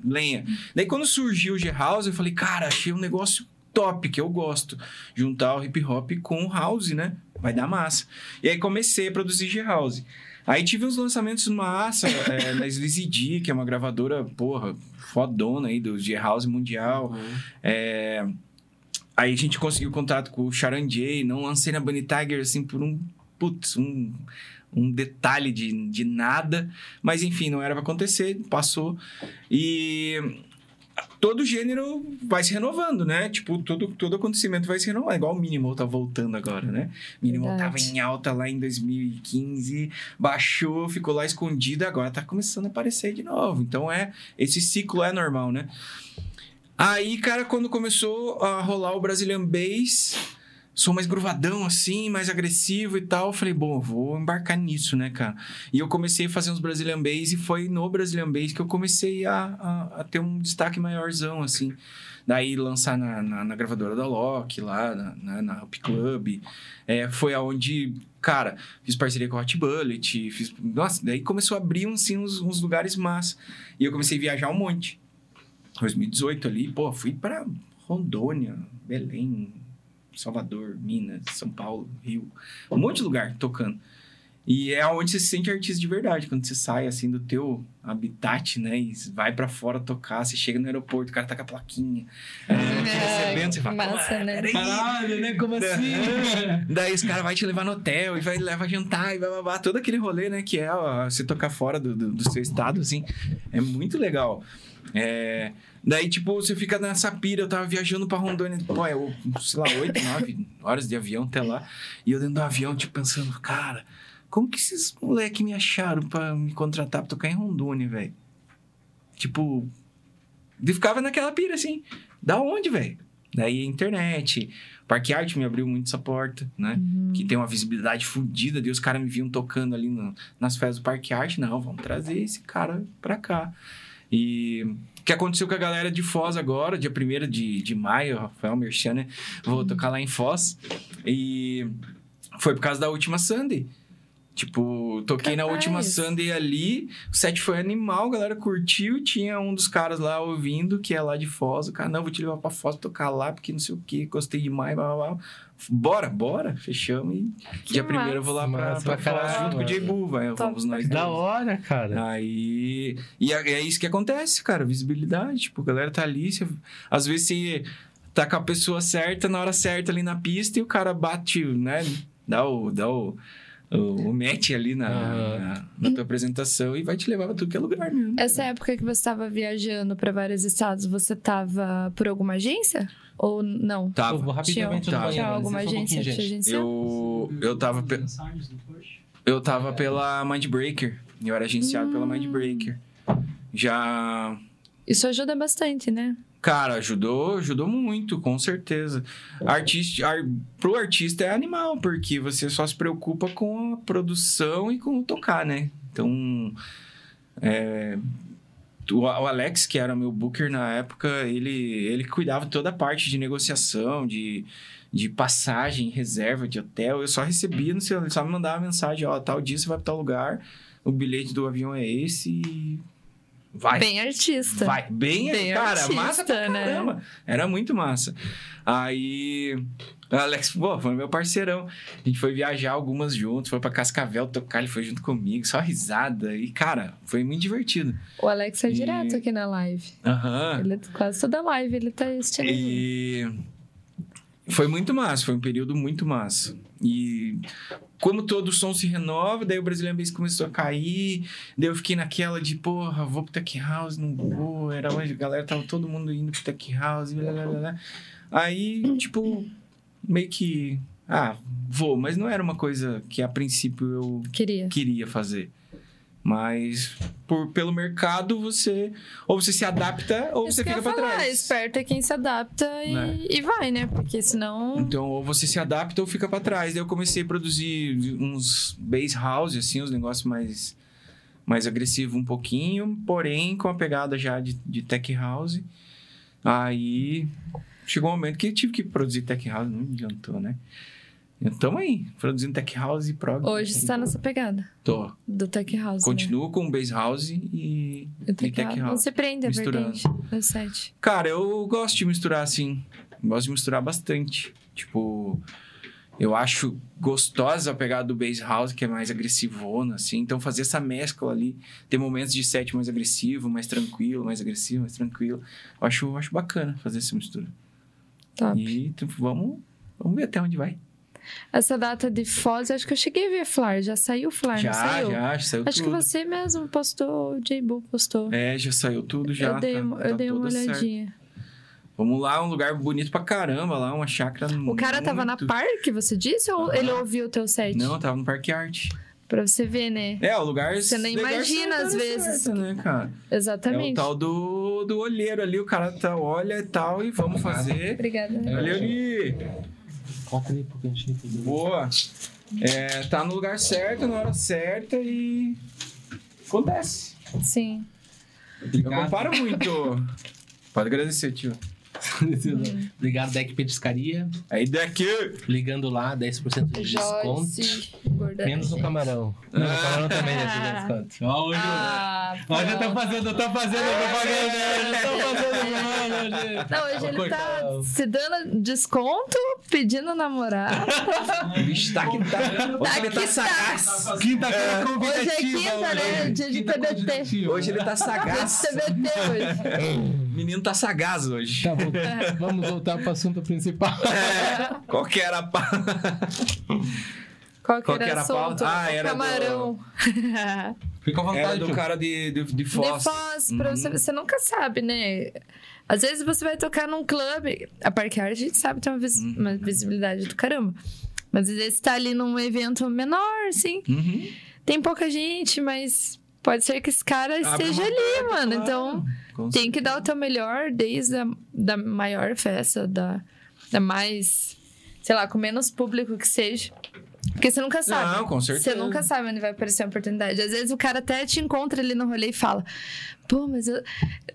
lenha. Daí quando surgiu o G House, eu falei, cara, achei um negócio top, que eu gosto. Juntar o hip hop com o house, né? Vai dar massa. E aí comecei a produzir G-House. Aí tive uns lançamentos massa é, na Sleazy D, que é uma gravadora, porra, fodona aí do G-House mundial. É, Aí a gente conseguiu contato com o Sharon J, não lancei na Bunny Tiger, assim, por um... Putz, um, um detalhe de, de nada. Mas, enfim, não era pra acontecer, passou. E todo gênero vai se renovando, né? Tipo, todo, todo acontecimento vai se renovar. Igual o Minimal tá voltando agora, né? Minimal Verdade. tava em alta lá em 2015, baixou, ficou lá escondido, agora tá começando a aparecer de novo. Então, é esse ciclo é normal, né? Aí, cara, quando começou a rolar o Brazilian Bass, sou mais gruvadão assim, mais agressivo e tal, falei, bom, vou embarcar nisso, né, cara? E eu comecei a fazer uns Brazilian Bass e foi no Brazilian Bass que eu comecei a, a, a ter um destaque maiorzão, assim. Daí lançar na, na, na gravadora da Loki, lá na, na, na Up Club. É, foi aonde, cara, fiz parceria com a Hot Bullet, fiz... Nossa, daí começou a abrir assim, uns, uns lugares massa. E eu comecei a viajar um monte. 2018 ali, pô, fui pra Rondônia, Belém, Salvador, Minas, São Paulo, Rio, um monte de lugar tocando. E é onde você se sente artista de verdade, quando você sai assim do teu habitat, né, e vai pra fora tocar, você chega no aeroporto, o cara tá com a plaquinha, é, te recebendo, você fala, massa, "Pô, né?" peraí." Caralho, né? Como assim? Daí esse cara vai te levar no hotel e vai levar jantar e vai babar todo aquele rolê, né? Que é ó, você tocar fora do, do, do seu estado, assim. É muito legal. É, Daí, tipo, você fica nessa pira. Eu tava viajando pra Rondônia, pô, eu, sei lá, oito, nove horas de avião até lá. E eu dentro do avião, tipo, pensando, cara, como que esses moleques me acharam pra me contratar pra tocar em Rondônia, velho? Tipo, e ficava naquela pira, assim. Da onde, velho? Daí a internet. Parque Arte me abriu muito essa porta, né? Que tem uma visibilidade fodida. Daí os caras me viam tocando ali no- nas festas do Parque Arte. Não, vamos trazer esse cara pra cá. E que aconteceu com a galera de Foz agora, dia 1 de, de maio, Rafael Merchan, né? Vou tocar lá em Foz. E foi por causa da última Sunday. Tipo, toquei na última Sunday ali, o set foi animal, a galera curtiu, tinha um dos caras lá ouvindo, que é lá de Foz, o cara, não, vou te levar pra Foz tocar lá, porque não sei o que, gostei demais, blá, blá, blá. Bora, bora, fechamos e Que dia primeiro eu vou lá pra, pra pra Foz junto com o J mano. Boo, vai, Top vamos nós Da dois. hora, cara. Aí. E é, é isso que acontece, cara. Visibilidade. Tipo, a galera tá ali. Você, às vezes você tá com a pessoa certa na hora certa ali na pista e o cara bate, né? Dá o. Dá o o, o match ali na, Aham. na, na tua apresentação e vai te levar pra tudo que é lugar mesmo. Essa época que você estava viajando para vários estados, você estava por alguma agência? Ou não? Tava. rapidamente Tinha- banheiro, Tinha alguma só um agência? Eu, eu tava. pe-? Eu tava pela Mindbreaker. Eu era agenciado pela Hum. Mindbreaker. Já Isso ajuda bastante, né? Cara, ajudou, ajudou muito, com certeza. Artista, ar, pro artista é animal, porque você só se preocupa com a produção e com o tocar, né? Então, é, o, o Alex, que era meu booker na época, ele, ele cuidava toda a parte de negociação, de, de passagem, reserva de hotel. Eu só recebia no celular, ele só me mandava mensagem, ó, tal dia você vai pra tal lugar, o bilhete do avião é esse e vai. Bem artista. Vai, bem, Bem cara, artista, massa pra né? caramba. Era muito massa. Aí, o Alex, pô, foi meu parceirão. A gente foi viajar algumas juntos, foi pra Cascavel tocar, ele foi junto comigo, só risada. E, cara, foi muito divertido. O Alex é E- direto aqui na live. Aham. Ele, quase toda live ele tá assistindo. E foi muito massa, foi um período muito massa. E como todo som se renova, daí o Brazilian Bass começou a cair, daí eu fiquei naquela de, porra, vou pro Tech House, não vou, era onde a galera tava todo mundo indo pro Tech House, blá, blá, blá, blá. Aí, tipo, meio que, ah, vou, mas não era uma coisa que a princípio eu Queria. queria fazer. Mas por, pelo mercado, você ou você se adapta ou Isso você fica falar, trás. esperto é quem se adapta e, Né? e vai, né? Porque senão. Então, ou você se adapta ou fica pra trás. Daí eu comecei a produzir uns bass house, assim, uns negócios mais, mais agressivos um pouquinho, porém com a pegada já de, de tech house. Aí chegou um momento que eu tive que produzir tech house, não adiantou, né? Então aí, produzindo tech house e prog. Hoje você tá nessa pegada Tô. do Tech House. Continuo com bass house e, Né? E Tech tech House. house. Não se prende, é misturando. verdade. No set. Cara, eu gosto de misturar assim. Gosto de misturar bastante. Tipo, eu acho gostosa a pegada do bass house, que é mais agressivona, assim. Então, fazer essa mescla ali, ter momentos de set mais agressivo, mais tranquilo, mais agressivo, mais tranquilo. Eu acho, eu acho bacana fazer essa mistura. Top. E tipo, vamos, vamos ver até onde vai. Essa data de Foz, acho que eu cheguei a ver Flyer. Já saiu o Flyer, já, não saiu? já, já saiu Acho que tudo. você mesmo postou, o J-Bull postou. É, já saiu tudo já. eu dei, tá- tá eu dei uma tudo certo. olhadinha. Vamos lá, um lugar bonito pra caramba lá, uma chácara O cara tava na muito- parque, você disse? Ou Aham. ele ouviu o teu set? Não, tava no Parque Arte. Pra você ver, né? É, o lugar... Você nem lugar imagina, certo, às vezes, certo, né, cara? É o Exatamente. tal do, do olheiro ali, o cara tá, olha e tal, e vamos fazer. Obrigada. Valeu, Gui! Conta aí pro cantinho. Boa! É, tá no lugar certo, na hora certa e... Acontece. Sim. Eu comparo muito. Pode agradecer, tio. Obrigado, Deck Petiscaria. Aí daqui... Ligando lá, 10% de desconto. Menos no camarão. Não, no camarão também é Ah. 10%. Ó, hoje, Ah, hoje eu tô fazendo, eu tô fazendo propaganda. Hoje eu tô fazendo propaganda hoje. Não, hoje ele tá se dando desconto, pedindo namorar. O bicho tá que tá... Hoje ele tá tá. sagaz. Quinta-feira Hoje é convidativa. quinta, né? hoje. Dia de TBT. Hoje ele tá Dia de sagaz. CBT hoje. O menino tá sagaz hoje. Tá bom, vamos voltar pro assunto principal. É, qual que era a pa- Qual que era, era a pauta? Ah, O era do- camarão. Fica à vontade. Era do cara de, de, de De Foz. Foz, pra Uhum. você, você nunca sabe, né? Às vezes você vai tocar num clube. A Parque Art, a gente sabe tem uma, vis- Uhum. uma visibilidade do caramba. Mas às vezes você tá ali num evento menor, assim. Uhum. Tem pouca gente, mas pode ser que esse cara Abre esteja ali, mano. claro. Então Com tem que dar o teu melhor desde a da maior festa, da, da mais, sei lá, com menos público que seja. Porque você nunca sabe. Não, com certeza. Você nunca sabe onde vai aparecer a oportunidade. Às vezes o cara até te encontra ali no rolê e fala: Pô, mas eu.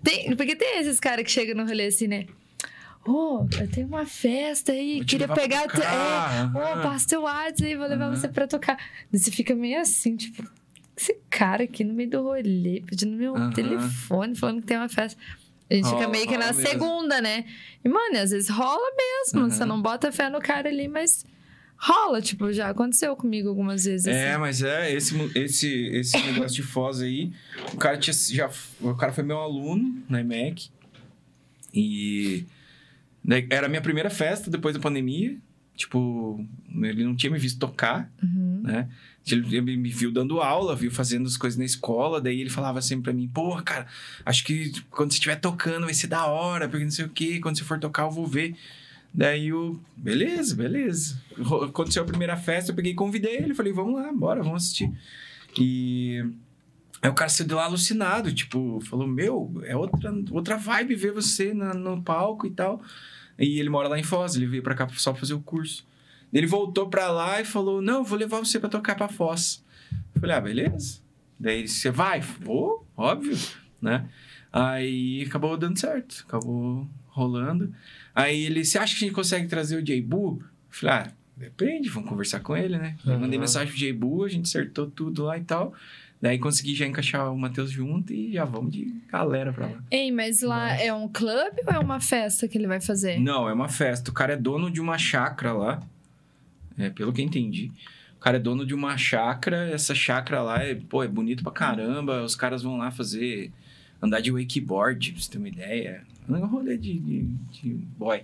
Tem... Porque tem esses caras que chegam no rolê assim, né? Ô, eu tenho uma festa aí, te queria pegar. teu- tocar. É, ô, Aham. passa teu WhatsApp aí, vou levar Aham. você pra tocar. Você fica meio assim, tipo, esse cara aqui no meio do rolê, pedindo meu Aham. telefone, falando que tem uma festa. A gente fica Rola, meio que na mesmo. segunda, né? E, mano, às vezes rola mesmo. Aham. Você não bota fé no cara ali, mas rola. Tipo, já aconteceu comigo algumas vezes. É, assim. mas é, esse, esse, esse negócio de Foz aí, o cara tinha já. O cara foi meu aluno na EMEC. E daí era a minha primeira festa depois da pandemia. Tipo, ele não tinha me visto tocar, Uhum. né? Ele, me viu dando aula, viu fazendo as coisas na escola, daí ele falava sempre pra mim, porra, cara, acho que quando você estiver tocando vai ser da hora, porque não sei o quê, quando você for tocar eu vou ver. Daí eu, beleza, beleza. Aconteceu a primeira festa, eu peguei convidei ele, falei, vamos lá, bora, vamos assistir. E aí o cara saiu de lá alucinado, tipo, falou, meu, é outra, outra vibe ver você na- no palco e tal. E ele mora lá em Foz, ele veio pra cá só pra fazer o curso. Ele voltou pra lá e falou, não, eu vou levar você pra tocar pra Foz. Eu falei, ah, beleza. Daí você vai? Vou, óbvio, né? Aí acabou dando certo, acabou rolando. Aí ele, você acha que a gente consegue trazer o J-Bu? Eu falei, ah, depende, vamos conversar com ele, né? Eu mandei mensagem pro J-Bu, a gente acertou tudo lá e tal. Daí consegui já encaixar o Matheus junto e já vamos de galera pra lá. Ei, mas lá é um clube ou é uma festa que ele vai fazer? Não, é uma festa. O cara é dono de uma chácara lá. É, pelo que eu entendi. O cara é dono de uma chácara. Essa chácara lá é, pô, é bonito pra caramba. Os caras vão lá fazer. andar de wakeboard, pra você ter uma ideia. Um rolê de, de, de boy.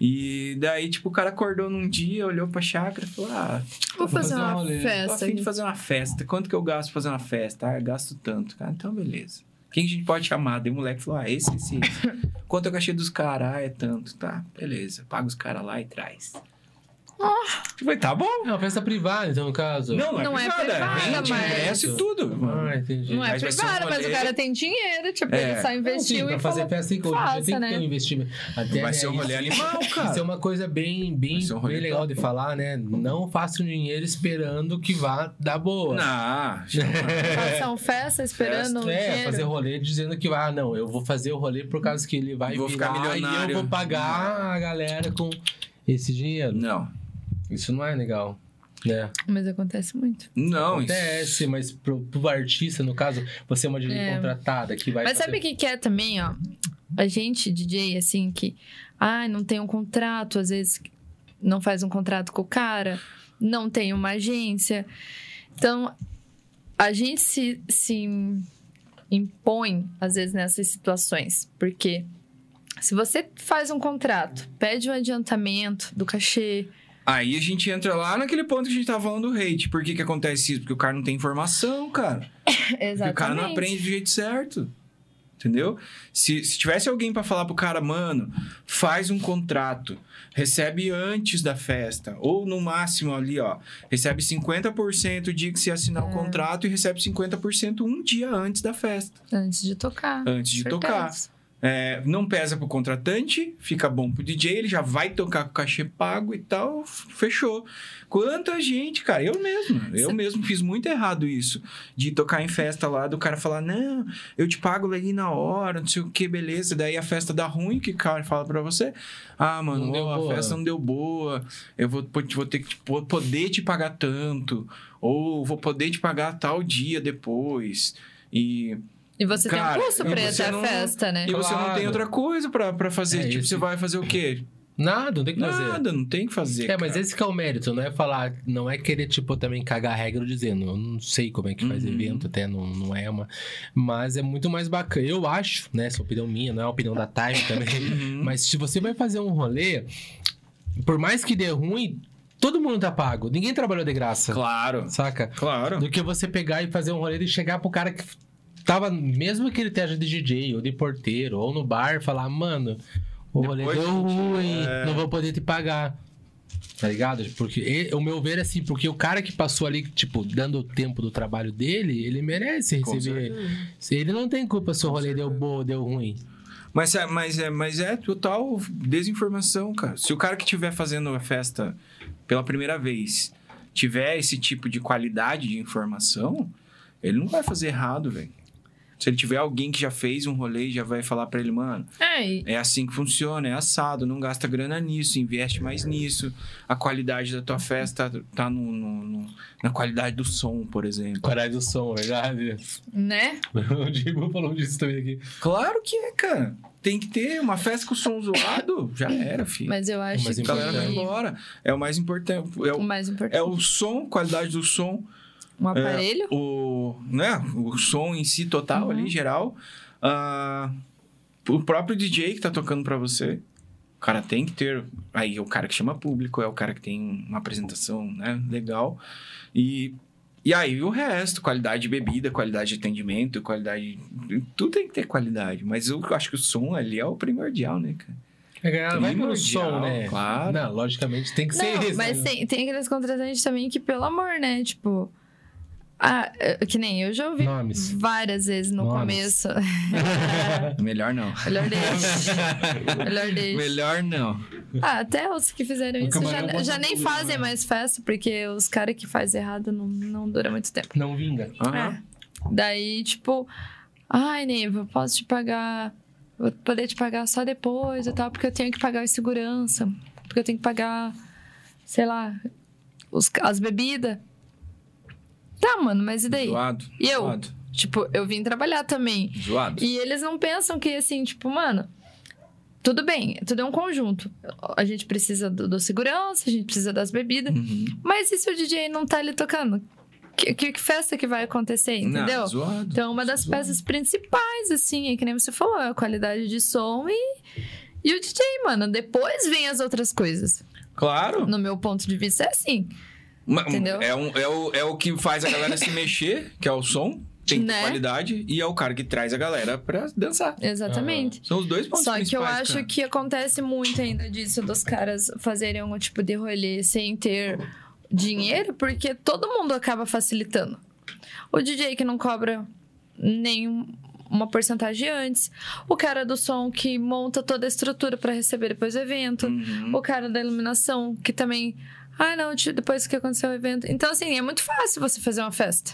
E daí, tipo, o cara acordou num dia, olhou pra chácara e falou: Ah, Vou fazer fazer um uma tô festa. afim de fazer uma festa. Quanto que eu gasto pra fazer uma festa? Ah, eu gasto tanto. Cara, então beleza. Quem que a gente pode chamar? Daí o moleque falou: Ah, esse, esse, esse. Quanto é o cachê dos caras? Ah, é tanto. Tá, beleza. Paga os caras lá e traz. Eu falei, tá bom. É uma festa privada, então, no caso. Não, não é Não é privada. privada, Vende, mas- ingresso e tudo. Ah, entendi. Não é Mas vai um privada, mas o rolê- cara tem dinheiro, tipo, É. ele só Não, sim, investiu pra e fazer falou, festa, que, faça, tem que né? ter um investimento. Até, Vai né, ser um rolê isso- animal, cara. Isso é uma coisa bem, bem, Vai um rolê bem legal top. de falar, né? Não faça um dinheiro esperando que vá dar boa. Não, Façam festa esperando o É, dinheiro. fazer rolê dizendo que, ah, não, eu vou fazer o rolê por causa que ele vai Vou ficar virar e milionário. eu vou pagar a galera com esse dinheiro. não. Isso não é legal, né? Mas acontece muito. Não, isso- Acontece, mas pro, pro artista, no caso, você é uma DJ É. contratada que vai Mas fazer... sabe o que, que é também, ó? A gente, DJ, assim, que Ai, não tem um contrato, às vezes não faz um contrato com o cara, não tem uma agência. Então, a gente se, se impõe, às vezes, nessas situações. Porque se você faz um contrato, pede um adiantamento do cachê, Aí a gente entra lá naquele ponto que a gente tava falando do hate. Por que que acontece isso? Porque o cara não tem informação, cara. exatamente. O cara não aprende do jeito certo. Entendeu? Se, se tivesse alguém pra falar pro cara, mano, faz um contrato, recebe antes da festa, ou no máximo ali, ó, recebe 50% o dia que se assinar o contrato e recebe 50% um dia antes da festa, Antes de tocar. antes de Certeza. tocar. É, não pesa pro contratante, fica bom pro DJ, ele já vai tocar com o cachê pago e tal, fechou. Quanta gente, cara, eu mesmo, eu mesmo fiz muito errado isso, de tocar em festa lá, do cara falar, não, eu te pago ali na hora, não sei o que, beleza, daí a festa dá ruim, que o cara fala pra você, ah, mano, ó, a boa. festa não deu boa, eu vou, vou ter que vou poder te pagar tanto, ou vou poder te pagar tal dia depois, e... E você Cara, tem um custo e pra ir até não- a festa, né? E você não Claro. tem outra coisa pra, pra fazer. É tipo, esse- você vai fazer o quê? Nada, não tem o que fazer. Nada, não tem o que fazer. É, mas cara. esse que é o mérito, não é falar, não é querer, tipo, também cagar a regra dizendo, eu não sei como é que faz Uhum. evento, até não, não é uma. Mas é muito mais bacana. Eu acho, né? Essa é opinião minha, não é a opinião da Time também. Uhum. mas se você vai fazer um rolê, por mais que dê ruim, todo mundo tá pago. Ninguém trabalhou de graça. Claro, Saca? claro. Do que você pegar e fazer um rolê e chegar pro cara que tava, mesmo que ele esteja de DJ, ou de porteiro, ou no bar, falar, mano, o rolê deu ruim, é. não vou poder te pagar. Tá ligado? Porque e- o meu ver é assim, porque o cara que passou ali, tipo, dando o tempo do trabalho dele, ele merece receber. Se Ele não tem culpa se o rolê deu bom ou deu ruim. Mas é, mas, é, mas é total desinformação, cara. Se o cara que estiver fazendo a festa pela primeira vez tiver esse tipo de qualidade de informação, ele não vai fazer errado, velho. Se ele tiver alguém que já fez um rolê e já vai falar pra ele, mano, É, e- É assim que funciona, é assado, não gasta grana nisso, investe mais nisso. A qualidade da tua festa tá no, no- no- na qualidade do som, por exemplo. Coragem do som, verdade? né? O Diego falou disso também aqui. Claro que é, cara. Tem que ter uma festa com som zoado, já era, filho. Mas eu acho Mas a que galera vai embora. É o mais importante. É o o, mais importante. é o som, qualidade do som, Um aparelho. o, né, o som em si total Uhum. ali, geral. Ah, o próprio DJ que tá tocando pra você. O cara tem que ter. Aí é o cara que chama público, é o cara que tem uma apresentação né, legal. E, e aí o resto, qualidade de bebida, qualidade de atendimento, qualidade. Tudo tem que ter qualidade. Mas eu acho que o som ali é o primordial, né, cara? A galera vai pelo som, né? claro. Não, logicamente tem que ser Não, isso. mas né? tem, tem aqueles contratantes também que, pelo amor, né? Tipo. Ah, é, que nem eu já ouvi Nomes. várias vezes no Nomes. começo. Melhor não. Melhor deixa. Melhor deixa. Melhor não. Ah, até os que fizeram O isso já, já nem tudo, fazem né? mais festa, porque os caras que fazem errado não, não dura muito tempo. Não vinga. Aham. É. Daí, tipo, ai, Neiva, eu posso te pagar. Vou poder te pagar só depois e tal, porque eu tenho que pagar o segurança. Porque eu tenho que pagar, sei lá, os, as bebidas. Tá, mano, mas e daí? Zoado. E eu? Zoado. Tipo, eu vim trabalhar também. Zoado. E eles não pensam que, assim, tipo, mano, tudo bem, tudo é um conjunto. A gente precisa do, do segurança, a gente precisa das bebidas. Uhum. Mas e se o DJ não tá ali tocando? Que, que- que festa que vai acontecer, entendeu? Não, zoado. Então, uma das Zoado. peças principais, assim, é que nem você falou, é a qualidade de som e, e o DJ, mano. Depois vem as outras coisas. Claro. No meu ponto de vista, é assim. Entendeu? É, um- é o, é o que faz a galera se mexer, que é o som, tem que ter Né? qualidade, e é o cara que traz a galera pra dançar. Exatamente. São os dois pontos Só que eu principais, acho cara. que acontece muito ainda disso dos caras fazerem algum tipo de rolê sem ter dinheiro, porque todo mundo acaba facilitando. O DJ que não cobra nenhum uma porcentagem antes, o cara do som que monta toda a estrutura para receber depois do evento, Uhum. o cara da iluminação que também, ah não, depois que aconteceu o evento. Então assim, é muito fácil você fazer uma festa.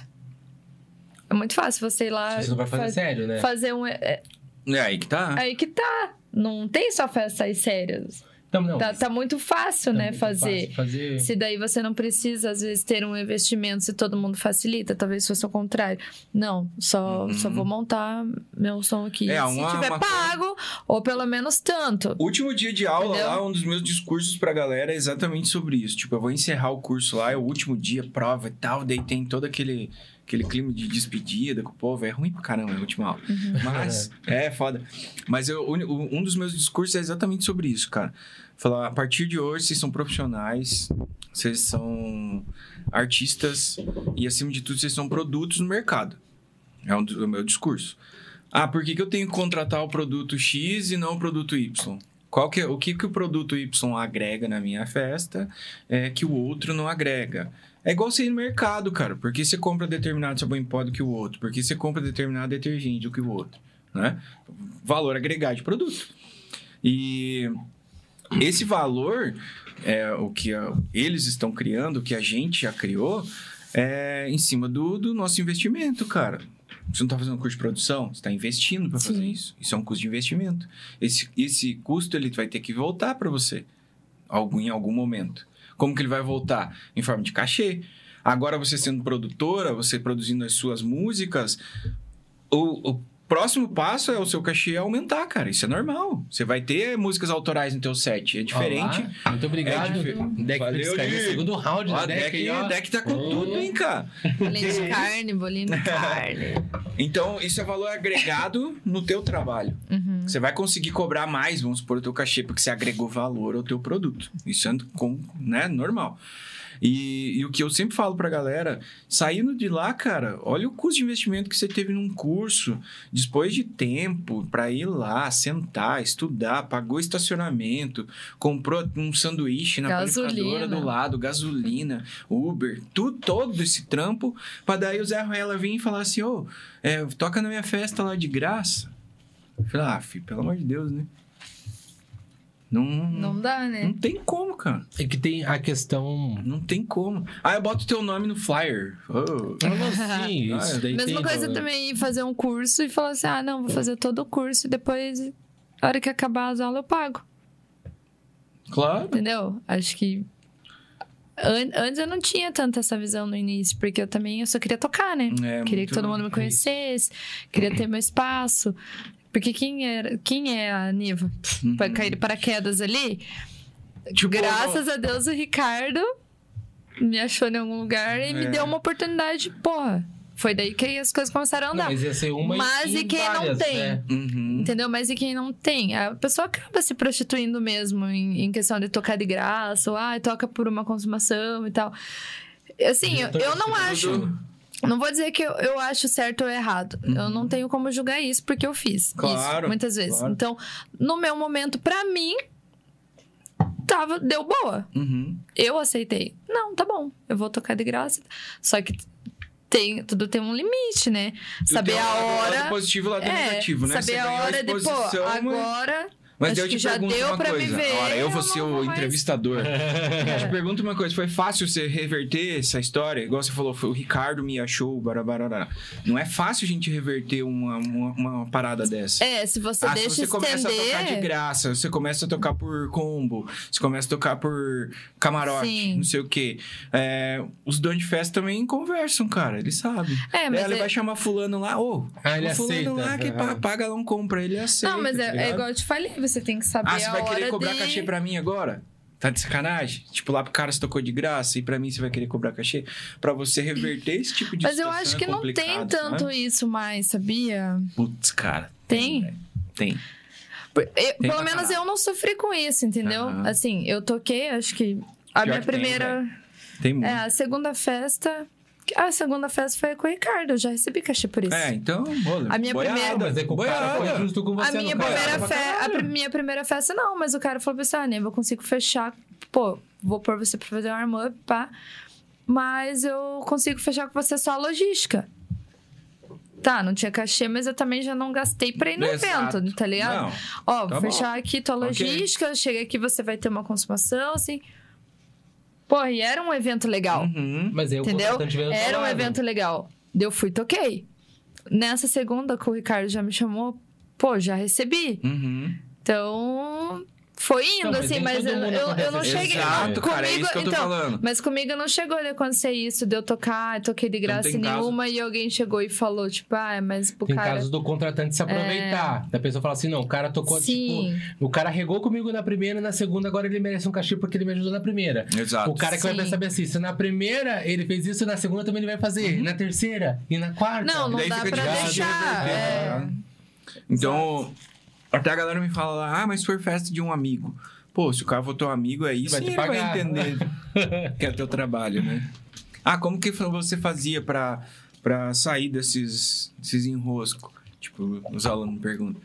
É muito fácil você ir lá Você não vai fazer faz- sério, né? fazer um é, É aí que tá. Aí que tá. Não tem só festas sérias. Então, não. Tá, tá muito fácil, tá né, muito fazer. fácil fazer. Se daí você não precisa, às vezes, ter um investimento, se todo mundo facilita, talvez fosse o contrário. Não, só, Uhum. só vou montar meu som aqui. É, se uma- tiver uma pago, ou pelo menos tanto. Último dia de aula Entendeu? lá, um dos meus discursos pra galera é exatamente sobre isso. Tipo, eu vou encerrar o curso lá, é o último dia, prova e tal, daí tem todo aquele, aquele clima de despedida com o povo. É ruim pra caramba a última aula. Mas, é foda. Mas eu, um dos meus discursos é exatamente sobre isso, cara. Falar, a partir de hoje, vocês são profissionais, vocês são artistas e, acima de tudo, vocês são produtos no mercado. É um do- o meu discurso. Ah, por que, que eu tenho que contratar o produto X e não o produto Y? Qual que é, o que, que o produto Y agrega na minha festa é, que o outro não agrega? É igual você ir no mercado, cara. Por que você compra determinado sabão em pó do que o outro? Por que você compra determinado detergente do que o outro? Né? Valor agregado de produto. E esse valor, é o que a- eles estão criando, o que a gente já criou, é em cima do, do nosso investimento, cara. Você não está fazendo curso de produção, você está investindo para fazer Sim. isso. Isso é um custo de investimento. Esse, esse custo ele vai ter que voltar para você algum, em algum momento. Como que ele vai voltar? Em forma de cachê. Agora você sendo produtora, você produzindo as suas músicas, o, o próximo passo é o seu cachê aumentar, cara. Isso é normal. Você vai ter músicas autorais no teu set. É diferente. Olá, muito obrigado. É Deck Valeu, Gui. segundo round da deck, Deck. ó. deck tá com Oh. tudo, hein, cara. Bolinho de carne, bolinho de carne. Então, isso é valor agregado no teu trabalho. Uhum. Você vai conseguir cobrar mais, vamos supor, o teu cachê, porque você agregou valor ao teu produto. Isso é com, né, normal. E, e o que eu sempre falo pra galera, saindo de lá, cara, olha o custo de investimento que você teve num curso, depois de tempo pra ir lá, sentar, estudar, pagou estacionamento, comprou um sanduíche na Gasolina. do lado, gasolina, Uber, tudo, todo esse trampo, pra daí o Zé Ruela vir e falar assim, ô, é, toca na minha festa lá de graça. Eu falei, ah, filho, pelo amor de Deus, né? Não, não, Não dá, né? tem como, cara. É que tem a questão. Não tem como. Ah, eu boto teu nome no flyer. Oh. Sim, Ah, isso daí Mesma tem, coisa né? também fazer um curso e falar assim: ah, não, vou fazer todo o curso e depois, na hora que acabar as aulas, eu pago. Claro. Entendeu? Acho que. an- Antes eu não tinha tanta essa visão no início, porque eu também eu só queria tocar, né? É, queria que todo mundo me conhecesse, queria ter meu espaço. Porque quem, era, quem é a Niva? Uhum. Pra cair de paraquedas ali? Tipo, Graças a Deus o Ricardo me achou em algum lugar e me É. deu uma oportunidade. Porra, foi daí que as coisas começaram a Não, andar. mas ia ser uma Mas em e quem não várias, tem? né? Uhum. Entendeu? Mas e quem não tem? A pessoa acaba se prostituindo mesmo em, em questão de tocar de graça, ou ah, toca por uma consumação e tal. Assim, eu, eu não acho. Não vou dizer que eu, eu acho certo ou errado. Eu não tenho como julgar isso porque eu fiz Uhum. Claro, isso muitas vezes. claro. Então, no meu momento, pra mim, tava, deu boa. Uhum. Eu aceitei. Não, tá bom. Eu vou tocar de graça. Só que tem, tudo tem um limite, né? Saber a hora. lado positivo e lado É, negativo, né? saber Você a hora de, pô, agora. Mas acho eu te que já pergunto deu uma pra coisa. me ver. Ora, eu vou ser o mais. entrevistador. Eu te pergunto uma coisa. Foi fácil você reverter essa história? Igual você falou, foi o Ricardo me achou, barabarará. Não é fácil a gente reverter uma, uma, uma parada dessa. É, se você ah, deixa se você começa a tocar de graça, você começa a tocar por combo, você começa a tocar por camarote, Sim. não sei o quê. É, os donos de festa também conversam, cara, eles sabem. É, mas Ela é- vai chamar fulano lá, ô, Ah, ele fulano aceita. lá que paga lá um compra, ele aceita. Não, mas tá é, é ligado? igual eu te falei, você tem que saber Ah, você vai querer cobrar de... cachê pra mim agora? Tá de sacanagem? Tipo, lá pro cara você tocou de graça e pra mim você vai querer cobrar cachê? Pra você reverter esse tipo de Mas eu acho é que não tem complicado, tanto sabe? isso mais, sabia? Putz, cara. Tem? Tem. Eu- pelo pra menos caralho. eu não sofri com isso, entendeu? Aham. Assim, eu toquei, acho que a Pior minha que tem, primeira. Tem muito. é, a segunda festa. A segunda festa foi com o Ricardo, eu já recebi cachê por isso. É, então, olha, A minha boiada, primeira- Mas é que o cara boiada. foi justo com você, A minha, primeira pra fe... a minha primeira festa, não, mas o cara falou assim: ah, Neva, eu consigo fechar. Pô, vou pôr você pra fazer um arm-up, pá. Mas eu consigo fechar com você só a logística. Tá, não tinha cachê, mas eu também já não gastei pra ir no Exato. evento, tá ligado? Não, Ó, Tá vou bom. fechar aqui tua logística, chega aqui, você vai ter uma consumação, assim. Pô, e era um evento legal. Uhum. Mas o Entendeu? Era um evento legal. Eu fui, toquei. Nessa segunda que o Ricardo já me chamou, pô, já recebi. Uhum. Então, foi indo, Não, assim, mas eu, eu, eu não cheguei. Exato, cara, é comigo, isso que eu tô então, falando. Mas comigo não chegou a acontecer isso, de eu tocar, eu toquei de graça tem caso. nenhuma e alguém chegou e falou, tipo, ah, mas pro Tem cara. casos do contratante se aproveitar. Da pessoa falar assim, não, o cara tocou, Sim. tipo... O cara regou comigo na primeira, na segunda, agora ele merece um cachê porque ele me ajudou na primeira. Exato. O cara que vai Sim. perceber assim, se na primeira ele fez isso, na segunda também ele vai fazer. Na terceira e na quarta. Não, não Daí dá fica pra de deixar. é. né? Então, até a galera me fala lá, ah, mas foi festa de um amigo. Pô, se o cara for teu amigo aí, Vai sim vai entender que é teu trabalho, né? Ah, como que você fazia pra, pra sair desses, desses enroscos? Tipo, os alunos me perguntam.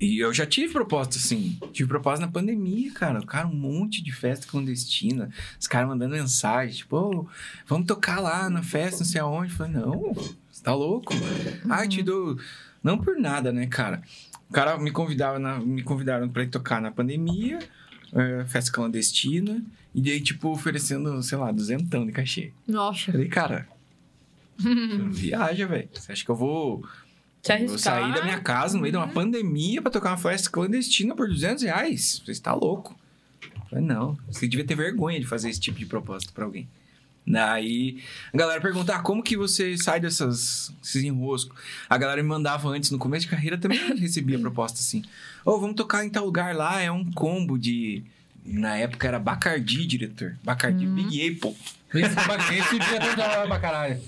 E eu já tive proposta, assim. Tive proposta na pandemia, cara. Cara, um monte de festa clandestina. Os caras mandando mensagem, tipo, "Ô, vamos tocar lá na festa, não sei aonde. Eu falei, não, você tá louco? Ah, eu te dou. Não por nada, né, cara? O cara me convidava na- me convidaram pra ir tocar na pandemia, é, festa clandestina, e daí, tipo, oferecendo, sei lá, duzentão de cachê. Nossa. Falei, cara, viaja, velho. Você acha que eu vou vou sair da minha casa no meio de uma pandemia pra tocar uma festa clandestina por 200 reais? Você está louco? Eu falei, não, você devia ter vergonha de fazer esse tipo de proposta pra alguém. Daí a galera pergunta, ah, como que você sai dessas, desses enroscos? A galera me mandava antes, no começo de carreira também recebia proposta assim. Ô, vamos tocar em tal lugar lá, é um combo de... Na época era Bacardi, diretor. Bacardi Big Apple. Esse, esse diretor da hora pra caralho.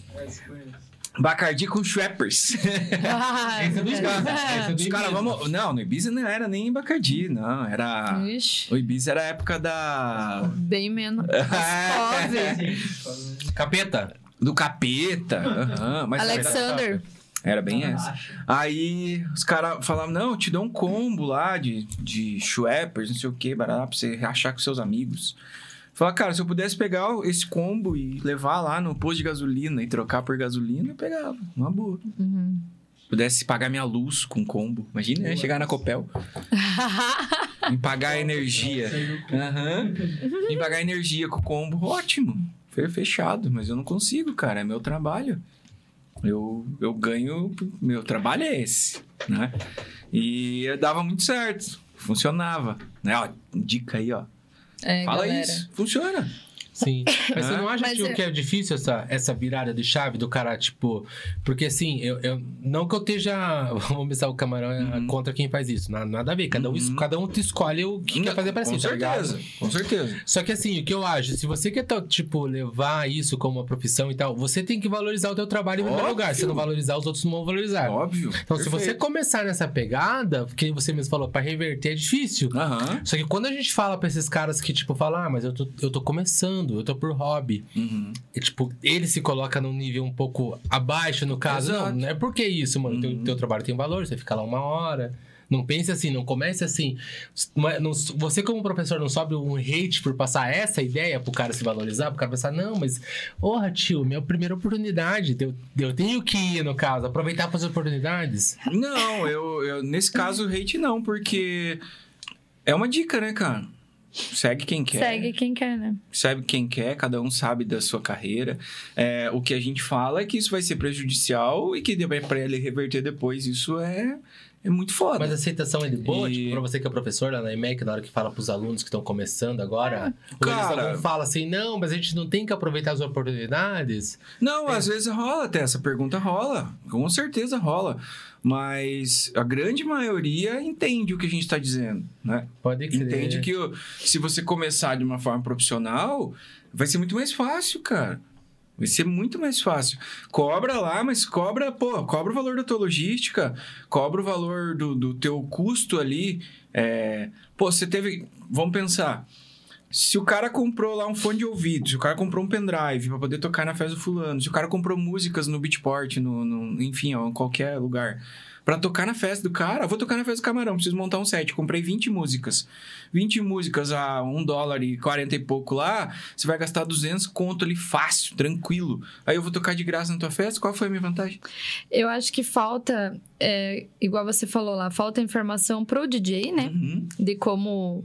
Bacardi com Schweppers. Ah, Esse é do Ibiza. Esse é do Os caras, vamos... Não, no Ibiza não era nem Bacardi, não. Era... Ixi, O Ibiza era a época da... bem menos. É. Capeta. Do capeta. aham, mas Alexander. Era, bem essa. Acha. Aí os caras falavam, não, eu te dou um combo lá de, de Schweppers, não sei o que, barará, pra você achar com seus amigos. Falava, cara, se eu pudesse pegar esse combo e levar lá no posto de gasolina e trocar por gasolina, eu pegava, uma boa. Uhum. Pudesse pagar minha luz com combo. Imagina, né? Chegar na Copel. e pagar energia. Aham. E pagar energia com o combo, ótimo. Foi fechado, mas eu não consigo, cara. É meu trabalho. Eu, eu ganho. Meu trabalho é esse, né? E dava muito certo. Funcionava. Né? Ó, dica aí, ó. É, Fala galera. isso. Funciona. Sim. Mas você não acha Mas que, o é- que é difícil essa, essa virada de chave do cara, tipo. Porque assim, eu, eu- não que eu esteja. Vamos pensar o camarão é Uhum. contra quem faz isso. Nada, nada a ver. Cada um, Uhum. cada um escolhe o que quer fazer pra si, com tá ligado? certeza. Com certeza. Só que assim, o que eu acho, se você quer, tipo, levar isso como uma profissão e tal, você tem que valorizar o teu trabalho em primeiro lugar. Se não valorizar, os outros não vão valorizar. Óbvio. Então, se você Perfeito. começar nessa pegada, que você mesmo falou, pra reverter é difícil. Aham. Só que quando a gente fala pra esses caras que, tipo, falam, ah, mas eu tô, eu tô começando, eu tô por hobby. Uhum. E, tipo, ele se coloca num nível um pouco abaixo, no caso. Exato. Não, não é porque isso, mano. Teu, Uhum. teu trabalho tem valor, você fica lá uma hora. Não pense assim, não comece assim. Não você, como professor, não sobe um hate por passar essa ideia pro cara se valorizar, pro cara pensar, não, mas, porra, tio, minha primeira oportunidade. Eu, eu tenho que ir, no caso, aproveitar as oportunidades. Não, eu, eu- nesse caso, hate não, porque é uma dica, né, cara? Segue quem quer. Segue quem quer, né? Sabe quem quer, cada um sabe da sua carreira. É, o que a gente fala é que isso vai ser prejudicial e que para ele reverter depois, isso é, é muito foda. Mas a aceitação é de boa, E- tipo, pra você que é professor lá na EMEC, na hora que fala pros alunos que estão começando agora, eles cara- fala assim, não, mas a gente não tem que aproveitar as oportunidades. Não, às vezes rola até, essa pergunta rola. Com certeza rola. Mas a grande maioria entende o que a gente está dizendo, né? Pode crer. Entende que se você começar de uma forma profissional, vai ser muito mais fácil, cara. Vai ser muito mais fácil. Cobra lá, mas cobra, pô, cobra o valor da tua logística, cobra o valor do, do teu custo ali. É, pô, você teve. Vamos pensar. Se o cara comprou lá um fone de ouvido, se o cara comprou um pendrive pra poder tocar na festa do fulano, se o cara comprou músicas no Beatport, no, no, enfim, ó, em qualquer lugar, pra tocar na festa do cara, vou tocar na festa do camarão, preciso montar um set, comprei 20 músicas. 20 músicas a 1 dólar e 40 e pouco lá, você vai gastar 200 conto ali fácil, tranquilo. Aí eu vou tocar de graça na tua festa, qual foi a minha vantagem? Eu acho que falta, é, igual você falou lá, falta informação pro DJ, né? Uhum. De como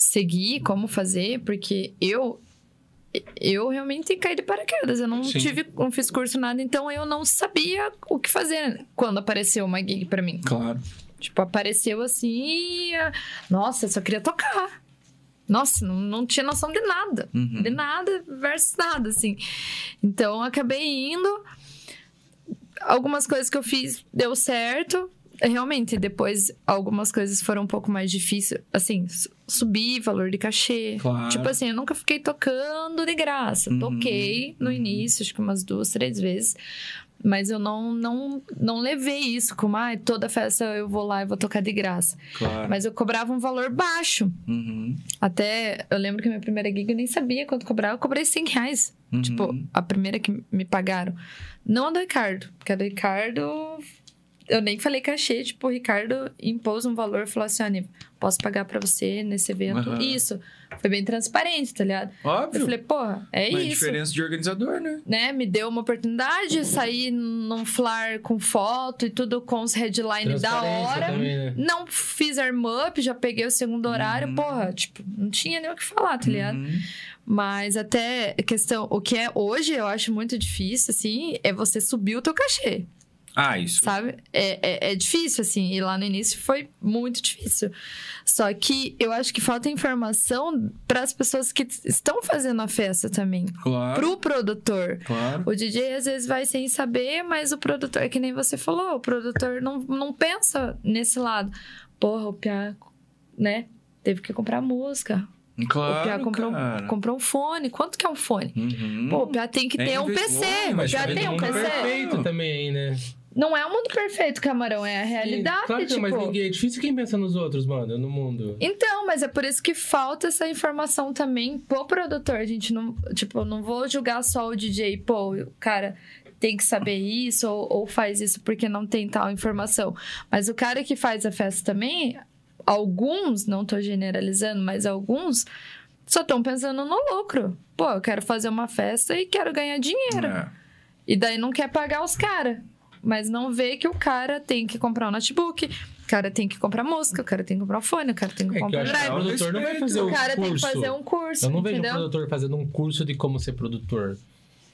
seguir, como fazer, porque eu eu realmente caí de paraquedas. Eu não Sim. tive, não fiz curso nada, então eu não sabia o que fazer quando apareceu uma gig pra mim. Claro. Tipo, apareceu assim Nossa, eu só queria tocar. Nossa, não, não tinha noção de nada. Uhum. De nada versus nada, assim. Então, acabei indo. Algumas coisas que eu fiz deu certo. Realmente, depois, algumas coisas foram um pouco mais difíceis. Assim, su- subir valor de cachê. Claro. Tipo assim, eu nunca fiquei tocando de graça. Uhum, Toquei no uhum. início, acho que umas duas, três vezes. Mas eu não, não, não levei isso como, ah, toda festa eu vou lá e vou tocar de graça. Claro. Mas eu cobrava um valor baixo. Uhum. Até, eu lembro que a minha primeira gig eu nem sabia quanto cobrava. Eu cobrei 100 reais. Uhum. Tipo, a primeira que me pagaram. Não a do Ricardo. Porque a do Ricardo, eu nem falei cachê. Tipo, o Ricardo impôs um valor e falou assim, Aníbal, posso pagar pra você nesse evento? Aham. Isso. Foi bem transparente, tá ligado? Óbvio. Eu falei, porra, é Mas isso. diferença de organizador, né? Né? Me deu uma oportunidade, sair num flyer com foto e tudo com os headlines da hora. também, né? Não fiz arm-up, já peguei o segundo horário, Uhum. porra, tipo, não tinha nem o que falar, tá ligado? Uhum. Mas até questão, o que é hoje eu acho muito difícil, assim, é você subir o teu cachê, Ah, isso. sabe? É, é, é difícil, assim, e lá no início foi muito difícil. Só que eu acho que falta informação para as pessoas que estão fazendo a festa também, Claro. pro produtor. Claro. O DJ às vezes vai sem saber, mas o produtor, é que nem você falou, o produtor não, não pensa nesse lado. Porra, o Pia, né? Teve que comprar música. o Pia Claro, comprou, um- comprou um fone. Quanto que é um fone? Uhum. Pô, o Pia tem que É ter um investimento, PC. O mas Pia também tem um é PC. perfeito também, né? Não é o mundo perfeito, camarão, é a realidade, Claro que tipo. não, mas ninguém, é difícil quem pensa nos outros, mano, no mundo. Então, mas é por isso que falta essa informação também pro produtor. A gente não, tipo, não vou julgar só o DJ, pô, o cara tem que saber isso ou, ou faz isso porque não tem tal informação. Mas o cara que faz a festa também, alguns, não tô generalizando, mas alguns só estão pensando no lucro. Pô, eu quero fazer uma festa e quero ganhar dinheiro. É. E daí não quer pagar os caras. Mas não vê que o cara tem que comprar um notebook, o cara tem que comprar música, o cara tem que comprar um fone, o cara tem que É comprar um que o drive. produtor não vai fazer O o cara tem que curso. fazer um curso, Eu não vejo entendeu? um produtor fazendo um curso de como ser produtor,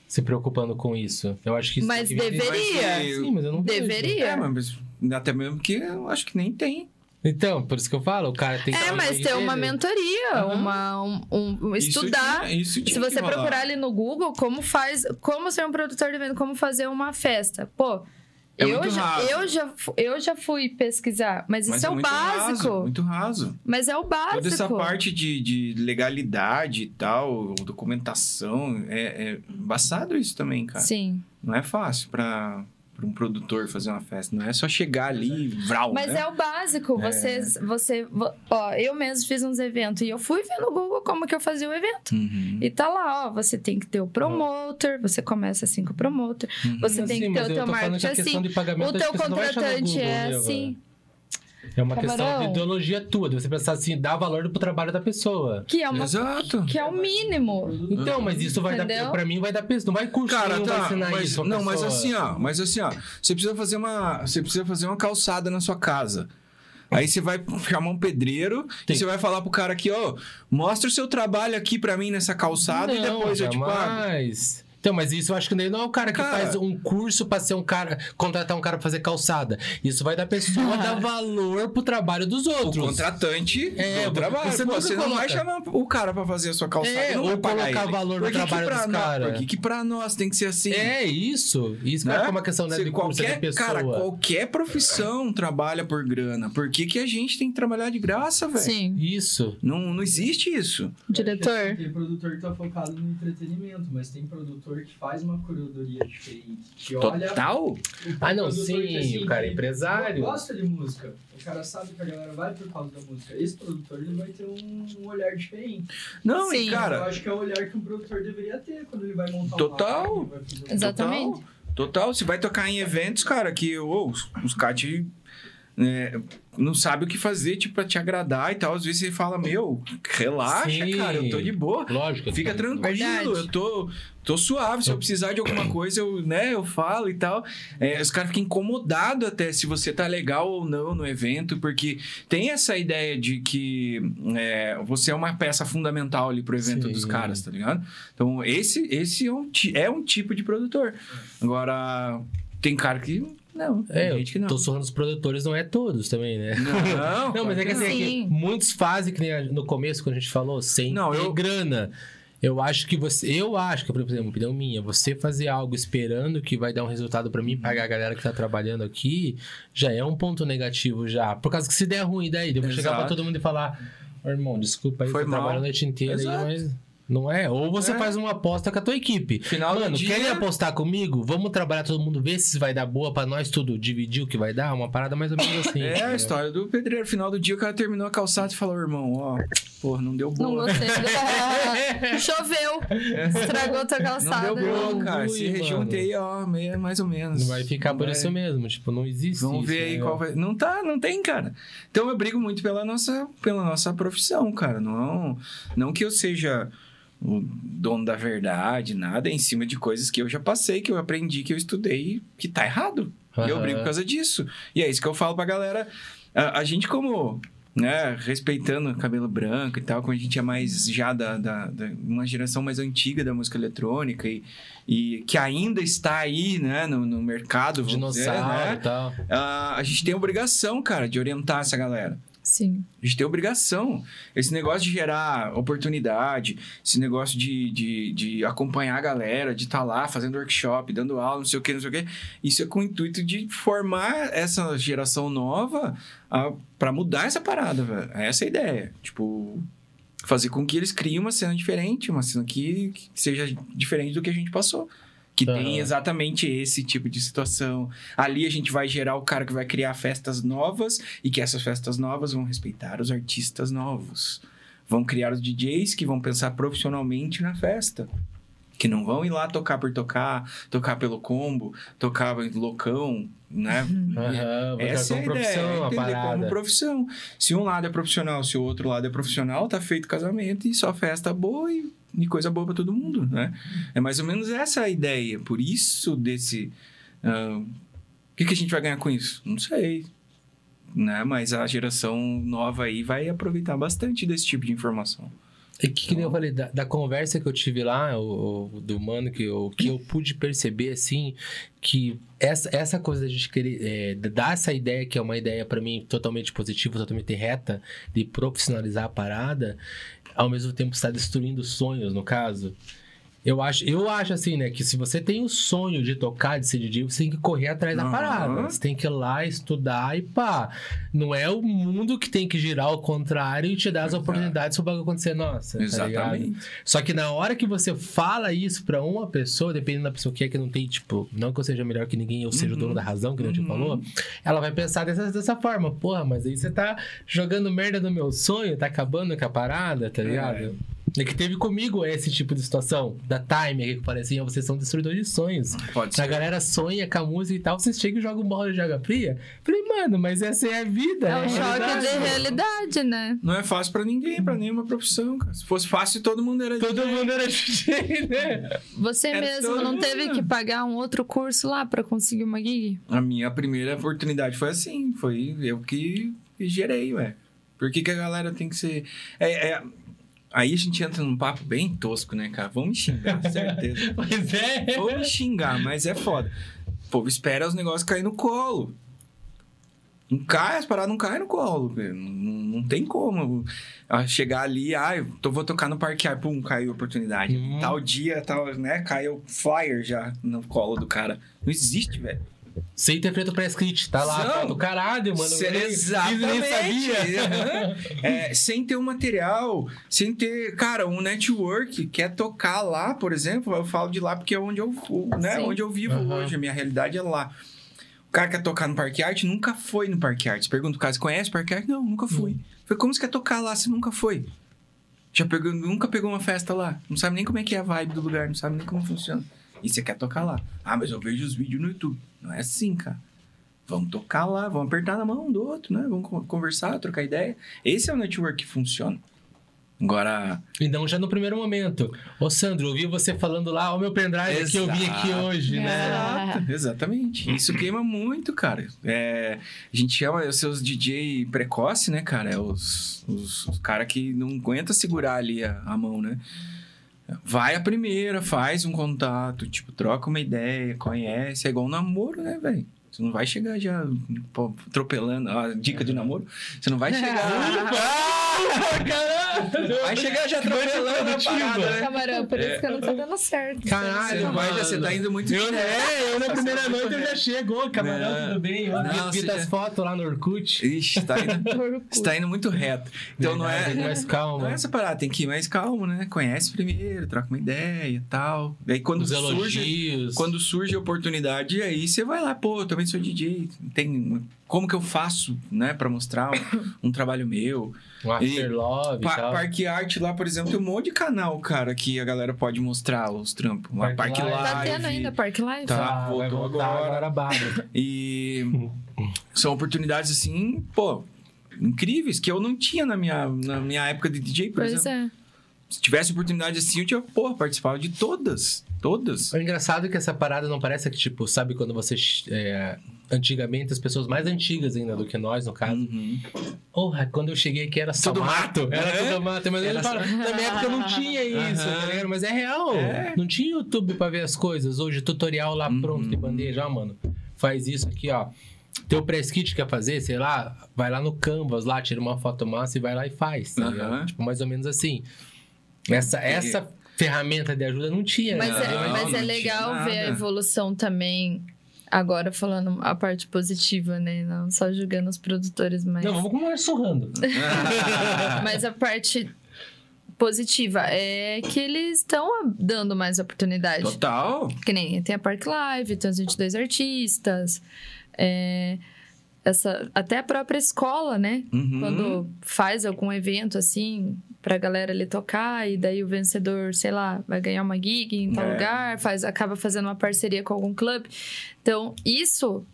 se preocupando com isso. Eu acho que isso Mas deveria. Mas, Sim, mas eu não vejo. Deveria. É, mas até mesmo que eu acho que nem tem. Então, por isso que eu falo, o cara tem que É, um mas ter uma mentoria, Aham. uma, um, um- um- Isso estudar. tinha- isso Se tinha você que rolar. procurar ali no Google como faz, como ser um produtor de evento, como fazer uma festa. Pô, É eu, já, raso. eu, já, eu já fui pesquisar, mas, Mas isso é, o muito básico. Raso, muito raso. Mas é o básico. Toda essa parte de, de legalidade e tal, documentação, é, é embaçado isso também, cara. Sim. Não é fácil pra, pra um produtor fazer uma festa. Não é só chegar ali e vral, Mas né? é o básico. Você, você, vo- ó, eu mesmo fiz uns eventos e eu fui ver no Google como que eu fazia o evento. Uhum. E tá lá, ó, você tem que ter o promoter, você começa assim com o promoter, Uhum. você tem sim, que ter o eu teu marketing assim. O teu você contratante Google, é né, assim. É uma questão Camarão. de ideologia tua, de você pensar assim, dar valor pro trabalho da pessoa. Que é, uma, Exato. que é o mínimo. Então, mas isso vai Entendeu? dar. Pra mim, vai dar peso. Não vai curso Cara, vai tá, ensinar mas, isso. não, mas pessoa. assim, ó, mas assim, ó, você precisa fazer uma, você precisa fazer uma calçada na sua casa. Aí você vai chamar um pedreiro Sim. e você vai falar pro cara aqui, ó, mostra o seu trabalho aqui pra mim nessa calçada e Não, depois eu te pago. jamais. Então, mas isso eu acho que não é o cara que Cara. faz um curso pra ser um cara, contratar um cara pra fazer calçada. Isso vai da pessoa dar valor pro trabalho dos O outros. contratante É, do trabalho. você Pô, Você não vai chamar o cara pra fazer a sua calçada. É, não ou vai pagar colocar ele. valor no trabalho pra dos nós- cara? Por que, que pra nós tem que ser assim? É isso. Isso né? ser uma questão né, de curso qualquer, de pessoa. Cara, qualquer profissão trabalha por grana. Por que, que a gente tem que trabalhar de graça, velho? Sim. Isso. Não, não existe isso. Diretor. Tem produtor que tá focado no entretenimento, mas tem produtor que faz uma curadoria diferente. Que olha Total? o Ah, não, produtor sim, que, assim, o cara é empresário. Gosta de música. O cara sabe que a galera vai por causa da música. Esse produtor ele vai ter um, um olhar diferente. Não, Sim. e Eu cara, acho que é o olhar que um produtor deveria ter quando ele vai montar Total. um vai fazer um- Exatamente. Total, total. Você vai tocar em eventos, cara, que ô, os, os caras te, né, não sabem o que fazer, tipo, pra te agradar e tal. Às vezes você fala, meu, relaxa, Sim. cara, eu tô de boa. Lógico. Fica tá- tranquilo, Verdade. eu tô, tô suave. Se eu precisar de alguma coisa, eu, né, eu falo e tal. É, os caras ficam incomodados até se você tá legal ou não no evento, porque tem essa ideia de que é, você é uma peça fundamental ali pro evento Sim. dos caras, tá ligado? Então, esse, esse é, um, é um tipo de produtor. Agora, tem cara que Não, tem É, gente que não. tô sorrindo os produtores, não é todos também, né? Não, Não, mas é que assim, é que muitos fazem, que nem no começo, quando a gente falou, sem Não, ter eu- grana. Eu acho que você. Eu acho que, por exemplo, opinião minha, você fazer algo esperando que vai dar um resultado pra mim, pagar a galera que tá trabalhando aqui, já é um ponto negativo já. Por causa que se der ruim daí, eu vou chegar pra Exato. todo mundo e falar: "Ô, irmão, desculpa aí, Foi mal." trabalhou a noite inteira aí, Exato. mas. Não é? Ou você É. faz uma aposta com a tua equipe. Final do Mano, dia- querem apostar comigo? Vamos trabalhar todo mundo, ver se vai dar boa pra nós tudo, dividir o que vai dar? Uma parada mais ou menos assim. É a história do pedreiro. Final do dia, o cara terminou a calçada e falou: irmão, ó, porra, não deu Não boa. gostei. do- Choveu. Estragou tua Não calçada. deu boa, Ruim, cara. Se mano. rejunte aí, ó, meio- mais ou menos. Vai ficar por Vai- isso mesmo, tipo, não existe Vamos isso, ver aí né? qual vai. Não tá, não tem, cara. Então eu brigo muito pela nossa, pela nossa profissão, cara. Não, não que eu seja o dono da verdade, nada, em cima de coisas que eu já passei, que eu aprendi, que eu estudei, que tá errado. E eu brigo por causa disso. E é isso que eu falo pra galera. A, a gente, como. Né, respeitando o cabelo branco e tal, como a gente é mais já da, da, da- uma geração mais antiga da música eletrônica e, e que ainda está aí, né, no, no mercado, vamos dizer, Dinossauro né? e tal. Ah, a gente tem a obrigação, cara, de orientar essa galera. Sim. A gente tem obrigação. Esse negócio de gerar oportunidade, esse negócio de, de, de acompanhar a galera, de estar lá fazendo workshop, dando aula, não sei o que, não sei o que. Isso é com o intuito de formar essa geração nova para mudar essa parada, velho. Essa é a ideia. Tipo, fazer com que eles criem uma cena diferente, uma cena que, que seja diferente do que a gente passou. Que tem Aham. exatamente esse tipo de situação. Ali a gente vai gerar o cara que vai criar festas novas e que essas festas novas vão respeitar os artistas novos. Vão criar os DJs que vão pensar profissionalmente na festa. Que não vão ir lá tocar por tocar, tocar pelo combo, tocar loucão, né? Vai Essa é a ideia, profissão a entender como profissão. Se um lado é profissional, se o outro lado é profissional, tá feito casamento e só festa boa e, e coisa boa pra todo mundo, né? É mais ou menos essa a ideia. Por isso desse... o que, que a gente vai ganhar com isso? Não sei. Né? Mas a geração nova aí vai aproveitar bastante desse tipo de informação. É que, que nem eu falei, da, da conversa que eu tive lá, o, o- do mano, que eu, que eu pude perceber, assim, que essa, essa coisa de a gente querer é, dar essa ideia, que é uma ideia pra mim totalmente positiva, totalmente reta, de profissionalizar a parada, ao mesmo tempo está destruindo sonhos, no caso. Eu acho, eu acho assim, né, que se você tem o sonho de tocar, de ser DJ, você tem que correr atrás da Aham. parada. Você tem que ir lá estudar e pá. Não é o mundo que tem que girar ao contrário e te dar as Exato. oportunidades para o bagulho acontecer. Nossa, tá? Exatamente. Só que na hora que você fala isso pra uma pessoa, dependendo da pessoa que é que não tem, tipo, não que eu seja melhor que ninguém, eu seja o Uhum. dono da razão, que nem Uhum. a gente falou, ela vai pensar dessa, dessa forma, porra, mas aí você tá jogando merda no meu sonho, tá acabando com a parada, tá ligado? É que teve comigo esse tipo de situação, da time, que falei assim, vocês são destruidores de sonhos. Pode A ser. galera sonha com a música e tal, vocês chegam e jogam bola de água fria. Falei, mano, mas essa é a vida. É a um choque realidade. de realidade, né? Não é fácil pra ninguém, pra nenhuma profissão, cara. Se fosse fácil, todo mundo era Todo DJ. mundo era DJ, né? Você É mesmo não mundo. teve que pagar um outro curso lá pra conseguir uma gig? A minha primeira oportunidade foi assim. Foi eu que, que gerei, ué. Por que, que a galera tem que ser. É, é- Aí a gente entra num papo bem tosco, né, cara? Vão me xingar, certeza. Pois é. Vão me xingar, mas é foda. O povo espera os negócios cair no colo. Não cai, as paradas não caem no colo. Não, não tem como ah, chegar ali, ah, eu tô, vou tocar no parque, ah, pum, caiu a oportunidade. Uhum. Tal dia, tal, né, caiu flyer já no colo do cara. Não existe, velho. Sem ter feito pré-script, tá lá, Não. pô, do caralho, mano. Eu nem- Exatamente. nem sabia. Aham. É, sem ter um material, sem ter, cara, um network, quer tocar lá, por exemplo, eu falo de lá porque é onde eu, né, Sim. onde eu vivo Aham. hoje, a minha realidade é lá. O cara quer tocar no Parque Arte, nunca foi no Parque Arte. Pergunta o cara, você conhece o Parque Arte? Não, nunca fui. Falei, como você quer tocar lá se nunca foi? Já pegou, nunca pegou uma festa lá. Não sabe nem como é que é a vibe do lugar, não sabe nem como funciona. E você quer tocar lá. Ah, mas eu vejo os vídeos no YouTube. Não é assim, cara. Vamos tocar lá, vamos apertar na mão um do outro, né? Vamos con- conversar, trocar ideia. Esse é o network que funciona. Agora, Então, já no primeiro momento. Ô, Sandro, ouvi você falando lá, ó, meu pendrive que eu vi aqui Exato. hoje, né? Exato, exatamente. Isso queima muito, cara. É, a gente chama os seus DJ precoce, né, cara? É os, os, os caras que não aguenta segurar ali a, a mão, né? Vai a primeira, faz um contato, tipo, troca uma ideia, conhece. É igual um namoro, né, velho? Você não vai chegar já pô, atropelando. Ó, dica de namoro. Você não vai chegar. vai chegar já atropelando a parada, né? Camarão, por isso que eu não tô dando certo. Caralho, Você não vai, já, você tá indo muito Eu, direto. é, eu na primeira noite eu já chego. Camarão, Não. tudo bem? Eu Não, vi as já- fotos lá no Orkut. Ixi, tá indo, você tá indo muito reto. Então não é. Mais calma. Não é essa parada, tem que ir mais calmo, né? Conhece primeiro, troca uma ideia e tal. Daí quando Os surge. elogios. Quando surge a oportunidade, aí você vai lá, pô, eu também sou DJ. Tem. Como que eu faço, né, pra mostrar um, um trabalho meu? Um after E- love e Pa tal. Parque Arte lá, por exemplo, tem um monte de canal, cara, que a galera pode mostrar os trampos. Lá, Parque Parque Live. Live. Tá tendo ainda Park Live? Tá. Ah, voltou agora. agora. E são oportunidades, assim, pô, incríveis, que eu não tinha na minha, na minha época de DJ, por Pois exemplo. é. Se tivesse oportunidade assim, eu tinha, pô, participava de todas. Todas. O engraçado é que essa parada não parece que, tipo, sabe quando você. é, antigamente, as pessoas mais antigas ainda do que nós, no caso. Uhum. Porra, quando eu cheguei aqui era só Tudo mato. mato. Era É. tudo mato. Mas Era fala, na minha época não tinha isso, Aham. tá ligado? Mas é real. É. Não tinha YouTube pra ver as coisas. Hoje, tutorial lá Uhum. pronto de bandeja, ó, mano. Faz isso aqui, ó. Teu press kit quer fazer, sei lá, vai lá no Canvas lá, tira uma foto massa e vai lá e faz. tá? Aham. Tipo, mais ou menos assim. Essa, essa ferramenta de ajuda não tinha. Mas, né? é, Não, mas não é legal ver a evolução também. Agora falando a parte positiva, né? Não só julgando os produtores, mas. Não, vamos continuar surrando. Mas a parte positiva é que eles estão dando mais oportunidade. Total. Que nem tem a Park Live, tem os 22 artistas. é, essa, até a própria escola, né? Uhum. Quando faz algum evento assim, pra galera ali tocar, e daí o vencedor, sei lá, vai ganhar uma gig em tal É. lugar, faz, acaba fazendo uma parceria com algum clube. Então, isso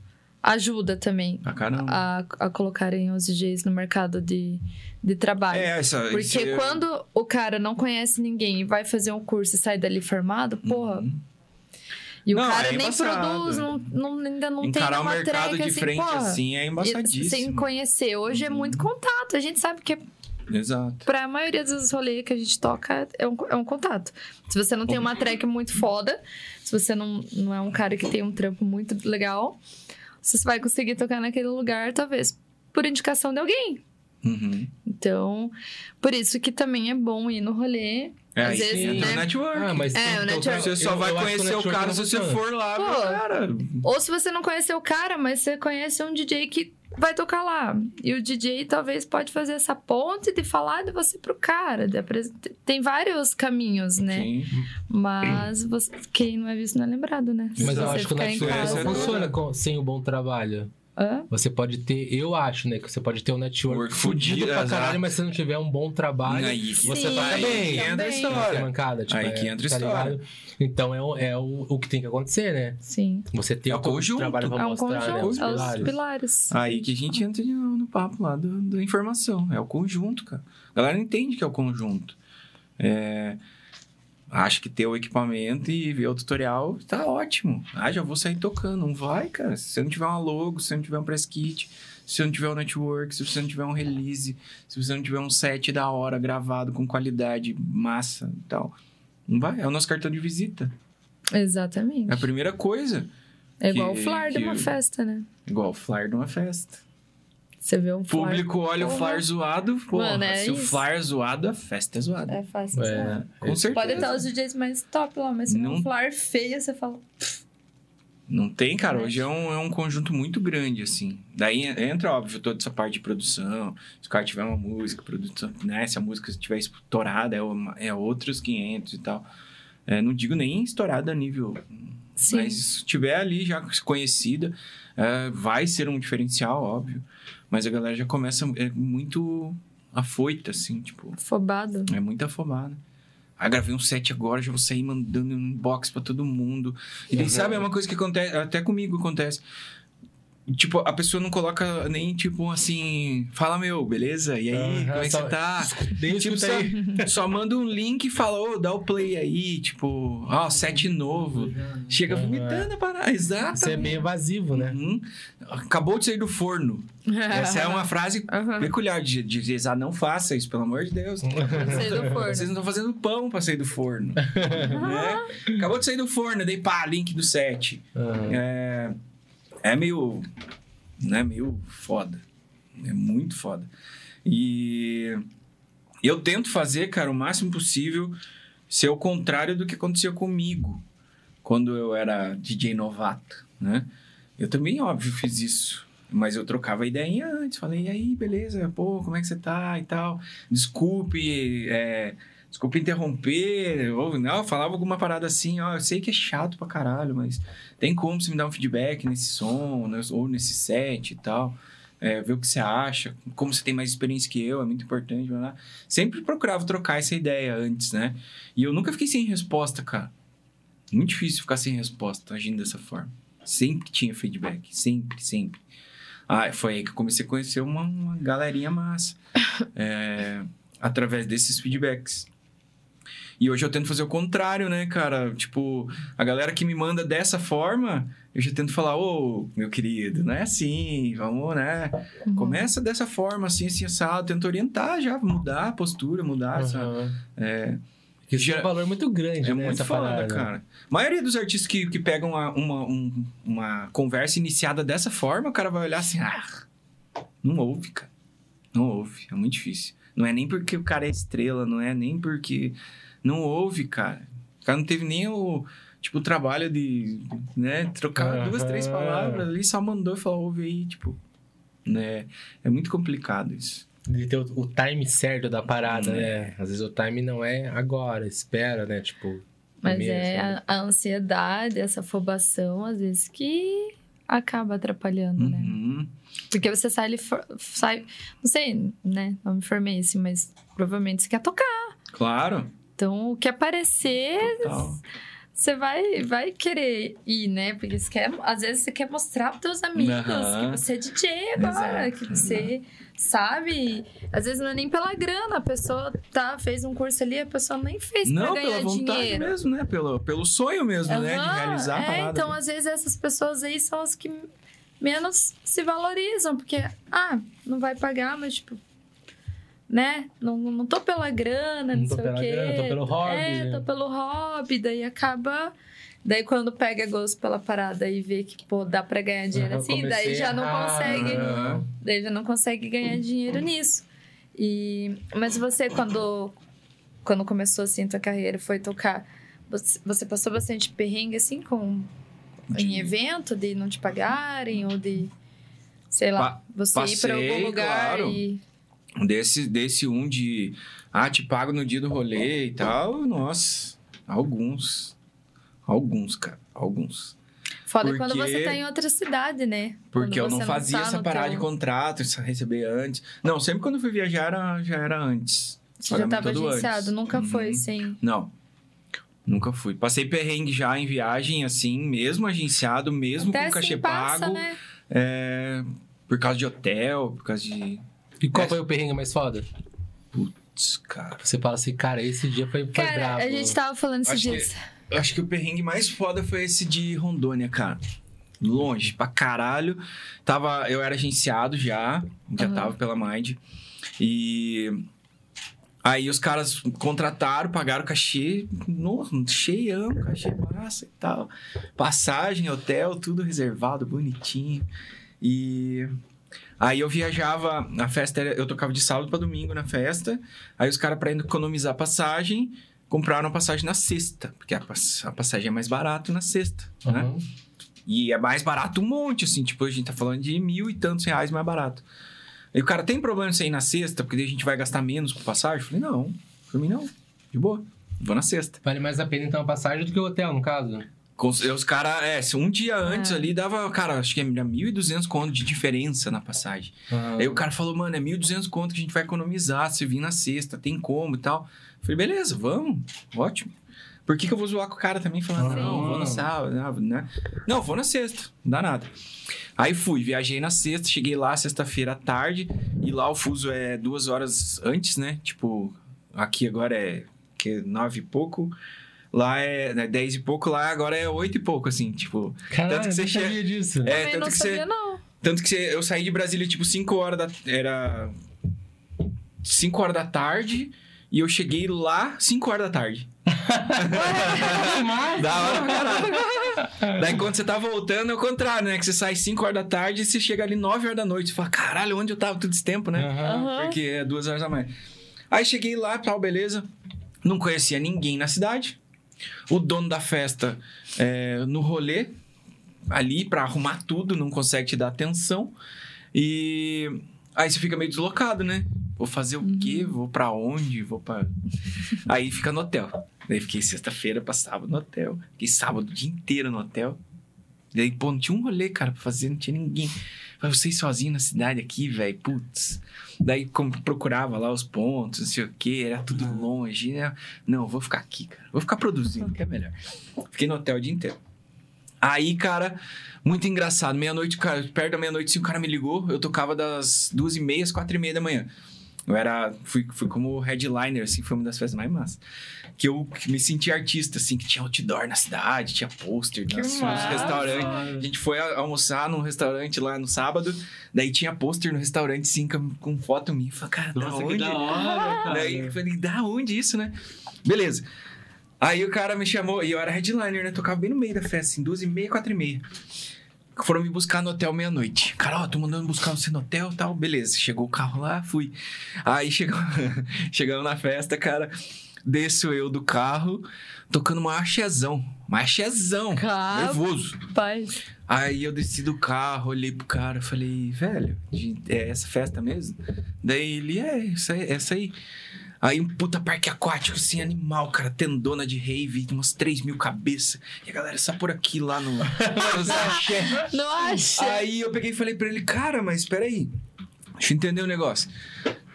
ajuda também caramba. a, a colocarem os DJs no mercado de, de trabalho. É, essa. Porque esse- quando o cara não conhece ninguém e vai fazer um curso e sai dali formado, porra. Uhum. E o Não, cara é nem produz, não, não- ainda não tem Encarar o uma mercado track, de assim, frente porra. assim é embaçadíssimo. Sem conhecer. Hoje é Uhum. muito contato. A gente sabe que Exato. pra maioria dos rolês que a gente toca é um, é um contato. Se você não tem uma track muito foda, se você não, não é um cara que tem um trampo muito legal, você vai conseguir tocar naquele lugar, talvez por indicação de alguém. Uhum. Então, por isso que também é bom ir no rolê. É, Às vezes, entra né? o network. Ah, mas É, tem- o então, network. Você eu- só vai eu acho que conhecer o network cara não se você for lá, Pô. cara. Ou se você não conhecer o cara, mas você conhece um DJ que vai tocar lá. E o DJ talvez pode fazer essa ponte de falar de você pro cara. Tem vários caminhos, né? Sim. Mas você- quem não é visto não é lembrado, né? Se Mas eu você acho que o em network funciona com- sem o bom trabalho. Hã? Você pode ter, eu acho, né? Que você pode ter um network Work fudido pra exato. caralho, mas se não tiver um bom trabalho, Aí você Sim, toca bem. Aí que entra a história. mancada, tipo, Aí é, que entra a tá história. ligado? Então é, o, é o, o que tem que acontecer, né? Sim. Você tem É o conjunto. trabalho pra É um mostrar, né? conjunto, Os é os pilares. pilares. Aí que a gente entra de novo no papo lá do- da informação. É o conjunto, cara. A galera não entende que é o conjunto. É... Acha que ter o equipamento e ver o tutorial tá ótimo. Ah, já vou sair tocando. Não vai, cara. Se você não tiver uma logo, se você não tiver um press kit, se você não tiver um network, se você não tiver um release, se você não tiver um set da hora gravado com qualidade massa e tal. Não vai. É o nosso cartão de visita. Exatamente. É a primeira coisa. É igual que- o flyer de uma festa, né? Igual o flyer de uma festa. Você vê um O flyer. público olha o Porra. flyer zoado, porra, Mano, é se o isso. flyer é zoado, a festa é zoada. É fácil. É? Com certeza. Pode estar os DJs mais top lá, mas se Não- um flyer feio, você fala. Não tem, cara. Hoje é um, é um conjunto muito grande, assim. Daí entra, óbvio, toda essa parte de produção. Se o cara tiver uma música, produção, né? Se a música estiver estourada, é, uma- é outros 500 e tal. É, não digo nem estourada a nível... Sim. Mas se estiver ali já conhecida, é, vai ser um diferencial, óbvio. Mas a galera já começa é, muito afoita, assim, tipo... Afobado. É muito afobado. Aí gravei um set agora, já vou sair mandando um inbox pra todo mundo. E daí, Uhum. sabe, é uma coisa que acontece, até comigo acontece. Tipo, a pessoa não coloca nem, tipo, assim, fala, meu, beleza? E aí, Aham, como é que só- você tá? Nem Tipo, só, só manda um link e fala, ô, dá o play aí, tipo, ó, set novo. Chega Aham. vomitando a parada, exato. Isso é bem evasivo, né? Uhum. Acabou de sair do forno. Essa é uma frase peculiar de, de dizer, ah, não faça isso, pelo amor de Deus. Sei do forno. Vocês não estão fazendo pão pra sair do forno. né? Acabou de sair do forno, dei pá, link do set. É, é meio, né, meio foda. É muito foda. E eu tento fazer, cara, o máximo possível ser o contrário do que acontecia comigo quando eu era DJ novato, né? Eu também, óbvio, fiz isso. Mas eu trocava ideia antes, falei, e aí, beleza, pô, como é que você tá e tal? Desculpe, é, desculpe interromper, ou não, falava alguma parada assim, ó, eu sei que é chato pra caralho, mas tem como você me dar um feedback nesse som, né, ou nesse set e tal, é, ver o que você acha, como você tem mais experiência que eu, é muito importante, blá. sempre procurava trocar essa ideia antes, né? E eu nunca fiquei sem resposta, cara. Muito difícil ficar sem resposta, agindo dessa forma. Sempre tinha feedback, sempre, sempre. Ah, foi aí que eu comecei a conhecer uma, uma galerinha massa. é, através desses feedbacks. E hoje eu tento fazer o contrário, né, cara? Tipo, a galera que me manda dessa forma, eu já tento falar, ô, meu querido, não é assim, vamos, né? Uhum. Começa dessa forma, assim, assim, assado. Tento orientar já, mudar a postura, mudar essa... Aham. É, isso Já- é um valor muito grande, é né? muito foda, parada. cara. A maioria dos artistas que, que pegam uma, uma, um- uma conversa iniciada dessa forma, o cara vai olhar assim, ah, não ouve, cara. Não ouve, é muito difícil. Não é nem porque o cara é estrela, não é nem porque... Não ouve, cara. O cara não teve nem o, tipo, o trabalho de, né, trocar duas, três palavras ali, só mandou e falou, ouve aí, tipo... Né? É muito complicado isso. De ter o, o time certo da parada, Hum, né? Às vezes o time não é agora, espera, né? Tipo. Mas primeiro, é sabe? a, a ansiedade, essa afobação, às vezes, que acaba atrapalhando, né? Uhum. Porque você sai ali, sai... Não sei, né? Não me formei assim, mas provavelmente você quer tocar. Claro. Então, o que aparecer, você vai, vai querer ir, né? Porque você quer, às vezes você quer mostrar pros teus amigos que você é DJ agora, Exato, que você sabe. Às vezes não é nem pela grana, a pessoa tá, fez um curso ali, a pessoa nem fez Não, pra ganhar pela vontade dinheiro. mesmo, né? Pelo, pelo sonho mesmo, né? De realizar a é, parada. Então, às vezes, essas pessoas aí são as que menos se valorizam, porque, ah, não vai pagar, mas, tipo, né? Não, não tô pela grana, não, Não sei o quê. grana, tô pelo hobby, É, né? tô pelo hobby, daí acaba. Daí, quando pega gosto pela parada e vê que, pô, dá pra ganhar dinheiro assim, daí já não errado, consegue. Daí já não consegue ganhar dinheiro nisso. E, mas você, quando, quando começou assim a tua carreira, foi tocar, você, você passou bastante perrengue assim com em evento de não te pagarem ou de sei lá, Pa- você ir pra algum passei, lugar claro. e Desse, desse um de. Ah, te pago no dia do rolê e tal. Nossa, alguns. Alguns, cara. Alguns. foda Porque- quando você tá em outra cidade, né? Porque eu não fazia tá essa parada teu- de contrato, isso receber antes. Não, sempre quando eu fui viajar era- já era antes. Você já tava agenciado, antes. nunca Uhum. foi sem. Não. Nunca fui. Passei perrengue já em viagem, assim, mesmo agenciado, mesmo Até com cachê assim passa, pago. né? É, por causa de hotel, por causa de. E qual É. foi o perrengue mais foda? Putz, cara. Você fala assim, cara, esse dia foi, foi Cara, brabo. a gente tava falando esses Acho que- dias. Eu acho que o perrengue mais foda foi esse de Rondônia, cara. Longe, pra caralho. Tava, eu era agenciado já, já Uhum. tava pela Mind. E aí os caras contrataram, pagaram o cachê, nossa, cheião, cachê massa e tal. Passagem, hotel, tudo reservado, bonitinho. E aí eu viajava, a festa era, eu tocava de sábado pra domingo na festa. Aí os caras, pra economizar passagem, compraram a passagem na sexta, porque a, pass- a passagem é mais barato na sexta, né? Uhum. E é mais barato um monte, assim, tipo, a gente tá falando de mil e tantos reais mais barato. Aí o cara, tem problema você ir na sexta, porque daí a gente vai gastar menos com passagem? Eu falei, não, por mim não, de boa, vou na sexta. Vale mais a pena então a passagem do que o hotel, no caso. Com, os caras, é, se um dia antes Ah. ali dava, cara, acho que era 1.200 conto de diferença na passagem. Ah. Aí o cara falou, mano, é 1.200 conto que a gente vai economizar se vir na sexta, tem como e tal. Eu falei, beleza, vamos, ótimo. Por que, que eu vou zoar com o cara também falando, Sim. não, vou no sábado, não, né? Não, vou na sexta, não dá nada. Aí fui, viajei na sexta, cheguei lá sexta-feira à tarde, e lá o fuso é duas horas antes, né? Tipo, aqui agora é que é nove e pouco, lá é né, dez e pouco, lá agora é oito e pouco, assim, tipo... Caralho, tanto que você eu não sabia chega- disso. É, Também tanto não que você- sabia, não. Tanto que você- eu saí de Brasília, tipo, 5 horas da... Era... 5 horas da tarde... E eu cheguei lá 5 horas da tarde. Da hora pra caralho. Daí quando você tá voltando é o contrário, né? Que você sai 5 horas da tarde e você chega ali 9 horas da noite. Você fala, caralho, onde eu tava todo esse tempo, né? Aham. Porque é duas horas a mais. Aí cheguei lá, tal, beleza. Não conhecia ninguém na cidade. O dono da festa é, no rolê, ali pra arrumar tudo, não consegue te dar atenção. E aí você fica meio deslocado, né? Vou fazer o quê? Vou pra onde? Vou pra. Aí fica no hotel. Daí fiquei sexta-feira pra sábado no hotel. Fiquei sábado o dia inteiro no hotel. Daí, pô, não tinha um rolê, cara, pra fazer, não tinha ninguém. Falei, vocês sozinho na cidade aqui, velho, putz. Daí, como procurava lá os pontos, não sei o que, era tudo longe, né? Não, vou ficar aqui, cara. Vou ficar produzindo, que é melhor. Fiquei no hotel o dia inteiro. Aí, cara, muito engraçado. Meia-noite, cara, perto da meia-noite, sim, o cara me ligou. Eu tocava das duas e meia às quatro e meia da manhã. Eu era... Fui, fui como headliner, assim, foi uma das festas mais massas. Que eu me senti artista, assim, que tinha outdoor na cidade, tinha pôster nos, restaurantes. A gente foi almoçar num restaurante lá no sábado, daí tinha pôster no restaurante, sim, com, com foto minha. Eu Falei, cara, da Nossa, que onde? da hora, cara. Daí eu falei, da onde isso, né? Beleza. Aí o cara me chamou, e eu era headliner, né? Tocava bem no meio da festa, assim, duas e meia, quatro e meia. Foram me buscar no hotel meia-noite. Cara, ó, tô mandando buscar você no hotel e tal. Beleza, chegou o carro lá, fui. Aí chegou, chegamos na festa, cara. Desço eu do carro, tocando uma axezão. Uma axezão. Cara. Nervoso. Paz. Aí eu desci do carro, olhei pro cara, falei, velho, é essa festa mesmo? Daí ele, é, essa aí. Essa aí. Aí um puta parque aquático, assim, animal, cara, tendona de rave, umas 3 mil cabeças. E a galera só por aqui lá no. axé. Não acha? Aí eu peguei e falei pra ele, cara, mas espera aí. Deixa eu entender o negócio.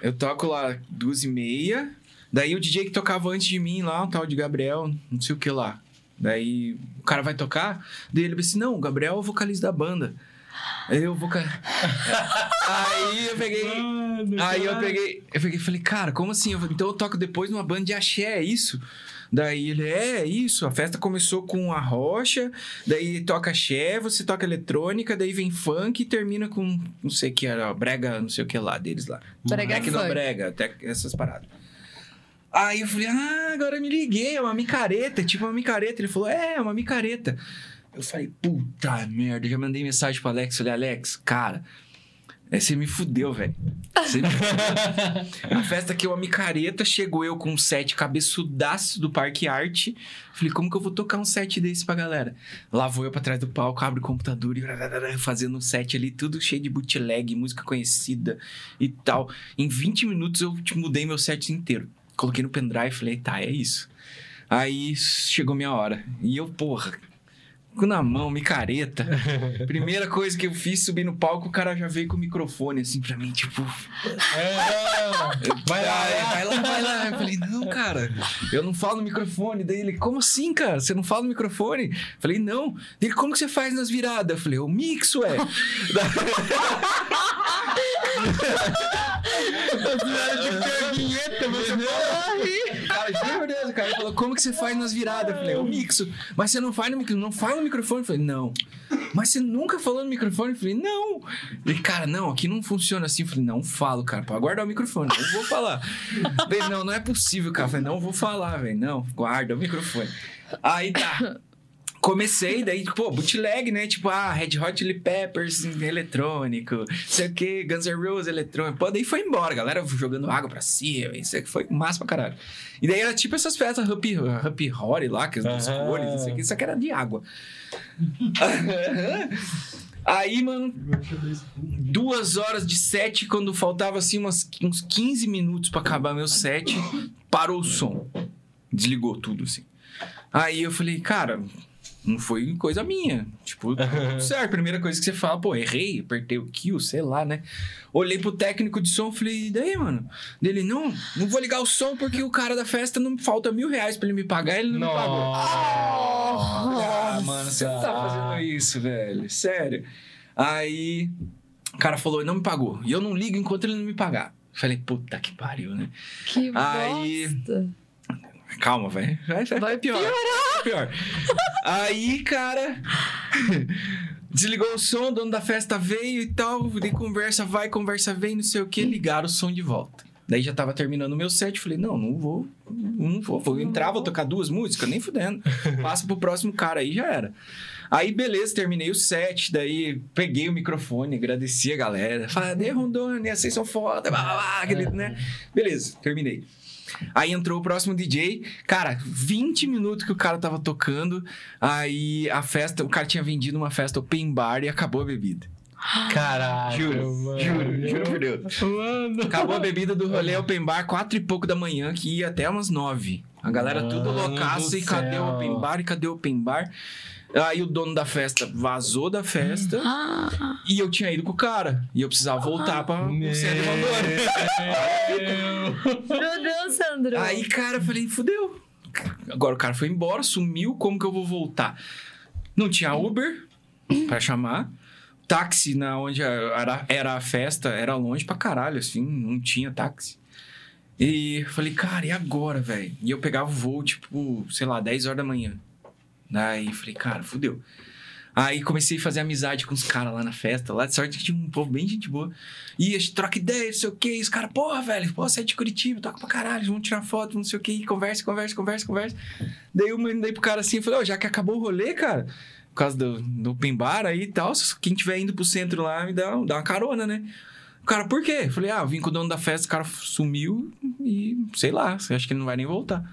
Eu toco lá duas e meia. Daí o DJ que tocava antes de mim lá, um tal de Gabriel, não sei o que lá. Daí o cara vai tocar. Daí ele disse: Não, o Gabriel é o vocalista da banda. Aí eu vou. aí eu peguei. Mano, Aí eu cara. peguei, eu peguei e falei, cara, como assim? Eu falei, então eu toco depois numa banda de axé, é isso? Daí ele, é, é isso. A festa começou com a rocha, daí toca axé, você toca eletrônica, daí vem funk e termina com, não sei o que era, brega, não sei o que lá deles lá. Brega É que não funk. brega, até essas paradas. Aí eu falei, ah, agora eu me liguei, é uma micareta, tipo uma micareta. Ele falou, é, é uma micareta. Eu falei, puta merda, já mandei mensagem pro Alex, falei, Alex, cara, é, você me fudeu, velho. Você me fudeu. A festa que é uma micareta, chegou eu com um set cabeçudaço do Parque Arte. Falei, como que eu vou tocar um set desse pra galera? Lá vou eu pra trás do palco, abro o computador e fazendo um set ali, tudo cheio de bootleg, música conhecida e tal. Em 20 minutos eu tipo, mudei meu set inteiro. Coloquei no pendrive e falei, tá, é isso. Aí chegou minha hora. E eu, porra, com na mão, micareta. Primeira coisa que eu fiz, subir no palco, o cara já veio com o microfone assim pra mim, tipo, É, vai lá, vai, lá, vai lá. Eu falei, não, cara, eu não falo no microfone. Daí ele, como assim, cara? Você não fala no microfone? Eu falei, não. Ele, como que você faz nas viradas? Eu falei, eu mixo, é. Cara, juro por Deus, cara. Ele como que você faz nas viradas? Eu falei, eu mixo. Mas você não faz no microfone? Não fala no microfone? Eu falei, não. Mas você nunca falou no microfone? Eu falei, não. Ele, cara, não, aqui não funciona assim. Eu falei, não falo, cara. Pode guardar o microfone, não vou falar. Ele, não, não é possível, cara. Eu falei, não vou falar, velho. Não, guarda o microfone. Aí tá. Comecei, daí, pô, bootleg, né? Tipo, ah, Red Hot Chili Peppers eletrônico, sei o que, Guns N' Roses eletrônico. Pô, daí foi embora, galera jogando água pra cima, isso aqui foi massa pra caralho. E daí era tipo essas festas Happy, happy Horror lá, que as duas Aham. cores, isso aqui, isso aqui era de água. Aí, mano, duas horas de set, quando faltava assim umas, uns 15 minutos pra acabar meu set, parou o som. Desligou tudo, assim. Aí eu falei, cara, não foi coisa minha. Tipo, tudo certo. Primeira coisa que você fala, pô, errei, apertei o kill, sei lá, né? Olhei pro técnico de som, falei, e daí, mano? Dele, não, não vou ligar o som porque o cara da festa não falta mil reais pra ele me pagar, ele não me pagou. Ah, mano, você não tá fazendo isso, velho. Sério. Aí, o cara falou, não me pagou. E eu não ligo enquanto ele não me pagar. Falei, puta que pariu, né? Que Aí- bosta. Calma, vai. Vai, vai, Vai pior. Vai pior. Aí, cara. Desligou o som, o dono da festa veio e tal. De conversa vai, conversa vem, não sei o que. Ligaram o som de volta. Daí já tava terminando o meu set. Falei, não, não vou. Não vou. Vou entrar, vou tocar duas músicas, nem fudendo. Passa pro próximo cara aí já era. Aí, beleza, terminei o set. Daí peguei o microfone, agradeci a galera. Falei, Rondônia, vocês são foda, blá, blá, blá, aquele, né? Beleza, terminei. Aí entrou o próximo DJ. Cara, 20 minutos que o cara tava tocando. Aí a festa, o cara tinha vendido uma festa open bar e acabou a bebida. Caralho, Juro, mano. juro, juro por Deus. Mano. Acabou a bebida do rolê open bar, quatro e pouco da manhã, que ia até umas nove. A galera tudo Mano loucaça do e cadê o open bar? E cadê o open bar? Aí o dono da festa vazou da festa Ah, e eu tinha ido com o cara. E eu precisava voltar pra o centro de Rondônia. meu Deus, Sandro. Aí, cara, eu falei, fudeu. Agora o cara foi embora, sumiu, como que eu vou voltar? Não tinha Uber pra chamar. Táxi na onde era, era a festa, era longe pra caralho, assim, não tinha táxi. E eu falei, cara, e agora, velho? E eu pegava o voo, tipo, sei lá, 10 horas da manhã. Daí falei, cara, fudeu. Aí comecei a fazer amizade com os caras lá na festa, lá de sorte que tinha um povo bem gente boa. E a gente troca ideia, não sei o que, os caras, porra, velho, pô, é de Curitiba, toca pra caralho, vamos tirar foto, não sei o que, conversa, conversa, conversa, conversa. Daí eu mandei pro cara assim, falei, ó, já que acabou o rolê, cara, por causa do, do open aí e tal, quem tiver indo pro centro lá, me dá, dá uma carona, né? O cara, por quê? Falei, ah, vim com o dono da festa, o cara sumiu e sei lá, acho que ele não vai nem voltar.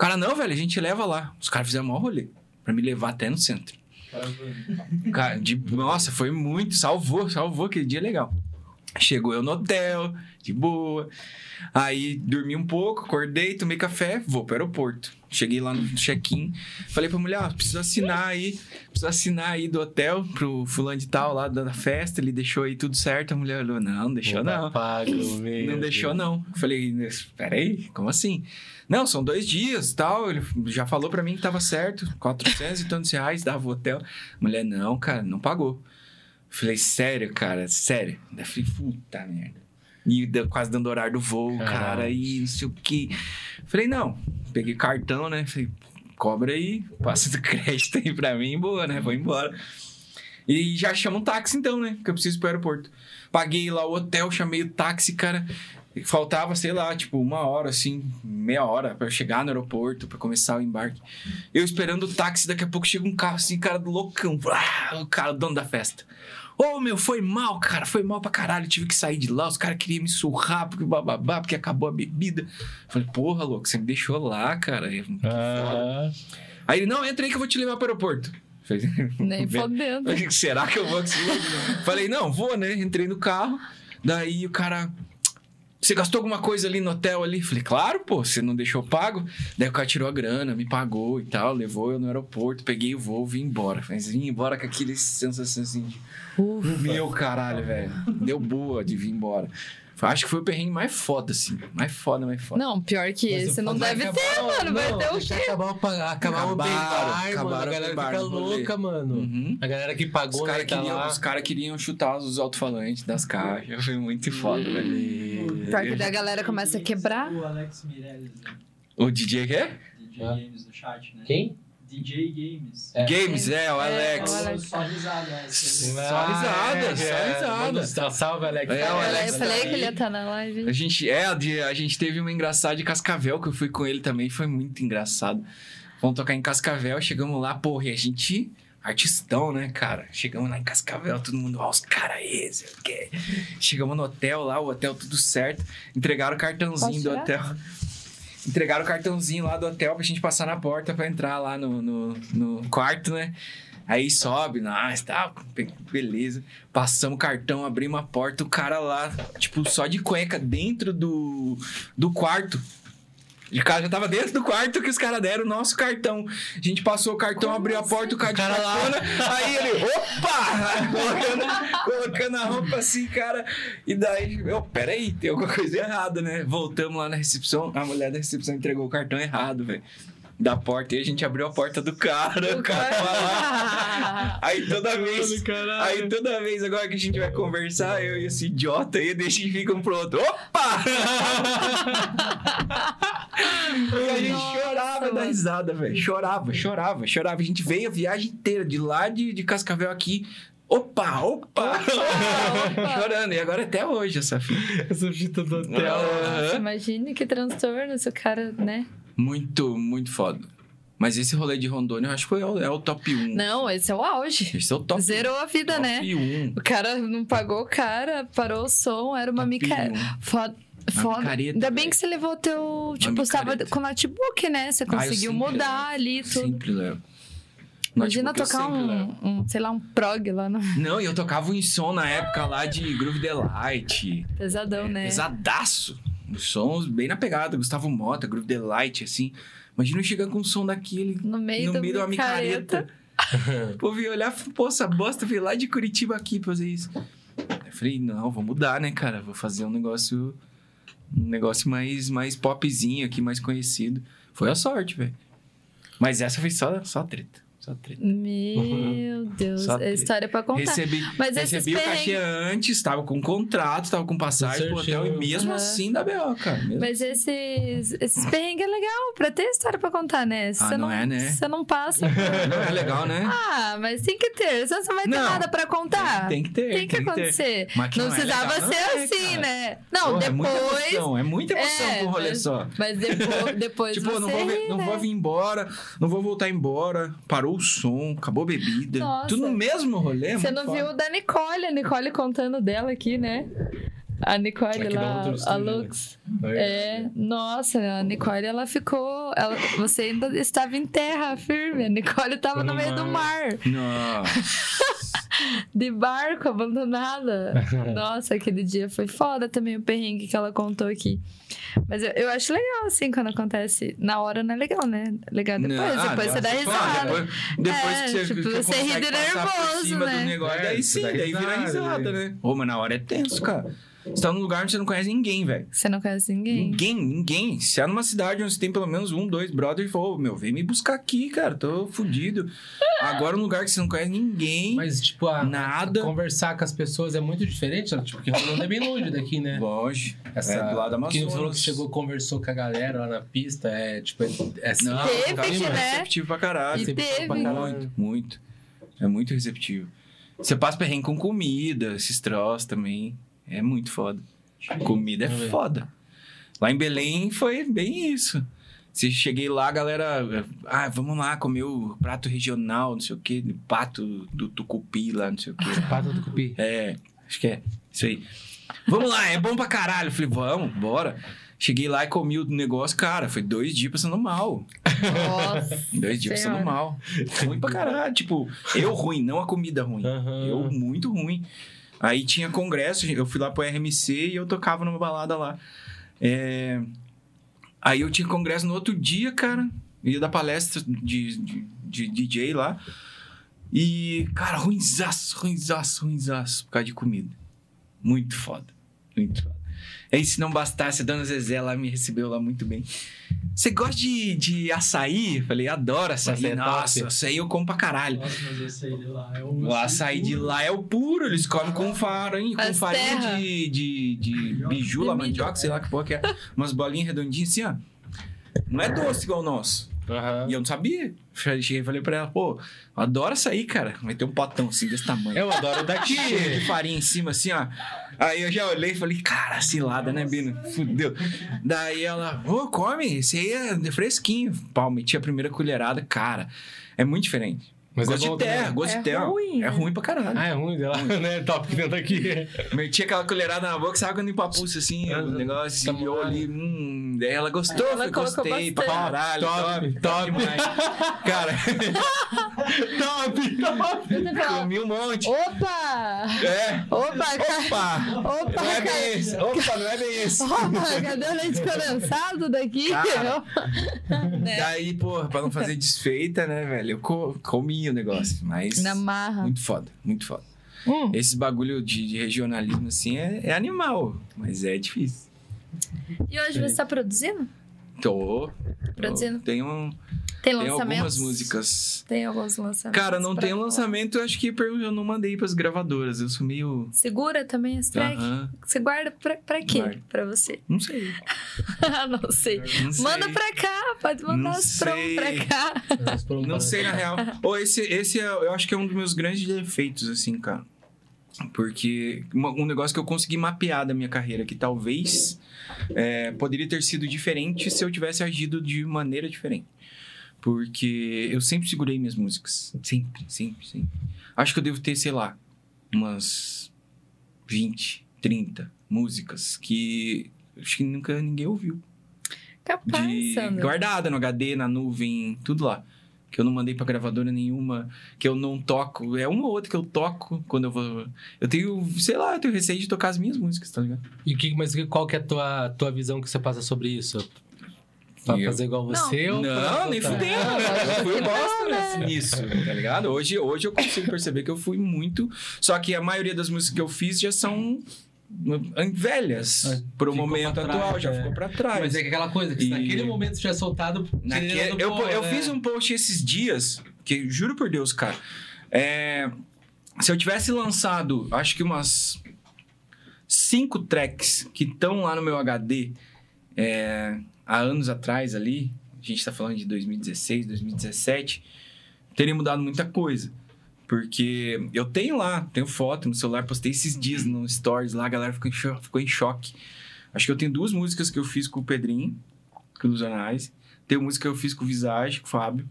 Cara, não, velho, a gente leva lá. Os caras fizeram o maior rolê pra me levar até no centro. Cara, de, nossa, foi muito. Salvou, salvou aquele dia legal. Chegou eu no hotel, de boa. Aí dormi um pouco, acordei, tomei café, vou pro aeroporto. Cheguei lá no check-in, falei pra mulher, ah, preciso assinar aí, preciso assinar aí do hotel pro fulano de tal lá da festa, ele deixou aí tudo certo. A mulher olhou, não, não deixou não. Pago, Não deixou, não. Falei, peraí, como assim? Não, são dois dias tal. Ele já falou pra mim que tava certo. 400 e tantos reais dava o hotel. Mulher, não, cara, não pagou. Falei, sério, cara, sério. Daí falei, puta merda. E deu- quase dando horário do voo, Caralho. cara, aí não sei o que. Falei, não. Peguei cartão, né? Falei, cobra aí, passa do crédito aí pra mim, boa, né? Vou embora. E já chama um táxi então, né? Que eu preciso ir pro aeroporto. Paguei lá o hotel, chamei o táxi, cara. Faltava, sei lá, tipo, uma hora, assim, meia hora pra eu chegar no aeroporto, pra começar o embarque. Eu esperando o táxi, daqui a pouco chega um carro assim, cara do loucão. Ah, o cara, o dono da festa. Ô, meu, foi mal, cara, foi mal pra caralho. Tive que sair de lá, os caras queriam me surrar, porque bababá, porque acabou a bebida. Falei, porra, louco, você me deixou lá, cara. Que foda. Ah, Aí ele, não, entra aí que eu vou te levar pro aeroporto. Falei, Nem fodendo. Será que eu vou? Falei, não, vou, né? Entrei no carro. Daí o cara. Você gastou alguma coisa ali no hotel ali? Falei, claro, pô, você não deixou pago. Daí o cara tirou a grana, me pagou e tal, levou eu no aeroporto, peguei o voo, vim embora. Mas vim embora com aquele sensação assim de. Meu caralho, velho. Deu boa de vir embora. Acho que foi o perrengue mais foda, assim. Mais foda, mais foda. Não, pior que mas esse não vai deve acabar- ter, mano. Vai não, ter o quê? Acabar, o pa- acabar o bar, mano. A o galera bar fica louca, mano. Uhum. A galera que Os pagou, caras né, tá queriam, lá. os cara queriam chutar os alto-falantes das caixas. Foi muito foda, velho. Pior que daí a galera começa a quebrar. O Alex Meirelles, né? O DJ quê? DJ Ah. Games no chat, né? Quem? DJ Games. É. Games, é, o É, Alex. o Alex. Só risada essa. Só risada, só é. risada. Manda- Salve, Alex. É, o Alex eu falei tá que ele ia estar na live. A gente, é, a gente teve uma engraçada de Cascavel, que eu fui com ele também, foi muito engraçado. Vamos tocar em Cascavel, chegamos lá, porra, e a gente, artistão, né, cara? Chegamos lá em Cascavel, todo mundo, ó, os caras sei o quê. Chegamos no hotel lá, o hotel tudo certo, entregaram o cartãozinho do hotel. Entregaram o cartãozinho lá do hotel pra gente passar na porta pra entrar lá no, no, no quarto, né? Aí sobe, nós, tá, be- beleza. Passamos o cartão, abrimos a porta, o cara lá, tipo, só de cueca dentro do, do quarto. E o cara já tava dentro do quarto que os caras deram o nosso cartão. A gente passou o cartão, abriu a porta, o cara, de cara lá. cartona, aí ele, opa! colocando, colocando a roupa assim, cara. E daí, eu, peraí, tem alguma coisa errada, né? Voltamos lá na recepção, a mulher da recepção entregou o cartão errado, velho. Da porta, e a gente abriu a porta do cara, o cara lá. Aí toda vez, aí toda vez agora que a gente vai conversar, eu e esse idiota aí, deixa e fica um pro outro. Opa! e a gente Nossa, chorava da mano. risada, velho. Chorava, chorava, chorava. A gente veio a viagem inteira de lá de, de Cascavel aqui. Opa, opa! opa. Chorando. E agora até hoje essa fita. Essa fita do hotel. Nossa, imagine que transtorno se o cara, né? Muito, muito foda. Mas esse rolê de Rondônia, eu acho que foi, o- é o top 1. Não, esse é o auge. Esse é o top Zerou a vida, top né? 1. O cara não pagou o cara, parou o som, era uma Top mica... Foda. Uma Foda. micareta, Ainda bem velho. que você levou o teu. Tipo, você tava micareta. com notebook, né? Você Ah, eu conseguiu sempre mudar ali tudo. Sempre levo. Imagina Notebook eu tocar sempre levo. um, um, sei lá, um prog lá no Não, e eu tocava um som na época lá de Groove Delight. pesadão, né? Pesadaço. Os sons bem na pegada. Gustavo Mota, Groove Delight, assim. Imagina eu chegar com um som daquele No meio, no da meio uma micareta. micareta. Pô, vi olhar, pô, essa bosta veio lá de Curitiba aqui pra fazer isso. Eu falei, não, vou mudar, né, cara? Vou fazer um negócio. Um negócio mais, mais popzinho aqui, mais conhecido. Foi a sorte, velho. Mas essa foi só, só treta. Só treta. Meu Deus, Só é história pra contar. Recebi, Mas recebi o cachê antes, tava com contrato, tava com passagem pro hotel e mesmo Aham. assim da BO, cara. Mesmo. Mas esses, esses perrengues é legal pra ter história pra contar, né? Se Ah, você não é, né? Você não passa. Não é legal, né? ah, mas tem que ter. Senão você não vai ter Não. nada pra contar. Tem que ter. Tem que ter. acontecer. Mas que não não é precisava legal, não ser é, assim, cara. né? Não, Porra, É muita depois. emoção, é muita emoção É, pro rolê mas- só. Mas depois, depois Tipo, não vou, não né? vou vir embora, não vou voltar embora. Parou o som, acabou a bebida. Nossa. Tudo no mesmo rolê. Você muito não foda. viu o da Nicole, a Nicole contando dela aqui, né? A Nicole Aqui lá, a né? Lux. É, nossa, a Nicole, ela ficou. ela- você ainda estava em terra firme. A Nicole estava no No meio do mar. mar, Nossa. De barco, abandonada. Nossa, aquele dia foi foda também o perrengue que ela contou aqui. Mas eu, eu acho legal, assim, quando acontece. Na hora não é legal, né? É Legal depois. Não, ah, depois você dá ah, risada. Depois, depois É, que você, tipo, que você ri de nervoso, cima né? do negócio, É, daí sim, daí vira risada, risada, né? né? Ô, mas na hora é tenso, cara. Você tá num lugar onde você não conhece ninguém, velho. Você não conhece ninguém. Ninguém, ninguém. Se é numa cidade onde você tem pelo menos um, dois brothers, falou, meu, vem me buscar aqui, cara, tô fudido. Agora um lugar que você não conhece ninguém. Mas, tipo, a, Nada. conversar com as pessoas é muito diferente, né? tipo, porque Rolando é bem longe daqui, né? Longe. Essa, é do lado da que Amazonas. falou que chegou, conversou com a galera lá na pista, é tipo, é, é Não, Teve que, é né? receptivo pra caralho. E teve. pra caralho. Muito, muito. É muito receptivo. Você passa perrengue com comida, esses troços também. É muito foda. Comida é foda. Lá em Belém foi bem isso. Se cheguei lá, a galera. Ah, vamos lá comer o prato regional, não sei o quê, pato do tucupi lá, não sei o quê. Pata do cupi. É, acho que é. Isso aí. Vamos lá, é bom pra caralho. Eu falei, vamos, bora. Cheguei lá e comi o negócio, cara, foi dois dias passando mal. Nossa. Dois dias Senhora. passando mal. Ruim pra caralho. Tipo, eu ruim, não a comida ruim. Aham. Eu muito ruim. Aí tinha congresso, eu fui lá pro RMC e eu tocava numa balada lá. É, Aí eu tinha congresso no outro dia, cara. Ia dar palestra de, de, de DJ lá. E, cara, ruinzaço, ruinzaço, ruinzaço por causa de comida. Muito foda. Muito foda. Aí, se não bastasse, a dona Zezé lá me recebeu lá muito bem. Você gosta de, de açaí? Eu falei, adoro açaí. Açaí é Nossa, top. açaí eu como pra caralho. Nossa, mas o açaí de lá é o. O açaí de lá é o puro, eles comem com farinha, com As farinha terra. de, de, de biju, lá, De milho. mandioca, sei lá que porra que é. Umas bolinhas redondinhas assim, ó. Não é doce igual o nosso. Aham. E eu não sabia. Cheguei e falei pra ela, pô, eu adoro açaí, cara. Vai ter um potão assim desse tamanho. Eu adoro daqui. Cheio de farinha em cima, assim, ó. Aí eu já olhei e falei, cara, cilada, né, Bino? Fudeu. Daí ela, ô, come, esse aí é fresquinho. Pau, meti a primeira colherada, cara. É muito diferente. Mas é gosto bom de terra, também. gosto É de terra. ruim, é né? ruim pra caralho. Ah, é ruim dela, né? Top que dentro aqui. Meti aquela colherada na boca, sabe quando empapuça assim, Ah, o negócio, tá assim, eu bom. ali, hum, daí ela gostou, Ela colocou gostei pra caralho, Top, top, top. demais. Cara, top, top. Comi um monte. Opa! É. Opa, Opa! Opa, Não é bem esse. Opa, não é bem esse. Opa, cadê o leite condensado daqui? Cara. Né? Daí, pô, pra não fazer desfeita, né, velho? Eu co- o negócio, mas. Na marra. Muito foda, muito foda. Hum. Esses bagulho de, de regionalismo, assim, é, é animal, mas é difícil. E hoje você tá produzindo? Tô. Produzindo? Tenho um. Tem Tem algumas músicas. Tem alguns lançamentos. Cara, não tem falar. lançamento, eu acho que eu não mandei pras gravadoras. Eu sou meio. Segura também as tracks. Aham. Você guarda pra, pra quê? Guardo. Pra você? Não sei. não sei. Não sei. Manda pra cá, pode mandar Não as sei. pra cá. Não sei, na real. Ou esse, esse é, eu acho que é um dos meus grandes defeitos, assim, cara. Porque um negócio que eu consegui mapear da minha carreira, que talvez é, poderia ter sido diferente se eu tivesse agido de maneira diferente. Porque eu sempre segurei minhas músicas. Sempre, sempre, sempre. Acho que eu devo ter, sei lá, umas 20, 30 músicas que acho que nunca ninguém ouviu Capaz, de guardada no HD, na nuvem, tudo lá. Que eu não mandei pra gravadora nenhuma, que eu não toco. É uma ou outra que eu toco quando eu vou. Eu tenho, sei lá, eu tenho receio de tocar as minhas músicas, tá ligado? E que, mas qual que é a tua, tua visão que você passa sobre isso? Pra Eu- fazer igual você ou pra Não, nem fudendo. Eu fui bosta nisso, tá ligado? Hoje, hoje eu consigo perceber que eu fui muito. Só que a maioria das músicas que eu fiz já são velhas. Ah, Pro ficou momento pra trás, atual, já é. ficou pra trás. Mas é aquela coisa, que se E- naquele momento já soltado... Naquele- eu, pó, eu né? fiz um post esses dias, que juro por Deus, cara. é, se eu tivesse lançado, acho que umas cinco tracks que estão lá no meu HD é, há anos atrás ali, a gente tá falando de 2016, 2017, teria mudado muita coisa. Porque eu tenho lá, tenho foto no celular, postei esses dias no Stories lá, a galera ficou em, cho- ficou em choque. Acho que eu tenho duas músicas que eu fiz com o Pedrinho, com os Anais. Tem música que eu fiz com o Visage, com o Fábio.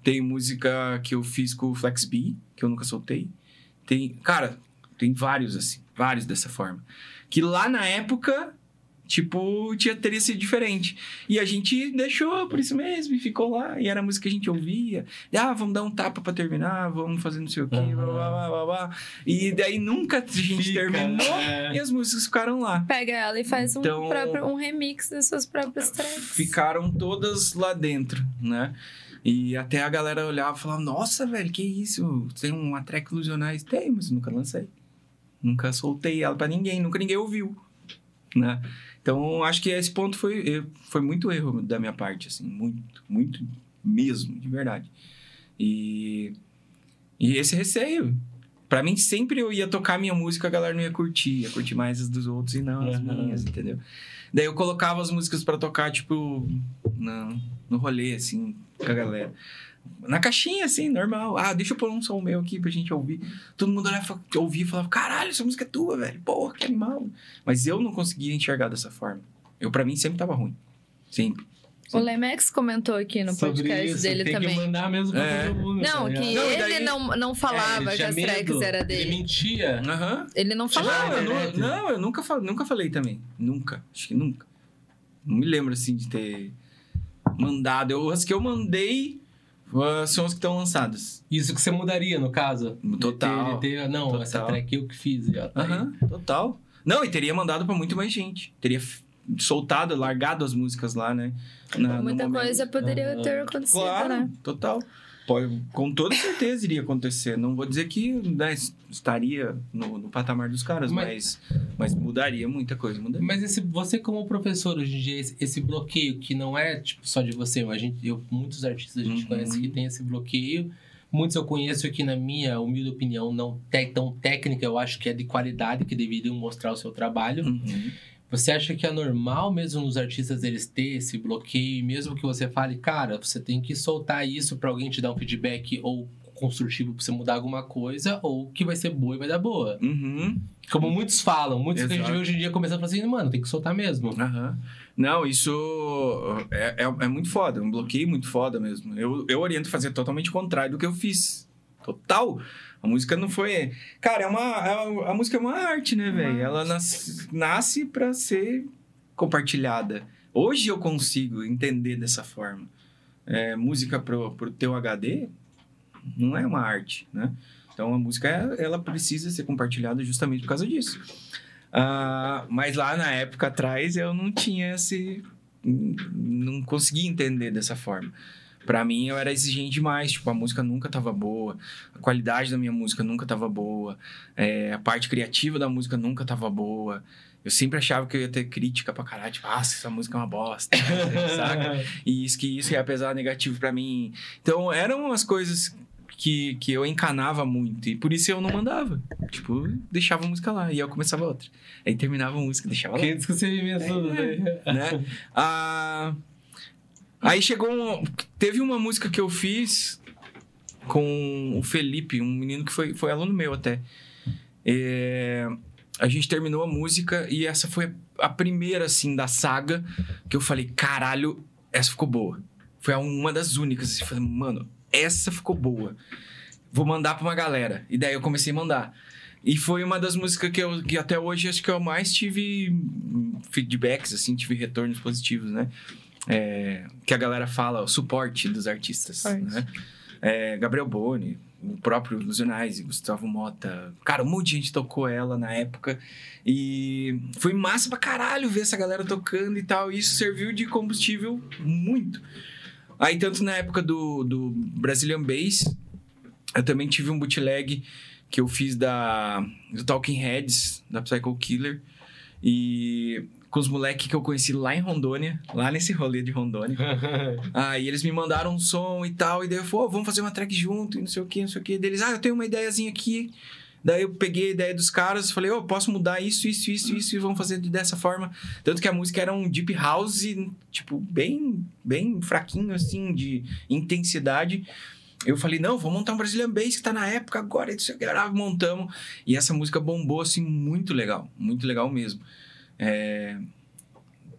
Tem música que eu fiz com o Flex B, que eu nunca soltei. Tem, cara, tem vários assim, vários dessa forma. Que lá na época, tipo, tinha, teria sido diferente. E a gente deixou por isso mesmo e ficou lá. E era a música que a gente ouvia. E, ah, vamos dar um tapa pra terminar, vamos fazer não sei o quê, Aham. blá, blá, blá, blá, blá. E daí nunca a gente Fica, terminou né? e as músicas ficaram lá. Pega ela e faz um, Então- próprio, um remix das suas próprias tracks. ficaram todas lá dentro, né? E até a galera olhava e falava, nossa, velho, que isso? Tem uma track ilusionais? Tem, mas nunca lancei. Nunca soltei ela pra ninguém, nunca ninguém ouviu, né? Então, acho que esse ponto foi, foi muito erro da minha parte, assim, muito, muito mesmo, de verdade. E, e esse receio. Pra mim, sempre eu ia tocar minha música, a galera não ia curtir, ia curtir mais as dos outros e não as Uhum. minhas, entendeu? Daí eu colocava as músicas pra tocar, tipo, no, no rolê, assim, com a galera. Na caixinha, assim, normal. Ah, deixa eu pôr um som meu aqui pra gente ouvir. Todo mundo olhava, ouvia e falava, caralho, essa música é tua, velho. Porra, que animal. Mas eu não conseguia enxergar dessa forma. Eu, pra mim, sempre tava ruim. Sempre. O Lemex comentou aqui no Sobre podcast isso, dele tem também. que mandar mesmo pra É. todo mundo. Não, tá que? Não, ele daí- não, não É, falava ele que as tracks era Ele dele. mentia. Aham. Ele não Não, falava. eu né? não, eu nunca, nunca falei também. Nunca. Acho que nunca. Não me lembro, assim, de ter mandado. Eu, as que eu mandei uh, são as que estão lançadas. Isso que você mudaria, no caso? Total. De ter- de ter- não, Total. essa track eu que fiz. ó, tá. Aham, total. Não, e teria mandado pra muito mais gente. Teria soltado, largado as músicas lá, né? Na- Muita coisa poderia ter acontecido, Claro, né? total. Pode, com toda certeza iria acontecer. Não vou dizer que né, estaria no, no patamar dos caras, Mas- mas, mas mudaria muita coisa. Mudaria. Mas esse, você como professor hoje em dia, esse, esse bloqueio que não é tipo só de você, a gente, eu, muitos artistas a gente Uhum. conhece que tem esse bloqueio. Muitos eu conheço que, na minha humilde opinião, não tão técnica, eu acho que é de qualidade, que deveriam mostrar o seu trabalho. Uhum. Você acha que é normal mesmo nos artistas eles ter esse bloqueio, mesmo que você fale, cara, você tem que soltar isso pra alguém te dar um feedback ou construtivo pra você mudar alguma coisa, ou que vai ser boa e vai dar boa. Uhum. Como muitos falam, muitos que a gente Exato. vê hoje em dia começando a falar assim, mano, tem que soltar mesmo. Aham. Não, isso é, é, é muito foda, um bloqueio muito foda mesmo. Eu, eu oriento a fazer totalmente o contrário do que eu fiz. Total. A música não foi. Cara, é uma, é- a música é uma arte, né, velho? Ela nasce, nasce pra ser compartilhada. Hoje eu consigo entender dessa forma. É, música pro, pro teu HD não é uma arte, né? Então a música ela precisa ser compartilhada justamente por causa disso. Ah, mas lá na época atrás eu não tinha esse. Não conseguia entender dessa forma. Pra mim eu era exigente demais, tipo, a música nunca tava boa, a qualidade da minha música nunca tava boa, é, a parte criativa da música nunca tava boa. Eu sempre achava que eu ia ter crítica pra caralho, tipo, ah, essa música é uma bosta, saca? E isso que isso ia pesar negativo pra mim. Então, eram umas coisas que, que eu encanava muito. E por isso eu não mandava. Tipo, deixava a música lá. E eu começava outra. Aí terminava a música, deixava lá. Que discussão tudo, né? né? Ah, aí chegou um, Teve uma música que eu fiz com o Felipe, um menino que foi, foi aluno meu até. É, a gente terminou a música e essa foi a primeira, assim, da saga que eu falei, caralho, essa ficou boa. Foi uma das únicas. Assim, eu falei, mano, essa ficou boa. Vou mandar pra uma galera. E daí eu comecei a mandar. E foi uma das músicas que, eu, que até hoje acho que eu mais tive feedbacks, assim, tive retornos positivos, né? É, que a galera fala, o suporte dos artistas, né? É, Gabriel Boni, o próprio Lusionais, Gustavo Mota. Cara, um monte de gente tocou ela na época. E foi massa pra caralho ver essa galera tocando e tal. E isso serviu de combustível muito. Aí, tanto na época do, do Brazilian Bass, eu também tive um bootleg que eu fiz da, do Talking Heads, da Psycho Killer. E com os moleques que eu conheci lá em Rondônia, lá nesse rolê de Rondônia. aí eles me mandaram um som e tal, e daí eu falei, oh, vamos fazer uma track junto, e não sei o que, não sei o que. Deles, ah, eu tenho uma ideiazinha aqui. Daí eu peguei a ideia dos caras, falei, oh, posso mudar isso, isso, isso, isso, e vamos fazer dessa forma. Tanto que a música era um deep house, tipo, bem, bem fraquinho, assim, de intensidade. Eu falei, não, vou montar um Brazilian Bass que tá na época agora, isso montamos. E essa música bombou, assim, muito legal, muito legal mesmo. É,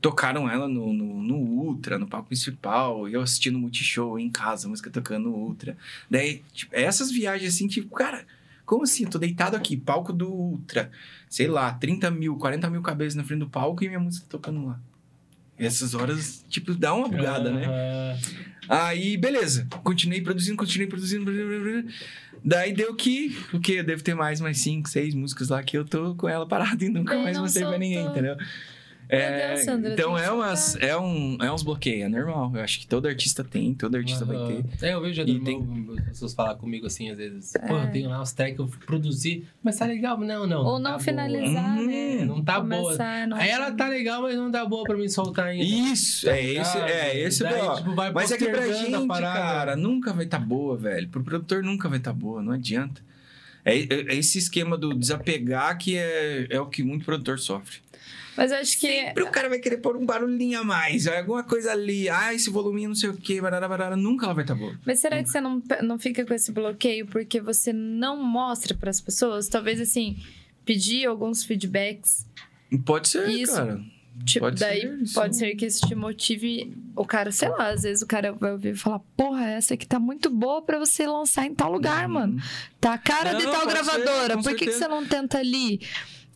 tocaram ela no, no, no, Ultra, no palco principal, eu assistindo Multishow em casa, música tocando no Ultra. Daí, tipo, essas viagens assim, tipo, cara, como assim? Eu tô deitado aqui, palco do Ultra, sei lá, 30 mil, 40 mil cabeças na frente do palco e minha música tocando lá. Essas horas, tipo, dá uma bugada, uhum. né? Aí, beleza. Continuei produzindo, continuei produzindo. Daí deu que, o que? Eu devo ter mais, mais cinco, seis músicas lá que eu tô com ela parada e nunca mais mostrei pra ninguém, entendeu? É, Deus, Sandra, então é, umas, é, um, é uns bloqueios, é normal. Eu acho que todo artista tem, todo artista uhum. vai ter. É, eu vejo e tem... pessoas falar comigo assim, às vezes, é. pô, eu tenho lá os tracks que eu produzi, mas tá legal. Não, não. Ou não, tá finalizar, boa. né? Não tá Começar, boa. Aí ela tá legal, mas não tá boa pra mim soltar ainda. Isso, tá é esse, é esse Daí, tipo, Mas é que pra gente, cara, nunca vai tá boa, velho. Pro produtor nunca vai tá boa, não adianta. É, é, é esse esquema do desapegar que é, é o que muito produtor sofre. Mas eu acho que. Sempre o cara vai querer pôr um barulhinho a mais, alguma coisa ali. Ah, esse voluminho não sei o quê, barará, barará, nunca ela vai estar tá boa. Mas será que você não, não fica com esse bloqueio porque você não mostra para as pessoas? Talvez assim, pedir alguns feedbacks. Pode ser, isso, cara. Tipo, pode daí ser, pode ser que isso te motive o cara, sei lá, às vezes o cara vai ouvir e falar, porra, essa aqui tá muito boa para você lançar em tal lugar, mano. Tá a cara não, de tal gravadora, ser, por que, que você não tenta ali?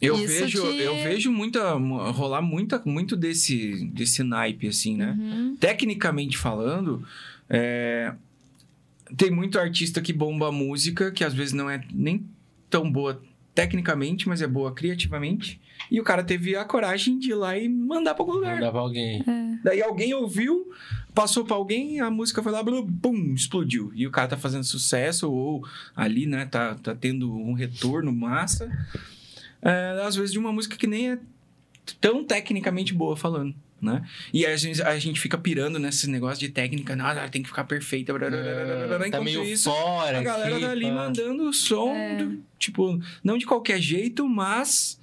Eu Isso vejo, que... eu vejo muita rolar muita, muito desse desse naipe assim, né? Uhum. Tecnicamente falando, é, tem muito artista que bomba a música que às vezes não é nem tão boa tecnicamente, mas é boa criativamente. E o cara teve a coragem de ir lá e mandar pra algum lugar. Mandar pra alguém. É. Daí alguém ouviu, passou pra alguém, a música foi lá, bum, explodiu. E o cara tá fazendo sucesso, ou ali, né, tá, tá tendo um retorno massa é, às vezes de uma música que nem é tão tecnicamente boa falando. Né? E a gente, a gente fica pirando nesses negócios de técnica, nada, tem que ficar perfeita. Blá, blá, blá, tá meio isso, fora a galera aqui, tá ali mandando o som, é. do, tipo, não de qualquer jeito, mas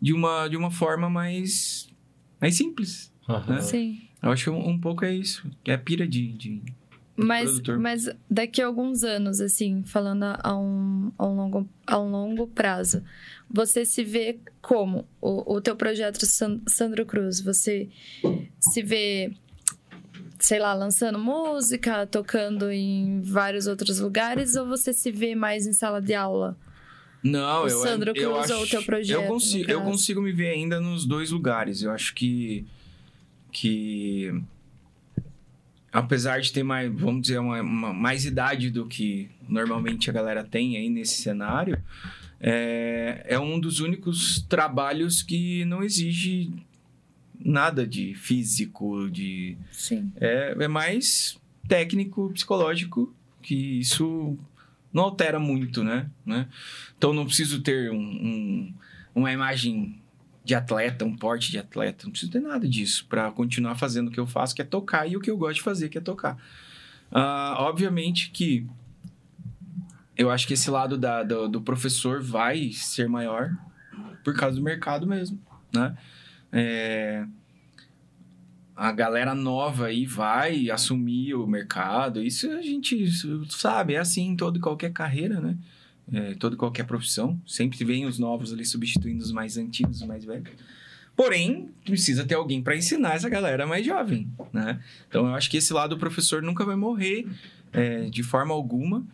de uma, de uma forma mais, mais simples. Uhum. Né? Sim. Eu acho que um, um pouco é isso. É a pira de, de mas, mas daqui a alguns anos, assim, falando a um, a um, longo, a um longo prazo, você se vê como? O, o teu projeto Sandro Cruz, você se vê, sei lá, lançando música, tocando em vários outros lugares, ou você se vê mais em sala de aula? Não, o eu, Sandro Cruz eu acho, ou o teu projeto? Eu consigo, eu consigo me ver ainda nos dois lugares. Eu acho que. que apesar de ter mais, vamos dizer, uma, uma, mais idade do que normalmente a galera tem aí nesse cenário, é, é um dos únicos trabalhos que não exige nada de físico, de... Sim. É, é mais técnico, psicológico, que isso não altera muito, né? né? Então, não preciso ter um, um, uma imagem de atleta, um porte de atleta. Não preciso ter nada disso para continuar fazendo o que eu faço, que é tocar, e o que eu gosto de fazer, que é tocar. Ah, obviamente que eu acho que esse lado da, do, do professor vai ser maior por causa do mercado mesmo, né? É, a galera nova aí vai assumir o mercado. Isso a gente sabe, é assim em toda e qualquer carreira, né? É, toda qualquer profissão. Sempre vem os novos ali substituindo os mais antigos, os mais velhos. Porém, precisa ter alguém para ensinar essa galera mais jovem, né? Então, eu acho que esse lado do professor nunca vai morrer é, de forma alguma.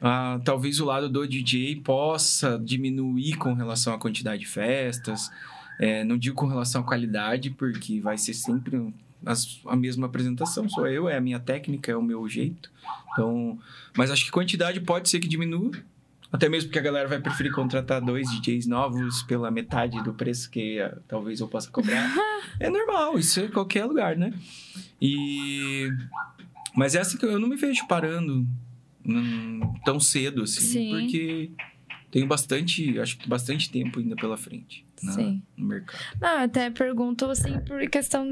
Ah, talvez o lado do DJ possa diminuir com relação à quantidade de festas. É, não digo com relação à qualidade, porque vai ser sempre as- a mesma apresentação. Sou eu, é a minha técnica, é o meu jeito. Então, mas acho que quantidade pode ser que diminua. Até mesmo porque a galera vai preferir contratar dois DJs novos pela metade do preço que ah, talvez eu possa cobrar. é normal, isso é em qualquer lugar, né? E. Mas essa que eu não me vejo parando hum, tão cedo assim, Sim. porque tenho bastante, acho que bastante tempo ainda pela frente na- Sim. no mercado. Não, até pergunto assim por questão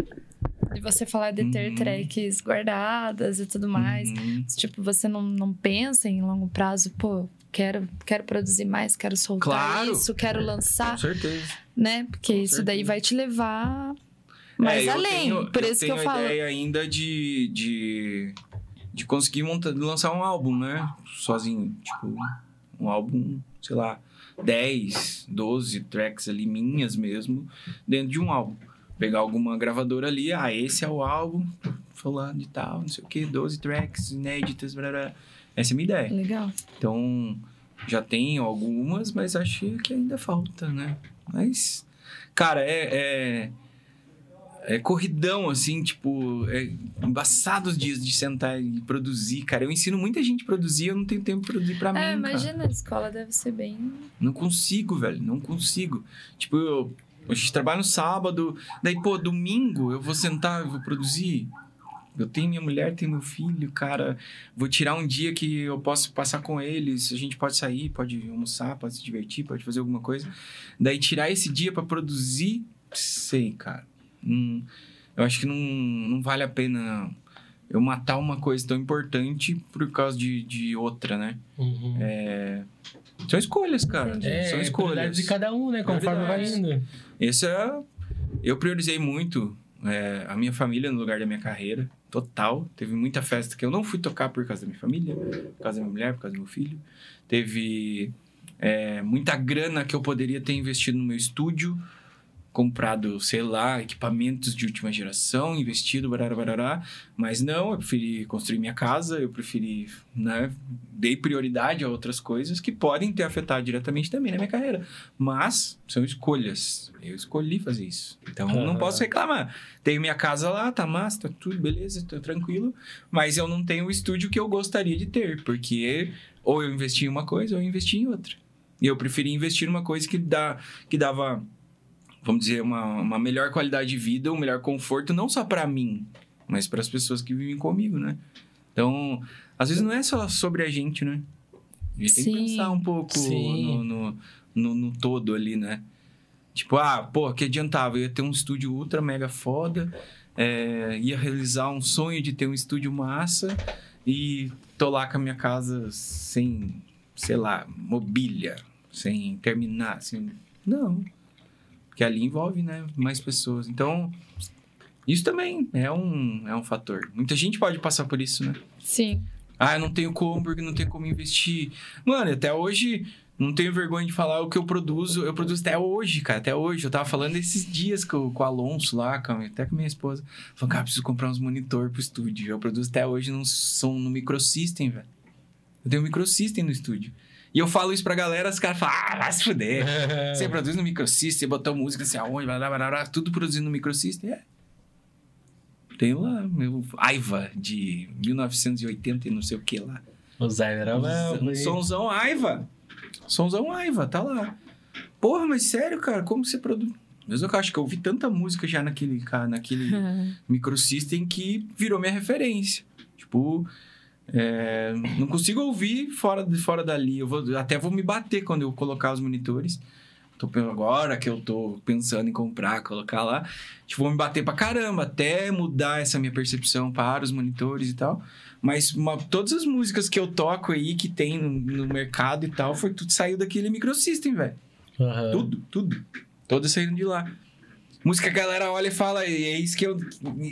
de você falar de ter Uhum. tracks guardadas e tudo mais. Uhum. Tipo, você não, não pensa em longo prazo, pô, quero, quero produzir mais, quero soltar Claro. isso, quero Com lançar, certeza. né? Porque Com isso daí certeza. vai te levar mais É, eu além. tenho- por isso que tenho eu a falo. ideia ainda de, de, de conseguir montar, lançar um álbum, né? Sozinho. Tipo, um álbum, sei lá, 10, 12 tracks ali, minhas mesmo, dentro de um álbum. Pegar alguma gravadora ali, ah, esse é o álbum, fulano de tal, não sei o que, 12 tracks inéditas, blá, blá. Essa é a minha ideia. Legal. Então, já tenho algumas, mas acho que ainda falta, né? Mas, cara, é. é... é corridão, assim, tipo, é embaçado os dias de sentar e produzir, cara. Eu ensino muita gente a produzir, eu não tenho tempo pra produzir pra É, mim, cara. imagina, a escola deve ser bem. Não consigo, velho, não consigo. Tipo, eu, a gente trabalha no sábado, daí, pô, domingo eu vou sentar, eu vou produzir. Eu tenho minha mulher, tenho meu filho, cara. Vou tirar um dia que eu posso passar com eles. A gente pode sair, pode almoçar, pode se divertir, pode fazer alguma coisa. Daí tirar esse dia pra produzir, sei, cara. Hum, eu acho que não, não vale a pena eu matar uma coisa tão importante por causa de, de outra, né? Uhum. São escolhas, cara. É, São prioridades escolhas. de cada um, né? Conforme vai indo. Esse é. Eu priorizei muito é, a minha família no lugar da minha carreira. Total. Teve muita festa que eu não fui tocar por causa da minha família, por causa da minha mulher, por causa do meu filho. Teve é, muita grana que eu poderia ter investido no meu estúdio, comprado, sei lá, equipamentos de última geração, investido, barará, barará. Mas não, eu preferi construir minha casa, eu preferi, né? Dei prioridade a outras coisas que podem ter afetado diretamente também na minha carreira. Mas são escolhas. Eu escolhi fazer isso. Então não Aham. posso reclamar. Tenho minha casa lá, tá massa, tá tudo beleza, tá tranquilo. Mas eu não tenho o estúdio que eu gostaria de ter, porque ou eu investi em uma coisa ou eu investi em outra. E eu preferi investir numa coisa que, dá, que dava, vamos dizer, uma, uma melhor qualidade de vida, um melhor conforto, não só para mim, mas para as pessoas que vivem comigo, né? Então, às vezes não é só sobre a gente, né? A gente tem que Sim. pensar um pouco Sim. no, no, no, no todo ali, né? Tipo, ah, pô, que adiantava? Eu ia ter um estúdio ultra mega foda, é, ia realizar um sonho de ter um estúdio massa e tô lá com a minha casa sem, sei lá, mobília, sem terminar, assim. Não. Porque ali envolve, né, mais pessoas. Então, isso também é um, é um fator. Muita gente pode passar por isso, né? Sim. Ah, eu não tenho como porque não tenho como investir. Mano, até hoje não tenho vergonha de falar o que eu produzo. Eu produzo até hoje, cara. Até hoje. Eu tava falando esses dias com, com o Alonso lá, com, até com a minha esposa. Falando, cara, preciso comprar uns monitor pro estúdio. Eu produzo até hoje num som no microsystem, velho. Eu tenho um microsystem no estúdio. E eu falo isso pra galera, os caras falam, ah, vai se fuder. Você produz no microsystem, você botou música assim aonde, blá, blá, blá, blá, tudo produzindo no microsystem. É. Tenho lá meu Aiva de 1980 e não sei o que lá. O Zé era Um somzão Aiva. Somzão Aiva, tá lá. Porra, mas sério, cara, como você produz? Mas eu acho que eu ouvi tanta música já naquele, cara, naquele microsystem que virou minha referência. Tipo, é, não consigo ouvir fora, de, fora dali. Eu vou, até vou me bater quando eu colocar os monitores. Tô, agora que eu tô pensando em comprar, colocar lá, tipo, vou me bater pra caramba, até mudar essa minha percepção para os monitores e tal. Mas uma- todas as músicas que eu toco aí, que tem no, no mercado e tal, foi tudo saiu daquele microsystem, velho. Aham. Tudo, tudo. Todas saíram de lá. Música que a galera olha e fala, "E é isso que eu.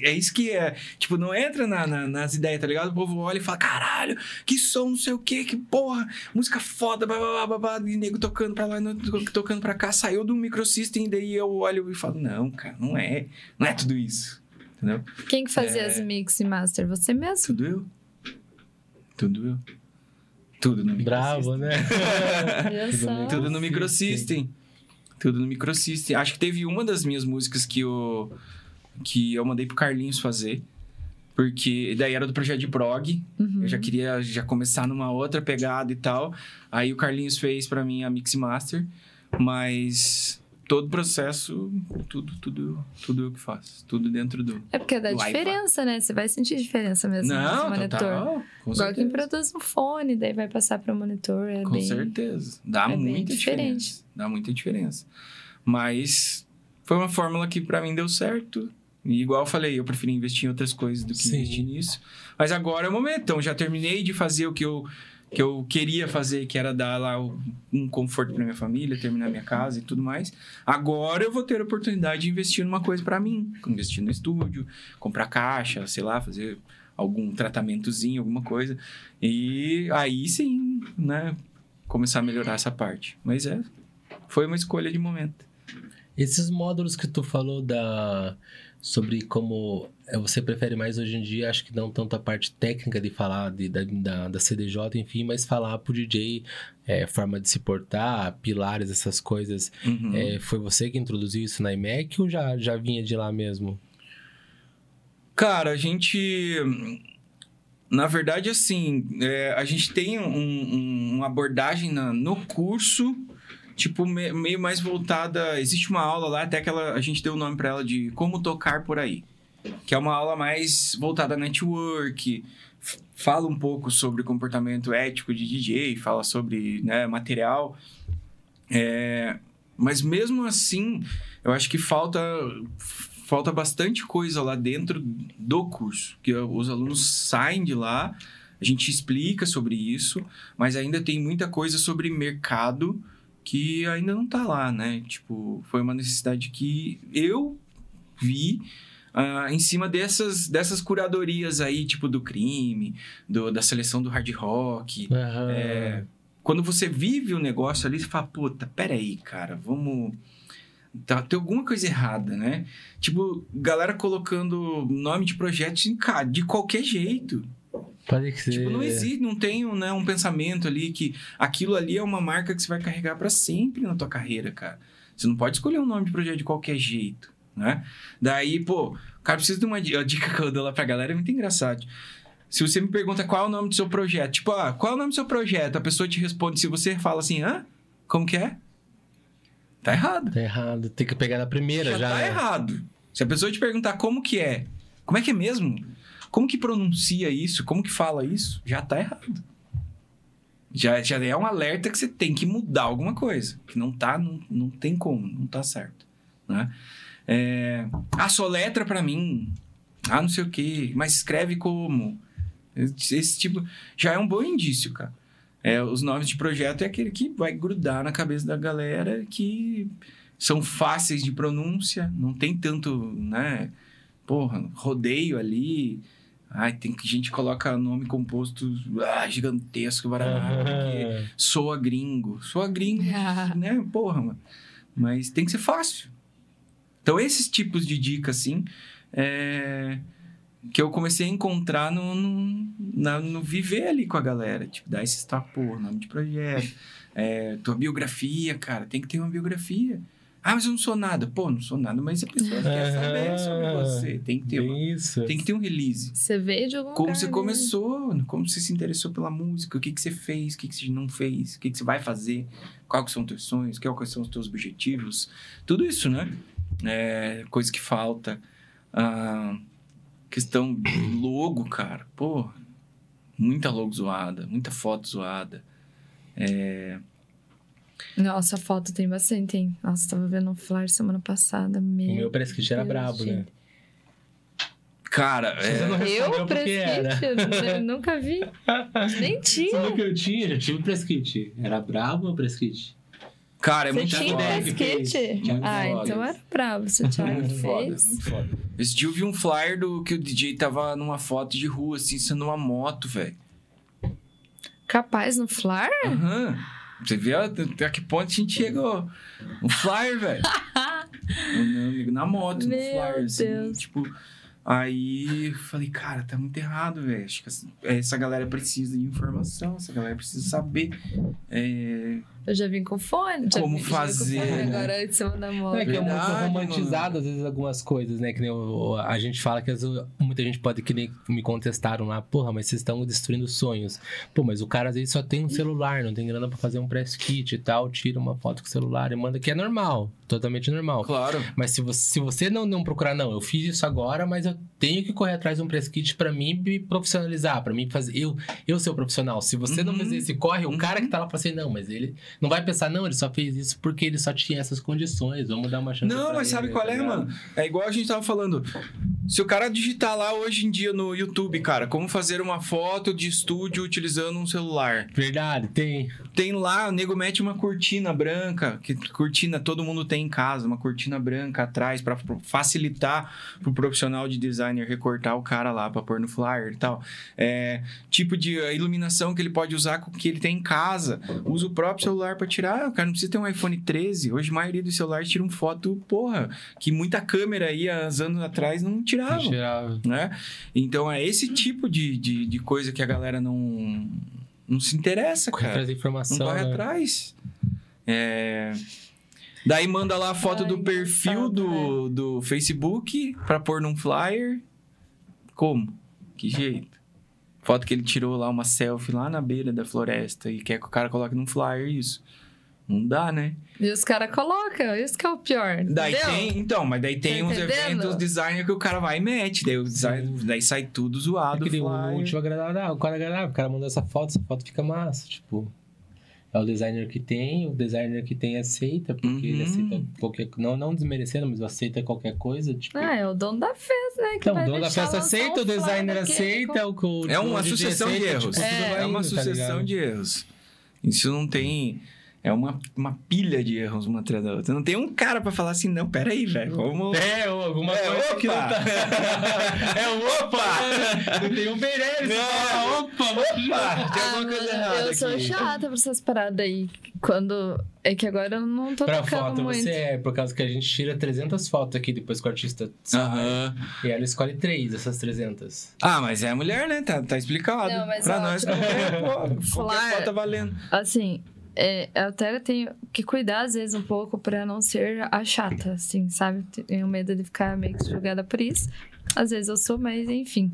É isso que é. Tipo, não entra na- na- nas ideias, tá ligado? O povo olha e fala, caralho, que som, não sei o que, que porra, música foda, blá, blá, blá, blá, blá, e nego tocando pra lá, tocando pra cá, saiu do microsystem, daí eu olho e falo, não, cara, não é. Não é tudo isso. Entendeu? Quem que fazia É. as mix e master? Você mesmo? Tudo eu. Tudo eu. Tudo no Bravo, né? Tudo no microsystem. Tudo no microsystem. Acho que teve uma das minhas músicas que eu, que eu mandei pro Carlinhos fazer. Porque daí era do projeto de prog. Uhum. Eu já queria já começar numa outra pegada e tal. Aí o Carlinhos fez pra mim a Mix Master. Mas todo o processo, tudo, tudo, tudo eu que faço. Tudo dentro do. É porque dá diferença, né? Você vai sentir diferença mesmo nesse Não, monitor. total. Com Igual quem produz um fone, daí vai passar para o monitor. É Com bem... certeza. Dá é muita diferente. diferença. Dá muita diferença. Mas foi uma fórmula que pra mim deu certo. E igual eu falei, eu preferi investir em outras coisas do que Sim. investir nisso. Mas agora é o momento. Então, já terminei de fazer o que eu, que eu queria fazer, que era dar lá um conforto pra minha família, terminar minha casa e tudo mais. Agora eu vou ter a oportunidade de investir numa coisa pra mim. Investir no estúdio, comprar caixa, sei lá, fazer algum tratamentozinho, alguma coisa. E aí sim, né? Começar a melhorar essa parte. Mas é, foi uma escolha de momento. Esses módulos que tu falou da sobre como é, você prefere mais hoje em dia, acho que não tanto a parte técnica de falar de, da, da, da CDJ, enfim, mas falar pro DJ é, forma de se portar, pilares, essas coisas. Uhum. É, foi você que introduziu isso na IMEC ou já, já vinha de lá mesmo? Cara, a gente. Na verdade, assim, é, a gente tem um- um- uma abordagem na- no curso, tipo, me- meio mais voltada. Existe uma aula lá, até que ela, a gente deu o nome pra ela de Como Tocar por Aí. Que é uma aula mais voltada a network, fala um pouco sobre comportamento ético de DJ, fala sobre né, material. É, mas mesmo assim, eu acho que falta falta bastante coisa lá dentro do curso, que os alunos saem de lá, a gente explica sobre isso, mas ainda tem muita coisa sobre mercado que ainda não tá lá, né? Tipo, foi uma necessidade que eu vi ah, em cima dessas, dessas curadorias aí, tipo do crime, do, da seleção do hard rock, Aham. é, quando você vive o negócio ali, você fala, puta, peraí, cara, vamos. Tá, tem alguma coisa errada, né? Tipo, galera colocando nome de projetos em ca- de qualquer jeito. Pode ser. Tipo, não existe, não tem um, né, um pensamento ali que aquilo ali é uma marca que você vai carregar pra sempre na tua carreira, cara. Você não pode escolher um nome de projeto de qualquer jeito, né? Daí, pô, o cara precisa de uma dica que eu dou lá pra galera, é muito engraçado. Se você me pergunta qual é o nome do seu projeto, tipo, ah, qual é o nome do seu projeto? A pessoa te responde, se você fala assim, hã? Como que é? Tá errado. Tá errado. Tem que pegar na primeira Já, já. tá né? errado. Se a pessoa te perguntar como que é, como é que é mesmo? Como que pronuncia isso? Como que fala isso? Já tá errado. Já, já é um alerta que você tem que mudar alguma coisa. Que não tá, não, não tem como, não tá certo. Né? É, ah, soletra pra mim. Ah, não sei o quê. Mas escreve como? Esse esse tipo... Já é um bom indício, cara. É, os nomes de projeto é aquele que vai grudar na cabeça da galera que são fáceis de pronúncia, não tem tanto, né? Porra, rodeio ali. Ai, tem que gente coloca nome composto ah, gigantesco, barará, porque soa gringo. Soa gringo, né? Porra, mano. Mas tem que ser fácil. Então, esses tipos de dicas, assim, é, que eu comecei a encontrar no, no, na- no viver ali com a galera. Tipo, dar esse estapor, nome de projeto, é, tua biografia, cara, tem que ter uma biografia. Ah, mas eu não sou nada. Pô, não sou nada, mas a pessoa quer saber sobre você. Tem que ter, uma- tem que ter um release. Você veio de algum Como lugar, você né? começou, como você se interessou pela música, o que, que você fez, o que, que você não fez, o que, que você vai fazer, quais que são os teus sonhos, quais são os teus objetivos, tudo isso, né? É, coisa que falta. Ah, questão de logo, cara, pô, muita logo zoada, muita foto zoada. É, Nossa, a foto tem bastante, hein? Nossa, tava vendo um flyer semana passada. Meu, O meu press kit era Deus, brabo, né? gente. Cara, Você é... Eu, era. preskit, eu nunca vi. Nem tinha. Sabe o que eu tinha? Já tive press kit. Era brabo o press kit. Cara, é Você muito tinha foda. Ah, Foda. então era bravo se o Thiago Muito foda, fez. muito foda. Esse dia eu vi um flyer do que o DJ tava numa foto de rua, assim, sendo uma moto, velho. Capaz no flyer? Aham. Você vê até que ponto a gente chegou. Um flyer, velho. Na moto, no Meu flyer, assim. Deus. Tipo, aí eu falei, cara, tá muito errado, velho. Acho que essa galera precisa de informação, essa galera precisa saber. É, Eu já vim com fone. Já Como vim, já vim com fazer, fone né? Agora em cima da moto. Não, é que é muito Verdade, romantizado, às vezes, algumas coisas, né? Que nem o- a gente fala que muita gente pode que nem me contestaram lá, porra, mas vocês estão destruindo sonhos. Pô, mas o cara às vezes só tem um celular, não tem grana pra fazer um press kit e tal, tira uma foto com o celular e manda, que é normal, totalmente normal. claro. Mas se você, se você não, não procurar, não, eu fiz isso agora, mas eu tenho que correr atrás de um press kit pra mim me profissionalizar, pra mim fazer, eu, eu ser o profissional. Se você não Uhum. fazer esse corre, o Uhum. cara que tá lá fala assim, não, mas ele não vai pensar, não, ele só fez isso porque ele só tinha essas condições, vamos dar uma chance Não, mas sabe ele, qual tá é, mano? É igual a gente tava falando. Se o cara digitar lá hoje em dia no YouTube, cara, como fazer uma foto de estúdio utilizando um celular. Verdade, tem. Tem lá, o nego mete uma cortina branca, que cortina todo mundo tem em casa, uma cortina branca atrás pra facilitar pro profissional de designer recortar o cara lá pra pôr no flyer e tal. É, tipo de iluminação que ele pode usar com o que ele tem em casa. Usa o próprio celular pra tirar. O cara não precisa ter um iPhone 13. Hoje a maioria dos celulares tiram foto, porra, que muita câmera aí há anos atrás não tirava Geral. né? Então é esse tipo de, de, de coisa que a galera não, não se interessa, Corre cara. atrás da Não informação. corre né? atrás. É... Daí manda lá a foto Ai, do perfil do, do Facebook pra pôr num flyer. Como? Que jeito? Foto que ele tirou lá, uma selfie lá na beira da floresta e quer que o cara coloque num flyer isso. Não dá, né? E os caras colocam, isso que é o pior. Daí entendeu? tem, então, mas daí tem Tá uns entendendo? eventos designer que o cara vai e mete, daí, o design, daí sai tudo zoado. É o último agradável. O cara agradável, o cara mandou essa foto, essa foto fica massa. Tipo, é o designer que tem, o designer que tem aceita, porque ele Uhum. aceita qualquer Não, não desmerecendo, mas aceita qualquer coisa. Tipo, Ah, é o dono da festa, né? Que então, o dono da festa aceita, o designer aceita, o, o É uma sucessão de erros. tipo, É, É uma tá sucessão de erros. Isso não tem. É uma, uma pilha de erros uma atrás da outra. Não tem um cara pra falar assim, não, peraí, velho. Vamos. É, ou alguma É, coisa que não opa! tá. é o opa! Não tem um Meirelles, Não. fala, opa! Opa! Tem Ah, alguma coisa mano, errada Eu sou aqui. chata pra essas paradas aí. Quando. É que agora eu não tô Pra tocando foto, muito. você é, por causa que a gente tira 300 fotos aqui depois que o artista sai. Aham. E ela escolhe três dessas 300. Ah, mas é a mulher, né? Tá, tá explicado. Não, mas, pra ó, nós, tipo, qualquer, pô, qualquer foto tá valendo. Assim, é, eu até tenho que cuidar, às vezes, um pouco pra não ser a chata, assim, sabe? Tenho medo de ficar meio que julgada por isso. Às vezes eu sou, mas enfim.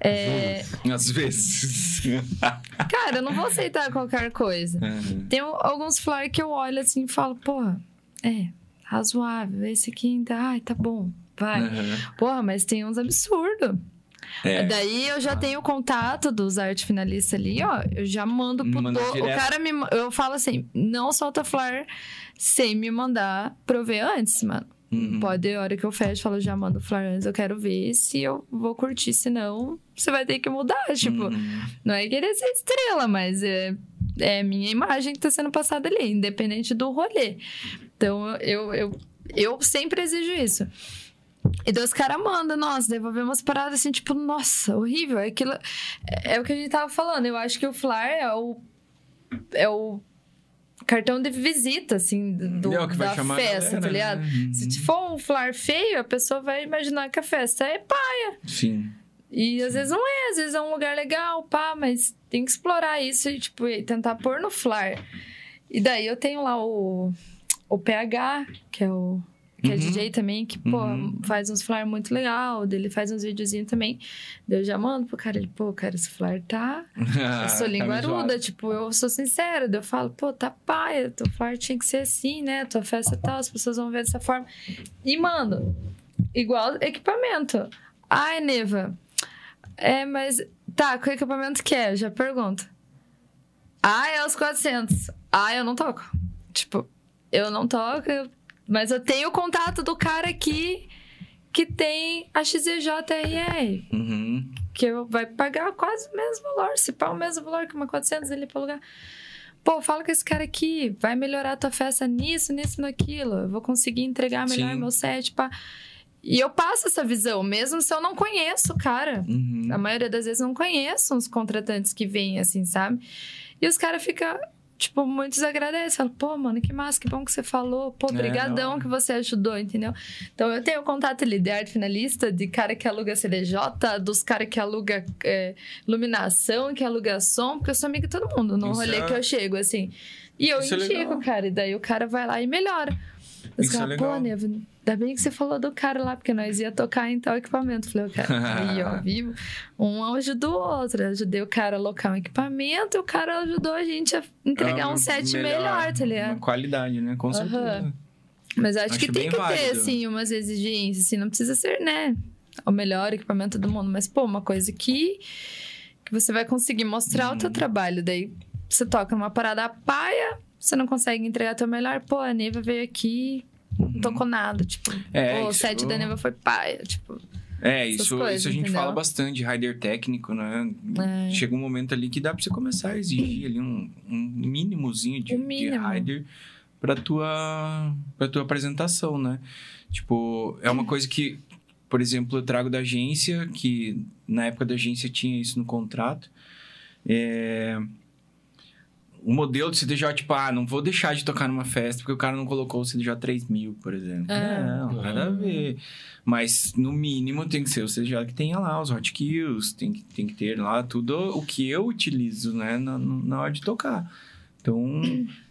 É, Às vezes. cara, eu não vou aceitar qualquer coisa. Aham. Tem alguns flyers que eu olho assim e falo, porra, é, razoável. Esse aqui ainda, ai, tá bom, vai. Aham. Porra, mas tem uns absurdos. É. Daí eu já tenho o contato dos arte finalistas ali, ó. Eu já mando pro Manda do... O cara me. Eu falo assim: não solta flyer sem me mandar pra eu ver antes, mano. Uhum. Pode, a hora que eu fecho, falo, já mando o flyer antes, eu quero ver se eu vou curtir, senão você vai ter que mudar. Tipo, Uhum. não é querer ser estrela, mas é, é minha imagem que tá sendo passada ali, independente do rolê. Então eu, eu, eu sempre exijo isso. E daí os caras mandam, nossa, devolver umas paradas assim, tipo, nossa, horrível. É Aquilo, é, é o que a gente tava falando. Eu acho que o flyer é o. É o cartão de visita, assim, do, É da festa, galera, tá ligado? né? Se for um flyer feio, a pessoa vai imaginar que a festa é pá. Sim. E às vezes não é, às vezes é um lugar legal, pá, mas tem que explorar isso e, tipo, tentar pôr no flyer. E daí eu tenho lá o, o PH, que é o. Que é Uhum. DJ também, que, pô, Uhum. faz uns flyers muito legal, dele faz uns videozinhos também. Eu já mando pro cara, ele, pô, cara, esse flyer tá. Eu sou tá linguaruda, zoado. tipo, eu sou sincera. Daí eu falo, pô, tá paia, teu flyer tinha que ser assim, né? Tua festa tal, as pessoas vão ver dessa forma. E, mano, igual equipamento. Ai, Neva, é, mas. Tá, que equipamento que é? Eu já pergunto. Ah, é os 400. Ah, eu não toco. Tipo, eu não toco, eu- mas eu tenho o contato do cara aqui que tem a XEJRR, Uhum. que vai pagar quase o mesmo valor, se pá o mesmo valor que uma 400 ali pra alugar. Pô, fala com esse cara aqui, vai melhorar a tua festa nisso, nisso, naquilo. Eu vou conseguir entregar melhor Sim. meu set, pá. E eu passo essa visão, mesmo se eu não conheço o cara. Uhum. A maioria das vezes eu não conheço os contratantes que vêm, assim, sabe? E os caras ficam, tipo, muitos agradecem. Pô, mano, que massa, que bom que você falou. Pô, É, brigadão hora. que você ajudou, entendeu? Então, eu tenho contato ali de arte finalista, de cara que aluga CDJ, dos caras que aluga é, iluminação, que aluga som, porque eu sou amiga de todo mundo no Isso rolê é- que eu chego, assim. E eu Isso é indico, cara, e daí o cara vai lá e melhora. Os Isso é caras, pô. Neva, ainda bem que você falou do cara lá, porque nós ia tocar em tal equipamento. Falei, o cara, aí, ó, vivo. Um ajudou o outro. Eu ajudei o cara a alocar um equipamento e o cara ajudou a gente a entregar Ah, um set melhor, tá ligado? Uma qualidade, né? Com certeza. Mas eu acho, Acho que tem que ter, válido. assim, umas exigências, assim, não precisa ser, né, o melhor equipamento do mundo, mas, pô, uma coisa que, que você vai conseguir mostrar o teu Uhum. trabalho, daí você toca numa parada paia, você não consegue entregar teu melhor, pô, a Neva veio aqui, não tocou nada, tipo, É, pô, o set da Neva foi paia, tipo, É, isso, coisas, isso a gente entendeu? fala bastante de rider técnico, né? É. Chega um momento ali que dá pra você começar a exigir ali um, um mínimozinho de, Um de mínimo. rider pra tua, pra tua apresentação, né? Tipo, é uma coisa que, por exemplo, eu trago da agência, que na época da agência tinha isso no contrato. É... O modelo de CDJ, tipo, ah, não vou deixar de tocar numa festa porque o cara não colocou o CDJ 3000, por exemplo. É. Não, nada a ver. Mas, no mínimo, tem que ser o CDJ que tenha lá os hotkills, tem que, tem que ter lá tudo o que eu utilizo, né, na, na hora de tocar. Então,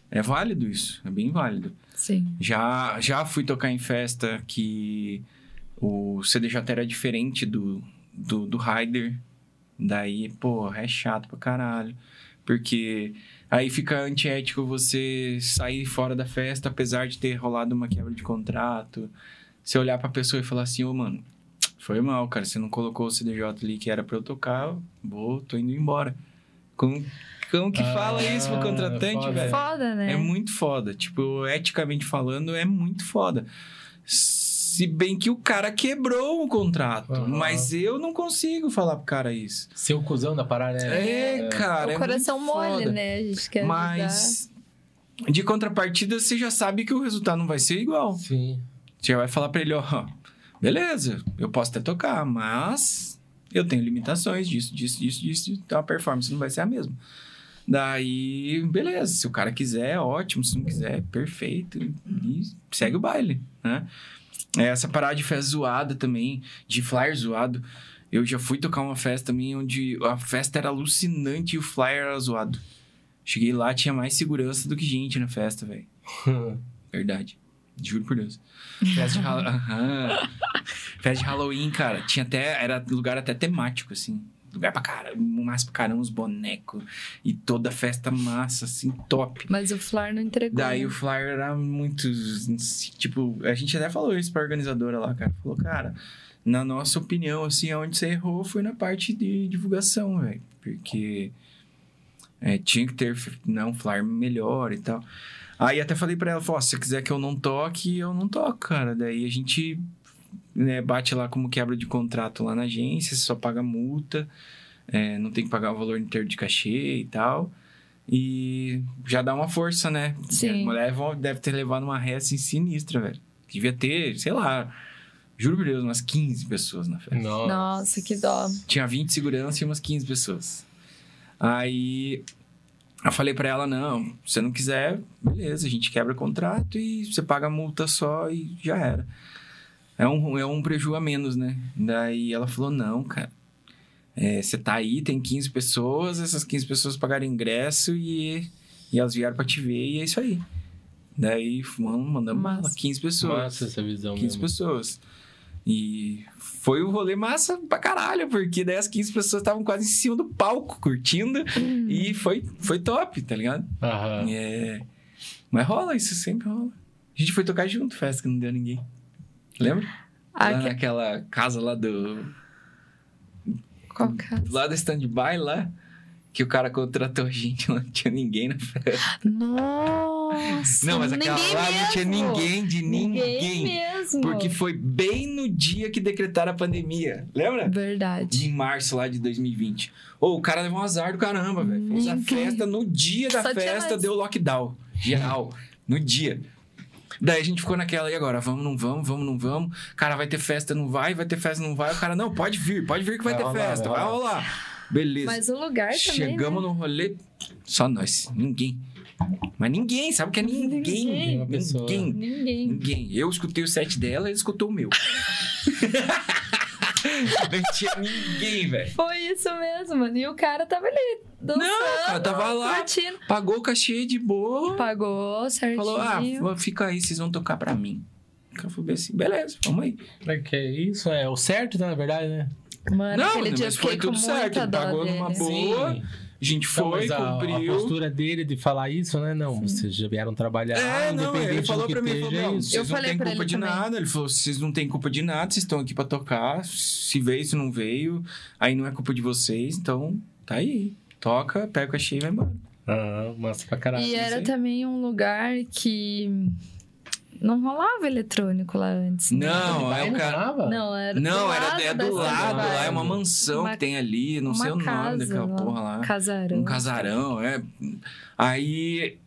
é válido isso, é bem válido. sim. Já, já fui tocar em festa que o CDJ era diferente do, do, do Rider. Daí, pô, é chato pra caralho. Porque aí fica antiético você sair fora da festa, apesar de ter rolado uma quebra de contrato. Você olhar pra pessoa e falar assim, ô, mano, foi mal, cara. Você não colocou o CDJ ali que era pra eu tocar, vou, tô indo embora. Como, como que fala isso pro Ah, contratante, foda. velho? Foda, né? É muito foda. Tipo, eticamente falando, é muito foda. Se bem que o cara quebrou o contrato. Aham. Mas eu não consigo falar pro cara isso. Ser o cuzão da parada, né? É, cara. o é coração muito mole, foda. né? A gente quer Mas. De contrapartida, você já sabe que o resultado não vai ser igual. Sim. Você já vai falar pra ele, ó, beleza, eu posso até tocar, mas eu tenho limitações disso, disso, disso, disso, então a performance não vai ser a mesma. Daí, beleza, se o cara quiser, ótimo, se não quiser, perfeito, e segue o baile, né? É, Essa parada de festa zoada também, de flyer zoado, eu já fui tocar uma festa também onde a festa era alucinante e o flyer era zoado. Cheguei lá, tinha mais segurança do que gente na festa, velho. Verdade. Juro por Deus. Festa de, Hall- Aham. Festa de Halloween, cara. Tinha até. Era lugar até temático, assim. Lugar pra caramba, massa pra caramba, uns bonecos. E toda a festa massa, assim, top. Mas o Flár não entregou. Daí né? o flyer era muito. Tipo, a gente até falou isso pra organizadora lá, cara. Falou, cara, na nossa opinião, assim, onde você errou foi na parte de divulgação, velho. Porque é, tinha que ter né, um flyer melhor e tal. Aí até falei pra ela, falou, ó, se você quiser que eu não toque, eu não toco, cara. Daí a gente né, bate lá como quebra de contrato lá na agência, você só paga multa, é, não tem que pagar o valor inteiro de cachê e tal. E já dá uma força, né? Sim. A mulher vo- deve ter levado uma ré assim sinistra, velho. Devia ter, sei lá, juro por Deus, umas 15 pessoas na festa. Nossa. Nossa, que dó. Tinha 20 segurança e umas 15 pessoas. Aí eu falei pra ela: não, se você não quiser, beleza, a gente quebra o contrato e você paga a multa só e já era. É um, é um preju a menos, né? Daí ela falou: não, cara. é, você tá aí, tem 15 pessoas, essas 15 pessoas pagaram ingresso e, e elas vieram pra te ver e é isso aí. Daí, vamos, mandamos Massa. bala, 15 pessoas. Massa essa visão 15 mesmo. pessoas. E foi um rolê massa pra caralho, porque daí as 15 pessoas estavam quase em cima do palco, curtindo. E foi, foi top, tá ligado? Aham. É... Mas rola, isso sempre rola. A gente foi tocar junto, festa que não deu ninguém. Lembra? Ah, lá que- naquela casa lá do... Qual caso? Lá do stand-by, lá. Que o cara contratou a gente, não tinha ninguém na festa. Nossa, Não, mas aquela ninguém lá não tinha mesmo. ninguém de ninguém. mesmo. Porque foi bem no dia que decretaram a pandemia. Lembra? Verdade. Em março lá de 2020. Ô, o cara levou um azar do caramba, velho. Fez a Ninguém. festa, no dia da Só festa deu lockdown. Geral. no dia. Daí a gente ficou naquela, e agora? Vamos, não vamos, vamos, não vamos. Cara, vai ter festa, não vai, vai ter festa, não vai. O cara, não, pode vir, pode vir que vai, Vai ter rolar, festa, vai vai rolar. rolar. Beleza. Mas o lugar também, Chegamos né? no rolê, só nós, ninguém. Mas ninguém, sabe o que é ninguém? Ninguém. Ninguém. Ninguém. Ninguém. Eu escutei o set dela, ele escutou o meu. não tinha ninguém, velho. Foi isso mesmo, mano. E o cara tava ali, dançando, Não, o cara tava lá. curtindo. Pagou o cachê de boa. Pagou certinho. Falou, ah, fica aí, vocês vão tocar pra mim. O cara falou assim, beleza, vamos aí. É que é isso, é o certo, né, na verdade, né? Mano, Não, aquele dia eu fiquei com tudo certo, pagou dele. numa boa. Sim. A gente Então, foi, mas a, a cumpriu. postura dele de falar isso, né? Não, vocês já vieram trabalhar, É, não, ele falou pra mim, falou, não, é isso. vocês Eu não falei têm culpa ele de também. nada. Ele falou, vocês não têm culpa de nada, vocês estão aqui pra tocar. Se veio, se não veio, aí não é culpa de vocês, então tá aí. Toca, pega o cachê e vai embora. Ah, massa pra caralho. E era também um lugar que não rolava eletrônico lá antes. né? Não, é o cara... Não, era Não, do era, lado é do lado, lá é uma mansão Uma- que tem ali, não sei o nome casa daquela lá, porra lá. Casarão. Um casarão, é. Aí,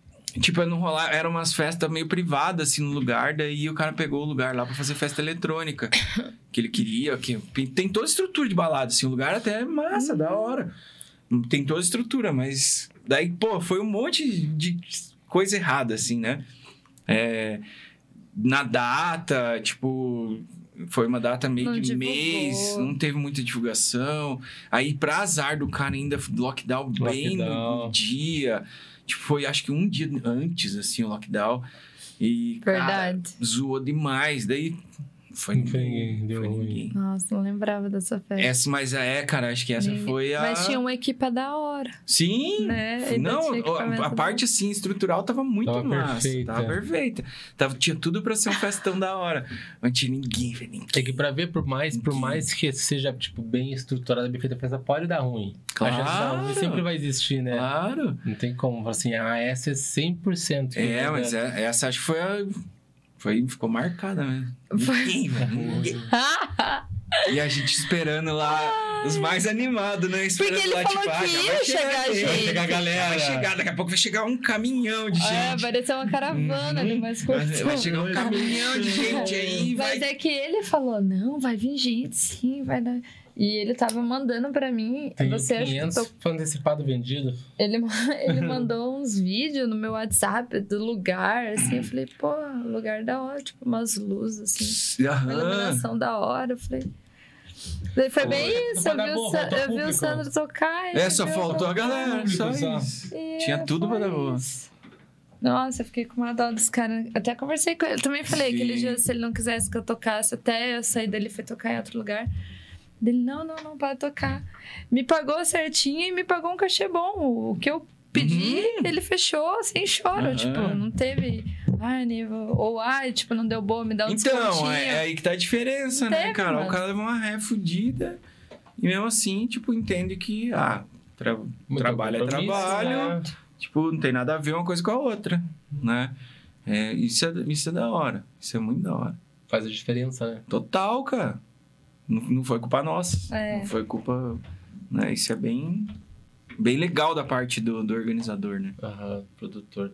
tipo, não rolar, eram umas festas meio privadas, assim, no lugar, daí o cara pegou o lugar lá pra fazer festa eletrônica. que ele queria, que tem toda a estrutura de balada, assim, o lugar até é massa, da hora. Tem toda a estrutura, mas daí, pô, foi um monte de coisa errada, assim, né? É, na data, tipo, foi uma data meio Não de divulgou. mês, não teve muita divulgação. Aí, pra azar do cara, ainda lockdown bem no, Lockdown. no dia. Tipo, foi acho que um dia antes, assim, o lockdown. E, cara, Verdade. zoou demais. Daí, foi ninguém. deu foi ruim. ninguém. Nossa, não lembrava dessa festa. Essa, mas é, cara, acho que essa Ninguém- foi a. Mas tinha uma equipa da hora, Sim! né? Ainda Não, a, a da parte assim estrutural tava muito Tava massa. perfeita. Tava perfeita. Tava, tinha tudo pra ser um festão da hora. Mas tinha ninguém, velho. Ninguém. É que pra ver, por mais, por mais que seja, tipo, bem estruturada, bem feita, a festa pode dar ruim. Claro. A chance dar ruim sempre vai existir, né? Claro. Não tem como, assim, ah, essa é 100%. É, mas é- essa acho que foi a. Foi, ficou marcada mesmo. Ninguém. E a gente esperando lá, os mais animados, né? Esperando Porque ele lá, falou tipo, ah, que já ia vai chegar gente. gente. Vai chegar a galera. Vai chegar, daqui a pouco vai chegar um caminhão de É, gente. parecia uma caravana ali, mais Vai, curto. vai chegar um caminhão de gente aí, vai. Mas é que ele falou, não, vai vir gente, sim, vai dar... E ele tava mandando pra mim, Tem você acha que 500 tô... foi antecipado vendido. Ele, ele mandou uns vídeos no meu WhatsApp do lugar, assim, eu falei, pô, lugar da hora, tipo, umas luzes, assim, uma Aham. iluminação da hora, eu falei... Daí foi bem isso, eu vi, o, Sa- eu vi o. Sandro tocar. É, ele só faltou a eu galera, só isso. E Tinha tudo pra dar boa. Nossa, eu fiquei com uma dó dos caras. Até conversei com ele. Também falei Sim. aquele dia, se ele não quisesse que eu tocasse, até eu sair dele e fui tocar em outro lugar. Dele, não, não, não, pode tocar. Me pagou certinho e me pagou um cachê bom. O que eu pedi, ele fechou sem choro. Uhum. Tipo, não teve. Ai, nível. Ou, ai, tipo, não deu boa, me dá um Então, é, é aí que tá a diferença, né, Teve, cara? O mano. cara leva uma ré fudida e mesmo assim, tipo, entende que, ah, tra- Muito trabalho é trabalho, né? tipo, não tem nada a ver uma coisa com a outra, né? É, isso, é, isso é da hora, isso é muito da hora. Faz a diferença, né? Total, cara. Não, não foi culpa nossa, É. não foi culpa, né? Isso é bem, bem legal da parte do, do organizador, né? Aham, produtor.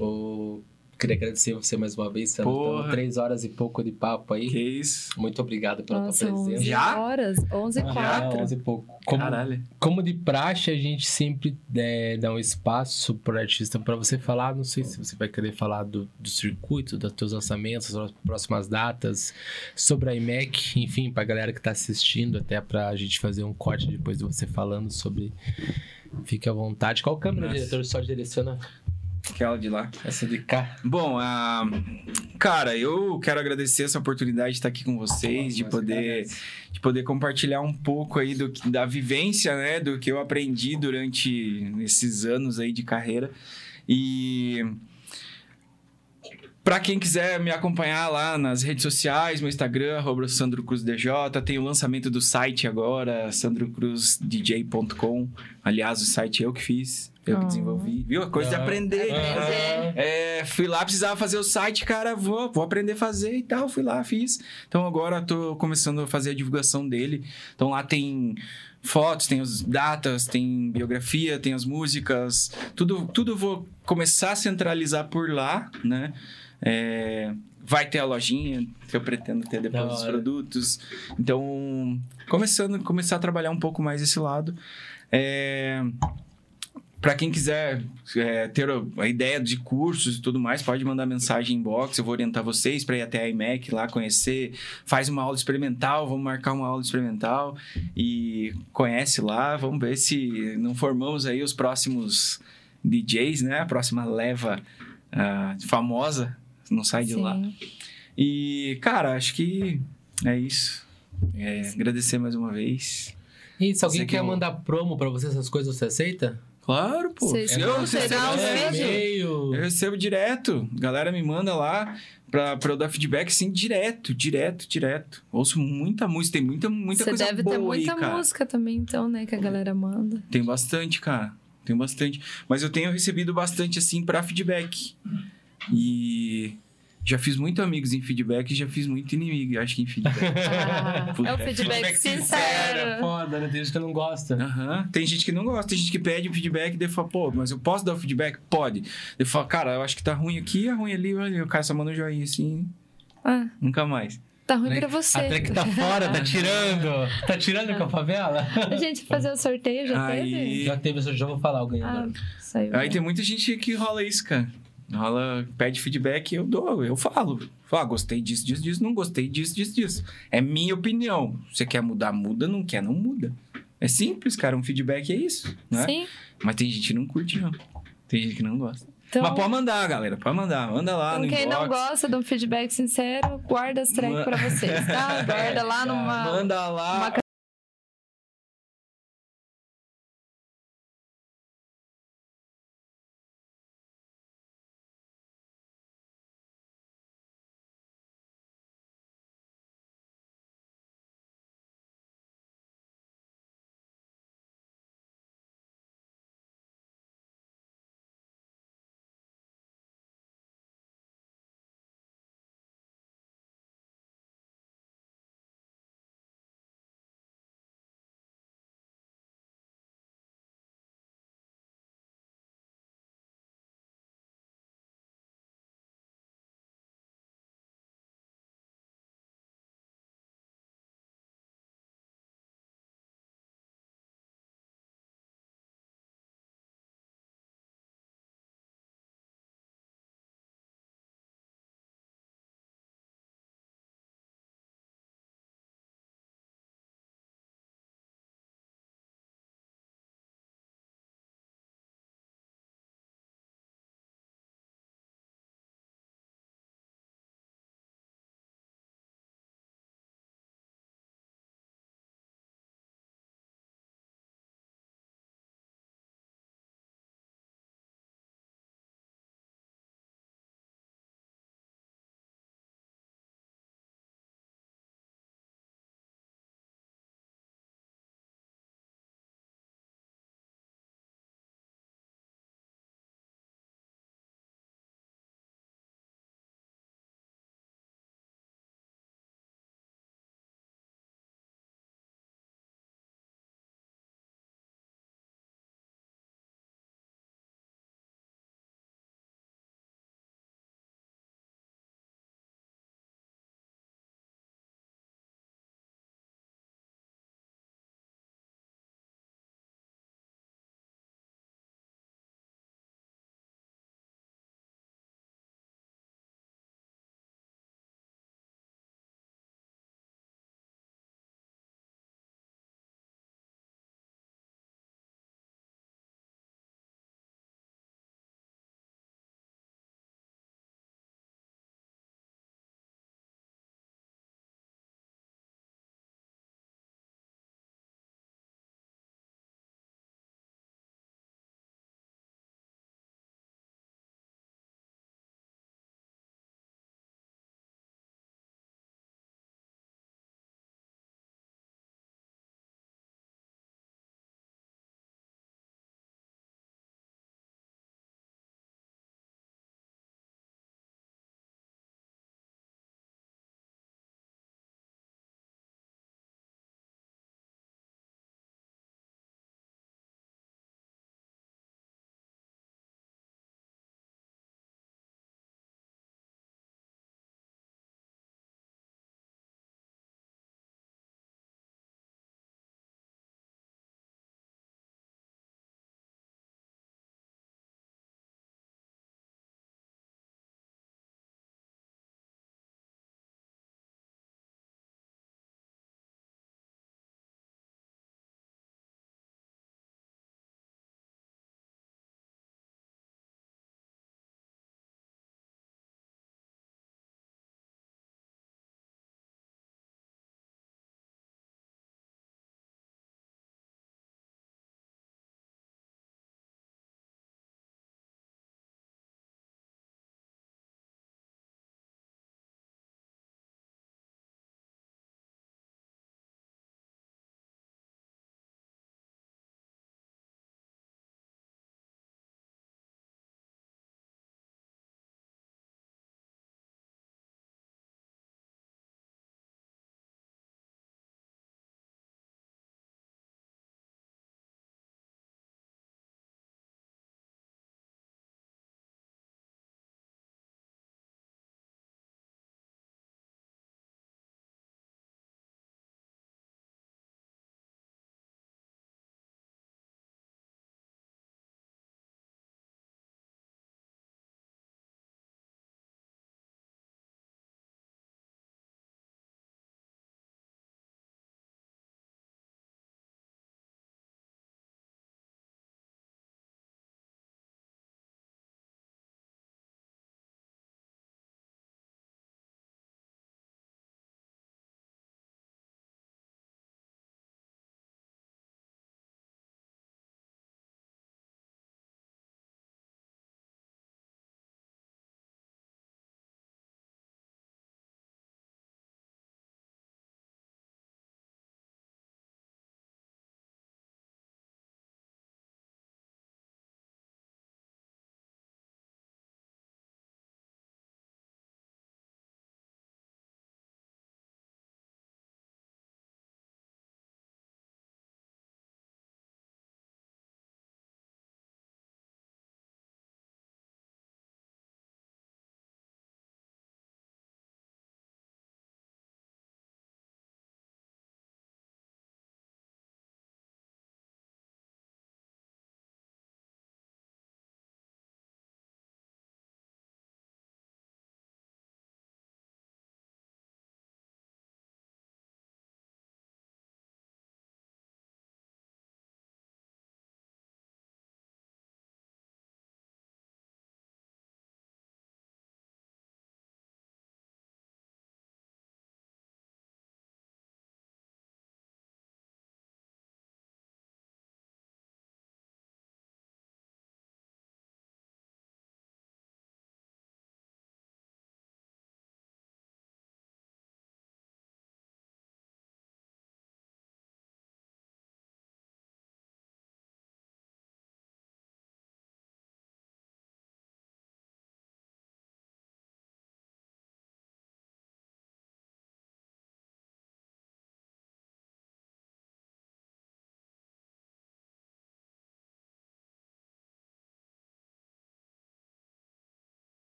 O... Queria agradecer você mais uma vez, Sandro. Então, três horas e pouco de papo aí. Que isso? Muito obrigado pela Nossa, tua 11 presença. Já? horas, 11 e Já, 4. 11 e pouco. Como, Caralho. como de praxe, a gente sempre é, dá um espaço pro artista para você falar. Não sei se você vai querer falar do, do circuito, dos teus lançamentos, das próximas datas, sobre a IMEC, enfim, pra galera que tá assistindo, até pra gente fazer um corte depois de você falando sobre. Fique à vontade. Qual câmera, Nossa. diretor? Só direciona Aquela de lá. essa de cá. Bom, ah, cara, eu quero agradecer essa oportunidade de estar aqui com vocês, de poder, de poder compartilhar um pouco aí do, da vivência, né, do que eu aprendi durante esses anos aí de carreira. E Pra quem quiser me acompanhar lá nas redes sociais, meu Instagram, arroba Sandro Cruz DJ, tem o lançamento do site agora, sandrocruzdj.com. Aliás, o site eu que fiz. Eu que desenvolvi. Viu? Coisa de Ah. aprender. Ah. É, fui lá, precisava fazer o site, cara, vou, vou aprender a fazer e tal. Fui lá, fiz. Então agora tô começando a fazer a divulgação dele. Então lá tem fotos, tem as datas, tem biografia, tem as músicas. Tudo, tudo eu vou começar a centralizar por lá, né? É, vai ter a lojinha que eu pretendo ter depois Da dos hora. produtos. Então, começando, começar a trabalhar um pouco mais esse lado. É, para quem quiser é, ter a ideia de cursos e tudo mais, pode mandar mensagem inbox. Eu vou orientar vocês para ir até a IMEC lá conhecer. Faz uma aula experimental, vamos marcar uma aula experimental e conhece lá. Vamos ver se não formamos aí os próximos DJs, né? A próxima leva ah, famosa. Não sai de lá. Sim. E, cara, acho que é isso. É, agradecer mais uma vez. E se alguém quer eu- mandar promo pra você, essas coisas, você aceita? Claro, pô. Vocês eu, vão recebo, eu eu recebo direto. Galera me manda lá pra, pra eu dar feedback, sim, direto, direto, direto. Ouço muita música, tem muita, muita Você coisa deve boa ter muita aí, cara. música também, então, né? Que a galera manda. Tem bastante, cara. Tem bastante. Mas eu tenho recebido bastante, assim, pra feedback. E já fiz muito amigos em feedback e já fiz muito inimigo, acho que em feedback. Ah, é o feedback é sincero. foda, né? Tem gente que não gosta. Aham. Tem gente que não gosta, tem gente que pede um feedback e daí fala, pô, mas eu posso dar o feedback? Pode. Eu falo, cara, eu acho que tá ruim aqui, é ruim ali, olha, o cara só manda um joinha assim, Ah, nunca mais. tá ruim pra você. A que tá fora, tá tirando. Tá tirando com a favela? A gente fazer o sorteio já Aí- teve? Já teve, eu já vou falar o Ah, ganhador. saiu. Aí tem muita gente que rola isso, cara. Rola, pede feedback eu dou, eu falo. Falo, ah, gostei disso, disso, disso, não gostei disso, disso, disso. É minha opinião. Você quer mudar, muda, não quer, não muda. É simples, cara, um feedback é isso, né? Sim. Mas tem gente que não curte, não. Tem gente que não gosta. Então, Mas pode mandar, galera, pode mandar. Manda lá então no quem inbox. não gosta de um feedback sincero, guarda as tracks Ma- pra vocês, tá? Guarda lá numa... Manda lá.